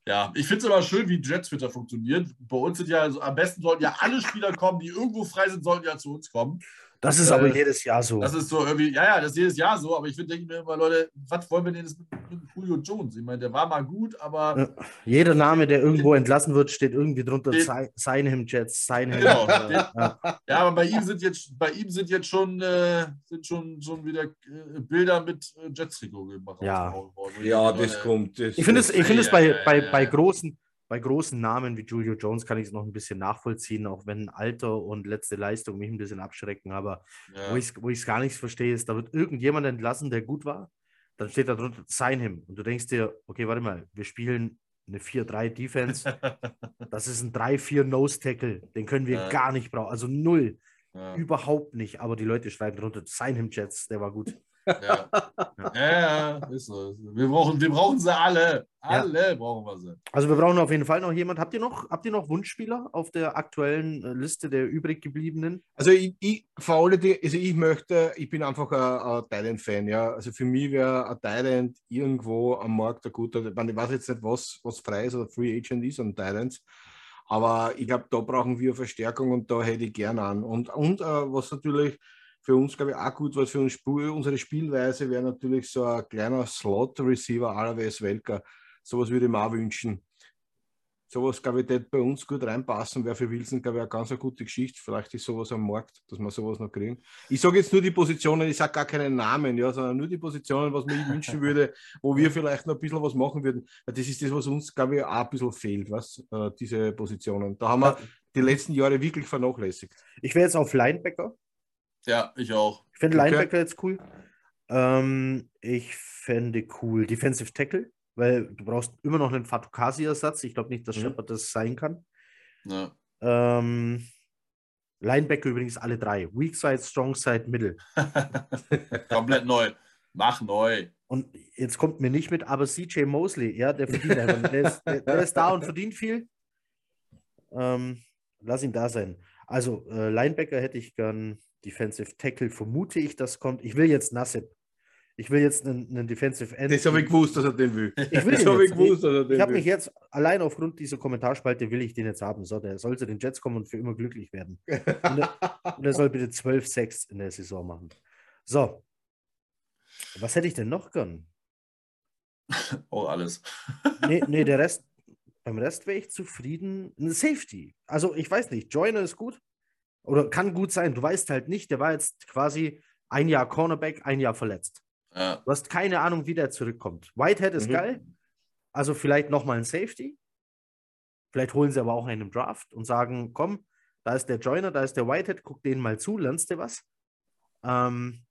Ja, ich finde es aber schön, wie Jet Twitter funktioniert. Bei uns sind ja, also am besten sollten ja alle Spieler kommen, die irgendwo frei sind, sollten ja zu uns kommen. Das ist äh, aber jedes Jahr so. Das ist so irgendwie, ja, ja, das ist jedes Jahr so, aber ich denke mir immer, Leute, was wollen wir denn jetzt mit, mit Julio Jones? Ich meine, der war mal gut, aber. Ja, jeder Name, der irgendwo entlassen wird, steht irgendwie drunter. Sign him Jets, sign him. Genau. ja. ja. aber bei ihm sind jetzt, bei ihm sind jetzt schon, äh, sind schon, schon wieder äh, Bilder mit äh, Jets-Trikot gemacht. Ja, ja das kommt. Das ich finde es, ich find es bei, bei, bei großen bei großen Namen wie Julio Jones kann ich es noch ein bisschen nachvollziehen, auch wenn Alter und letzte Leistung mich ein bisschen abschrecken. Aber ja. wo ich es gar nicht verstehe, ist, da wird irgendjemand entlassen, der gut war. Dann steht da drunter, sign him. Und du denkst dir, okay, warte mal, wir spielen eine 4-3-Defense. [laughs] das ist ein 3-4 Nose-Tackle. Den können wir ja. gar nicht brauchen. Also null. Ja. Überhaupt nicht. Aber die Leute schreiben drunter, sign him Jets, der war gut. Ja, ja, ist so. Wir brauchen, wir brauchen sie alle. Alle ja. brauchen wir sie. Also wir brauchen auf jeden Fall noch jemand. Habt ihr noch, habt ihr noch Wunschspieler auf der aktuellen äh, Liste der übrig gebliebenen? Also ich, ich vor allem, also ich möchte, ich bin einfach ein, ein Thailand-Fan, ja. Also für mich wäre ein Thailand irgendwo am Markt ein guter, ich weiß jetzt nicht, was, was frei ist oder Free Agent ist an Thailands. Aber ich glaube, da brauchen wir Verstärkung und da hätte ich gerne an. Und, und äh, was natürlich für uns, glaube ich, auch gut was für uns unsere Spielweise wäre natürlich so ein kleiner Slot-Receiver WS Welker. Sowas würde ich mir auch wünschen. Sowas, glaube ich, wird bei uns gut reinpassen. Wäre für Wilson, glaube ich, eine ganz eine gute Geschichte. Vielleicht ist sowas am Markt, dass wir sowas noch kriegen. Ich sage jetzt nur die Positionen, ich sage gar keinen Namen, ja, sondern nur die Positionen, was man wünschen würde, wo wir vielleicht noch ein bisschen was machen würden. Das ist das, was uns, glaube ich, auch ein bisschen fehlt, was, äh, diese Positionen. Da haben wir die letzten Jahre wirklich vernachlässigt. Ich wäre jetzt auf Linebacker. Ja, ich auch. Ich finde okay. Linebacker jetzt cool. Ähm, ich fände cool Defensive Tackle, weil du brauchst immer noch einen Fatukasi-Ersatz. Ich glaube nicht, dass mhm. Shepard das sein kann. Ja. Ähm, Linebacker übrigens alle drei. Weak Side, Strong Side, Middle. [laughs] Komplett neu. Mach neu. Und jetzt kommt mir nicht mit, aber CJ Mosley, ja, der verdient einfach. Der ist, der, der ist da und verdient viel. Ähm, lass ihn da sein. Also, äh, Linebacker hätte ich gern Defensive Tackle vermute ich, das kommt. Ich will jetzt Nassib. ich will jetzt einen, einen Defensive End. Das habe ich gewusst, dass er den will. Ich will [laughs] das habe ich gewusst, dass er den Ich habe mich jetzt, allein aufgrund dieser Kommentarspalte will ich den jetzt haben. So, der soll zu den Jets kommen und für immer glücklich werden. Und er, und er soll bitte 12-6 in der Saison machen. So. Was hätte ich denn noch gern? [laughs] Oh, alles. nee, nee, der Rest, beim Rest wäre ich zufrieden. Ein Safety. Also, ich weiß nicht, Joyner ist gut. Oder kann gut sein. Du weißt halt nicht, der war jetzt quasi ein Jahr Cornerback, ein Jahr verletzt. Ja. Du hast keine Ahnung, wie der zurückkommt. Whitehead ist mhm. geil. Also vielleicht nochmal ein Safety. Vielleicht holen sie aber auch einen im Draft und sagen, komm, da ist der Joiner, da ist der Whitehead, guck denen mal zu, lernst du was? Ähm,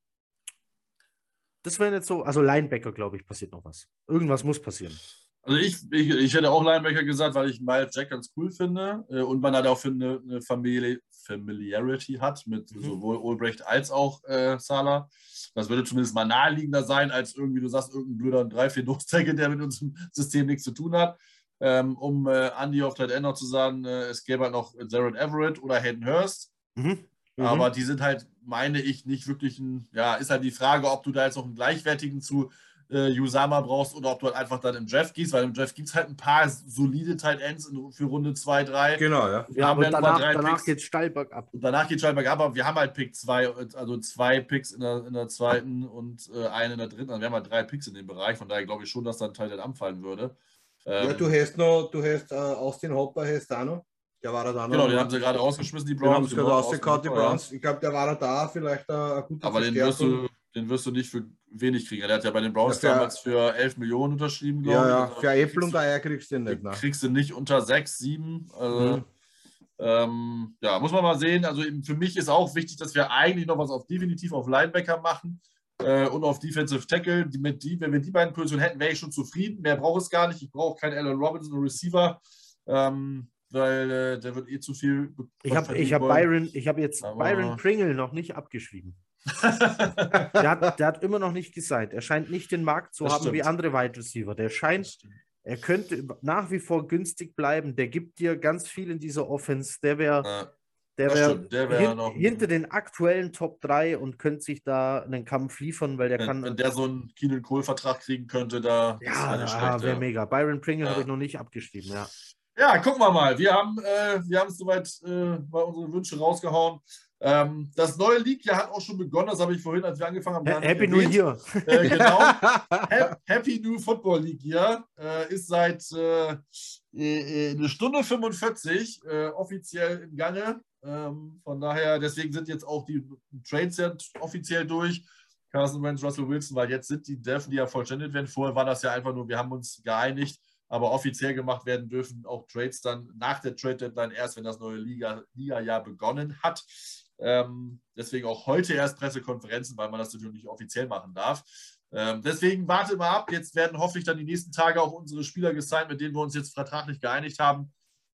das wäre jetzt so, also Linebacker, glaube ich, passiert noch was. Irgendwas muss passieren. Also ich, ich, ich hätte auch Linebacker gesagt, weil ich Miles Jack ganz cool finde äh, und man halt auch für eine, eine Familie, Familiarity hat mit mhm. sowohl Olbrecht als auch äh, Salah. Das würde zumindest mal naheliegender sein, als irgendwie, du sagst, irgendein blöder 3-4-Nose-Tackle, der mit unserem System nichts zu tun hat. Ähm, um äh, Andy auf Tight End noch zu sagen, äh, es gäbe halt noch Jared Everett oder Hayden Hurst. Mhm. Mhm. Aber die sind halt, meine ich, nicht wirklich ein, ja, ist halt die Frage, ob du da jetzt noch einen gleichwertigen zu äh, Usama brauchst oder ob du halt einfach dann im Draft gehst, weil im Draft gibt es halt ein paar solide Tight Ends in, für Runde 2, 3. Genau, ja. Wir ja, haben ja danach, danach geht steil bergab. Und danach geht steil bergab, aber wir haben halt Pick 2, also zwei Picks in der, in der zweiten und äh, einen in der dritten. Also wir haben halt drei Picks in dem Bereich, von daher glaube ich schon, dass dann Tight End anfallen würde. Ähm, ja, du hast noch, du hast äh, Austin Hopper, hast da noch. Der war da Genau, den haben sie gerade rausgeschmissen, die Browns. Den haben sie gerade rausgekaut, die Browns. Ich glaube, der war da vielleicht ein guter Aber den wirst du den wirst du nicht für wenig kriegen. Der hat ja bei den Browns ja, damals für 11 Millionen unterschrieben, glaube ja, ich. Ja, also für Äpfel und Eier kriegst du den nicht. Ne? Kriegst du nicht unter 6, 7. Also, mhm. ähm, ja, muss man mal sehen. Also für mich ist auch wichtig, dass wir eigentlich noch was auf definitiv auf Linebacker machen äh, und auf Defensive Tackle. Die, mit die, wenn wir die beiden Positionen hätten, wäre ich schon zufrieden. Mehr brauche es gar nicht. Ich brauche keinen Alan Robinson Receiver. Ähm, weil äh, der wird eh zu viel. Ich habe hab Byron, ich habe jetzt Aber Byron Pringle noch nicht abgeschrieben [laughs] der, hat, der, hat, immer noch nicht gesagt. Er scheint nicht den Markt zu das haben stimmt. wie andere Wide Receiver. Der scheint, er könnte nach wie vor günstig bleiben. Der gibt dir ganz viel in dieser Offense. Der wäre ja, der wär, wär hin, hinter den aktuellen Top 3 und könnte sich da einen Kampf liefern, weil der wenn, kann. Wenn der so einen Keenan Cole-Vertrag kriegen könnte, da. Ja, wäre mega. Byron Pringle ja. habe ich noch nicht abgeschrieben, ja. Ja, gucken wir mal. Wir haben äh, wir haben soweit äh, bei unseren Wünschen rausgehauen. Ähm, das neue League-Jahr hat auch schon begonnen, das habe ich vorhin, als wir angefangen haben. Happy New Year. Äh, genau. [laughs] Happy New Football League Year äh, ist seit äh, äh eine Stunde 45 äh, offiziell im Gange. Ähm, von daher, deswegen sind jetzt auch die Trades ja offiziell durch. Carson Wentz, Russell Wilson, weil jetzt sind die, dürfen die ja vollständigt werden. Vorher war das ja einfach nur, wir haben uns geeinigt, aber offiziell gemacht werden dürfen auch Trades dann nach der Trade Deadline erst, wenn das neue Liga-Jahr Liga begonnen hat. Ähm, deswegen auch heute erst Pressekonferenzen, weil man das natürlich nicht offiziell machen darf. Ähm, deswegen warte mal ab. Jetzt werden hoffentlich dann die nächsten Tage auch unsere Spieler gesigned, mit denen wir uns jetzt vertraglich geeinigt haben.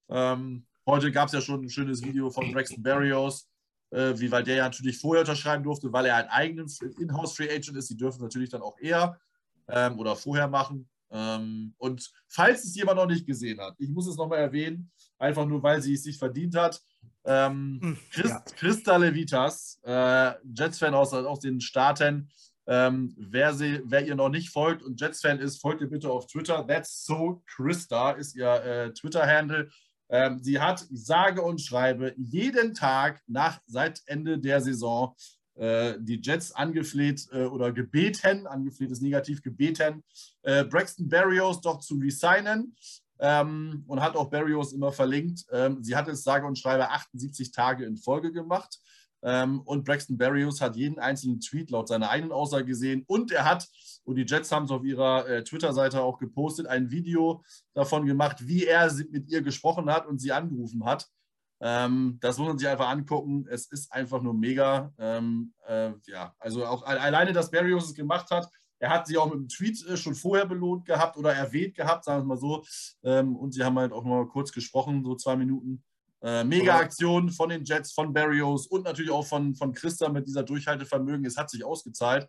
Ähm, heute gab es ja schon ein schönes Video von Braxton Barrios, äh, wie weil der ja natürlich vorher unterschreiben durfte, weil er ein eigener Inhouse Free Agent ist. Die dürfen natürlich dann auch eher ähm, oder vorher machen. Ähm, und falls es jemand noch nicht gesehen hat, ich muss es nochmal erwähnen, einfach nur weil sie es sich verdient hat. Ähm, hm, Christ, ja. Christa Levitas, äh, Jets-Fan aus, aus den Staaten. Ähm, wer, sie, wer ihr noch nicht folgt und Jets-Fan ist, folgt ihr bitte auf Twitter. That's so Christa ist ihr äh, Twitter-Handle. Ähm, sie hat sage und schreibe jeden Tag nach seit Ende der Saison äh, die Jets angefleht äh, oder gebeten, angefleht ist negativ gebeten, äh, Braxton Berrios doch zu resignen ähm, und hat auch Barrios immer verlinkt. Ähm, sie hat es sage und schreibe 78 Tage in Folge gemacht. Ähm, und Braxton Berrios hat jeden einzelnen Tweet laut seiner eigenen Aussage gesehen. Und er hat, und die Jets haben es auf ihrer äh, Twitter-Seite auch gepostet, ein Video davon gemacht, wie er mit ihr gesprochen hat und sie angerufen hat. Ähm, das muss man sich einfach angucken. Es ist einfach nur mega. Ähm, äh, ja, also auch alleine, dass Barrios es gemacht hat, er hat sie auch mit einem Tweet äh, schon vorher belohnt gehabt oder erwähnt gehabt, sagen wir mal so. Ähm, und sie haben halt auch mal kurz gesprochen, so zwei Minuten. Äh, mega Aktion von den Jets, von Barrios und natürlich auch von, von Christa mit dieser Durchhaltevermögen. Es hat sich ausgezahlt.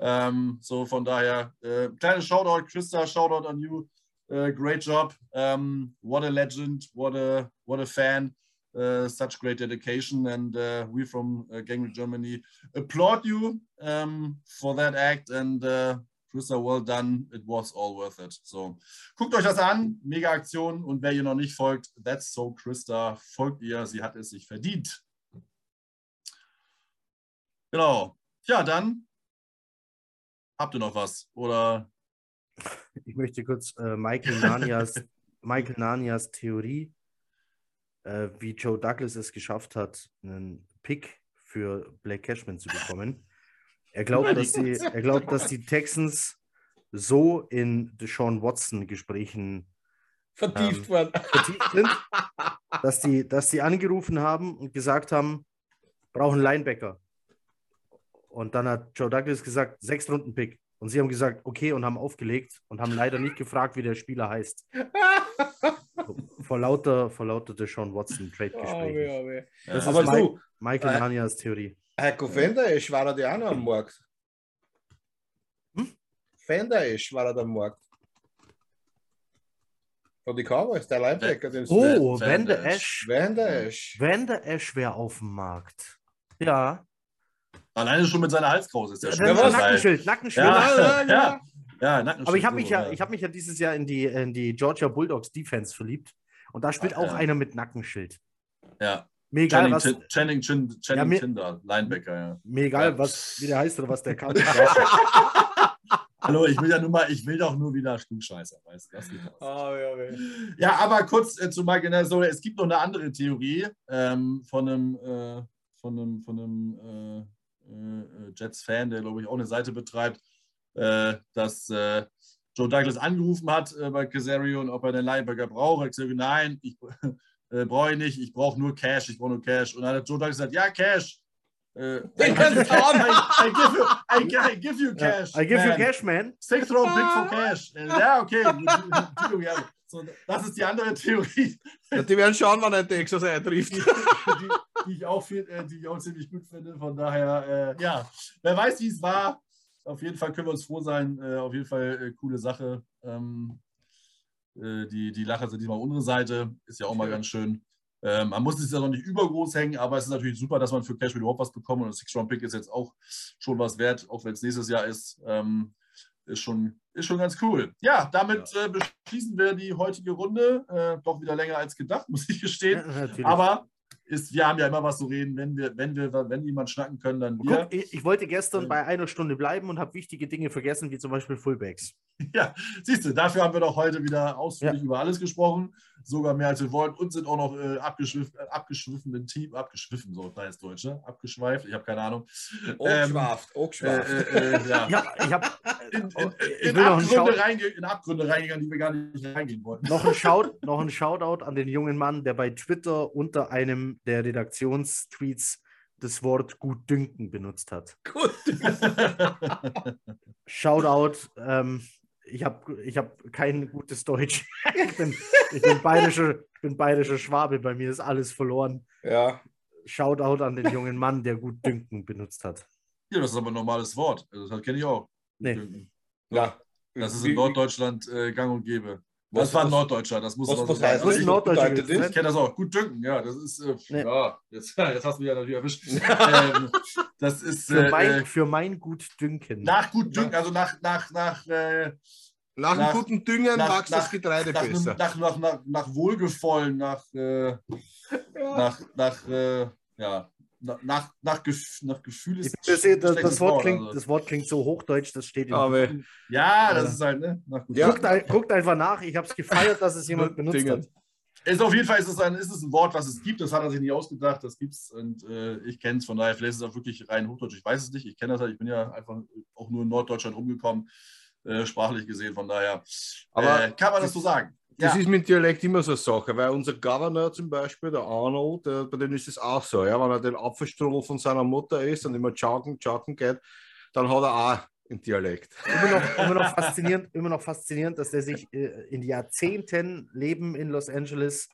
Ähm, so von daher, äh, kleines Shoutout, Christa, Shoutout an you. Uh, great job. Um, what a legend, what a, what a fan. Uh, such great dedication. And uh, we from uh, Gang Germany applaud you um, for that act. And uh, Christa, well done. It was all worth it. So, guckt euch das an. Mega Aktion. Und wer ihr noch nicht folgt, that's so Christa. Folgt ihr. Sie hat es sich verdient. Genau. Ja, dann habt ihr noch was? Oder? Ich möchte kurz äh, Michael Nanias, Michael Nanias Theorie, äh, wie Joe Douglas es geschafft hat, einen Pick für Blake Cashman zu bekommen. Er glaubt, dass die, er glaubt, dass die Texans so in Deshaun Watson-Gesprächen vertieft, ähm, vertieft sind, [laughs] dass die, dass die angerufen haben und gesagt haben, brauchen Linebacker. Und dann hat Joe Douglas gesagt, sechs Runden Pick. Und sie haben gesagt, okay, und haben aufgelegt und haben leider nicht gefragt, wie der Spieler heißt. [laughs] vor lauter, vor lauter Deshaun Watson Trade-Gespräch. Oh, oh, oh. Das ist Mike, so, Michael äh, Nanias Theorie. Heiko Fenderesch war er ja auch noch am Markt. Hm? Fenderesch war er am Markt. Von die Cowboys, der Linebacker. Den oh, Van der Esch. Van der Esch. Van der Esch wäre auf dem Markt. Ja. Alleine schon mit seiner Halskrause ist der schon. Ja, Nackenschild, Nackenschild. Ja, ja, ja. ja Nackenschild. Aber ich habe mich, ja, hab mich ja dieses Jahr in die, in die Georgia Bulldogs Defense verliebt. Und da spielt Ach, auch einer mit Nackenschild. Ja. Mir egal, was, Channing, Channing, Channing ja, Tinder, Linebacker, ja. Mir egal, was, wie der heißt oder was der kann. [laughs] Hallo, ich will ja nur mal, ich will doch nur wieder Klugscheißer, weißt du? Das geht oh, ja, ja. ja, aber kurz äh, zu Michael Nassau, es gibt noch eine andere Theorie ähm, von einem, äh, von einem, von einem äh, äh, Jets-Fan, der, glaube ich, auch eine Seite betreibt, äh, dass äh, Joe Douglas angerufen hat bei Casario und ob er den Linebacker braucht. Er hat gesagt, nein, ich [laughs] brauche ich nicht, ich brauche nur Cash, ich brauche nur Cash. Und dann hat Joe Douglas gesagt, ja, Cash. Uh, I, I, I, give you, I, I give you cash. I give man. you cash, man. Six round pick for [laughs] cash. Ja, okay. [laughs] So, das ist die andere Theorie. Ja, die werden schauen, wann ein Texas eintrifft. Die, die, die, ich auch viel, die ich auch ziemlich gut finde. Von daher, äh, ja, wer weiß, wie es war. Auf jeden Fall können wir uns froh sein. Äh, auf jeden Fall äh, coole Sache. Ähm, äh, die, die Lacher sind diesmal unsere Seite. Ist ja auch mal ganz schön. Ähm, man muss es ja noch nicht übergroß hängen, aber es ist natürlich super, dass man für Cash überhaupt was bekommt. Und Six-Round-Pick ist jetzt auch schon was wert, auch wenn es nächstes Jahr ist. Ähm, ist schon, ist schon ganz cool. Ja, damit ja. Äh, beschließen wir die heutige Runde. Äh, doch wieder länger als gedacht, [laughs] muss ich gestehen. Ja, aber ist, wir haben ja immer was zu reden. Wenn wir, wenn wir, wenn jemand schnacken können, dann wir. Guck, ich, wollte gestern bei einer Stunde bleiben und habe wichtige Dinge vergessen, wie zum Beispiel Fullbacks. [laughs] Ja, siehst du, dafür haben wir doch heute wieder ausführlich ja. über alles gesprochen, sogar mehr als wir wollten und sind auch noch äh, abgeschwiffen, äh, abgeschwiffen im Team, abgeschwiffen, so da ist Deutsch, ne? Abgeschweift, ich habe keine Ahnung. Hochschwaft, ähm, hochschwaft. Äh, äh, ja. [laughs] ja, ich habe in, in, in, in, Abgründe reinge in Abgründe reingegangen, die wir gar nicht reingehen wollten. Noch ein, [laughs] Shout, noch ein Shoutout an den jungen Mann, der bei Twitter unter einem der Redaktionstweets das Wort gut dünken benutzt hat. Gut. Shoutout. Ähm, ich habe ich hab kein gutes Deutsch. [laughs] ich, bin, ich, bin bayerischer, bin bayerischer Schwabe, bei mir ist alles verloren. Ja. Shoutout an den jungen Mann, der gut dünken benutzt hat. Ja, das ist aber ein normales Wort. Das kenne ich auch. Nee. Ja. Das ist in Norddeutschland äh, gang und gäbe. Das war ein Norddeutscher, das muss was, was heißt das? Ich, ich kenne das auch. Gut dünken, ja, das ist, äh, nee. ja, jetzt, [laughs] jetzt, hast du mich ja natürlich erwischt. ähm, das ist, für, mein, äh, für mein gut dünken. Nach gut dünken, also nach, nach, nach, äh, nach, nach guten Düngen nach, wächst das Getreide nach, besser. Nach, nach, nach, nach Wohlgefallen, nach, äh, ja. nach, nach, äh, ja, nach, nach, nach Gefühl ist das, das, das, Wort klingt, also. das Wort klingt so hochdeutsch, das steht in Aber, Ja, das ist halt, ne? Ja. Guckt, guckt, einfach nach, ich habe es gefeiert, dass es jemand [laughs] benutzt Dinge. hat. Ist auf jeden Fall ist es, ein, ist es ein Wort, was es gibt, das hat er sich nicht ausgedacht, das gibt es und äh, ich kenne es, von daher, vielleicht ist es auch wirklich rein Hochdeutsch, ich weiß es nicht, ich kenne das halt, ich bin ja einfach auch nur in Norddeutschland rumgekommen, äh, sprachlich gesehen, von daher Aber äh, kann man das so sagen. Das ja. ist mit Dialekt immer so eine Sache, weil unser Governor zum Beispiel, der Arnold, der, bei dem ist es auch so. Ja, wenn er den Apfelstrudel von seiner Mutter isst und immer joggen, joggen geht, dann hat er auch einen Dialekt. Immer noch, [laughs] immer noch, faszinierend, immer noch faszinierend, dass er sich äh, in Jahrzehnten Leben in Los Angeles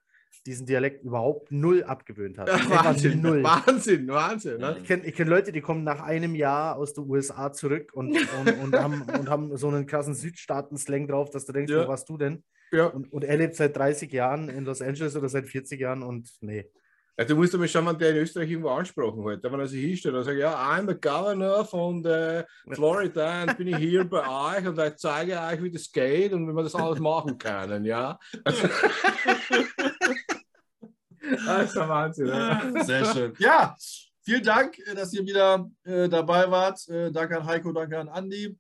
diesen Dialekt überhaupt null abgewöhnt hat. [laughs] Ja, Wahnsinn, null. Wahnsinn, Wahnsinn. Ne? Ich kenne kenn Leute, die kommen nach einem Jahr aus den USA zurück und, und, und, haben, und haben so einen krassen Südstaaten-Slang drauf, dass du denkst, ja. wo warst du denn? Ja. Und, und er lebt seit 30 Jahren in Los Angeles oder seit 40 Jahren und nee. Ja, du musst aber schauen, wenn der in Österreich irgendwo ansprochen hat. Wenn er sich hinstellt und sagt, ja, I'm the governor von der Florida und bin ich hier bei [laughs] euch und ich zeige euch, wie das geht und wie wir das alles machen können, ja. [laughs] das ist der Wahnsinn. Ja. Sehr schön. Ja, vielen Dank, dass ihr wieder äh, dabei wart. Äh, danke an Heiko, danke an Andi.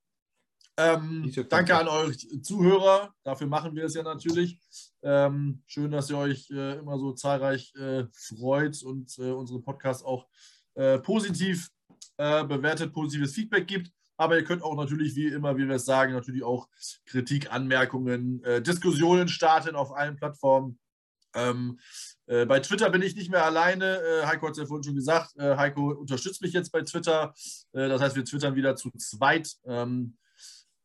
Ähm, danke an euch Zuhörer. Dafür machen wir es ja natürlich. Ähm, schön, dass ihr euch äh, immer so zahlreich äh, freut und äh, unsere Podcasts auch äh, positiv äh, bewertet, positives Feedback gibt. Aber ihr könnt auch natürlich, wie immer, wie wir es sagen, natürlich auch Kritik, Anmerkungen, äh, Diskussionen starten auf allen Plattformen. Ähm, äh, bei Twitter bin ich nicht mehr alleine. Äh, Heiko hat es ja vorhin schon gesagt. Äh, Heiko unterstützt mich jetzt bei Twitter. das heißt, wir twittern wieder zu zweit. Ähm,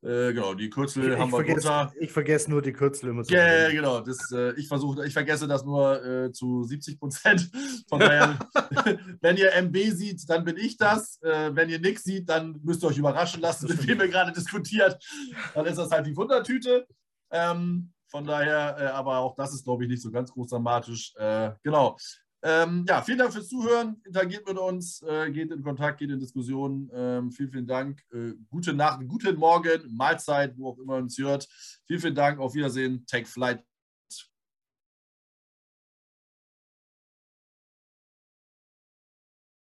äh, genau, die Kürzel ich, haben wir vergesse. Ich vergesse nur die Kürzel immer. Ja, yeah, genau. Das, äh, ich versuche, ich vergesse das nur äh, zu 70 Prozent. [laughs] Von daher, [laughs] wenn ihr MB sieht, dann bin ich das. Äh, wenn ihr nichts sieht, dann müsst ihr euch überraschen lassen, mit wem ihr gerade diskutiert. Dann ist das halt die Wundertüte. Ähm, von daher, äh, aber auch das ist, glaube ich, nicht so ganz groß dramatisch. Genau. Ähm, ja, vielen Dank fürs Zuhören. Interagiert mit uns, äh, geht in Kontakt, geht in Diskussionen. Ähm, vielen, vielen Dank. Äh, gute Nacht, guten Morgen, Mahlzeit, wo auch immer uns hört. Vielen, vielen Dank. Auf Wiedersehen. Take Flight.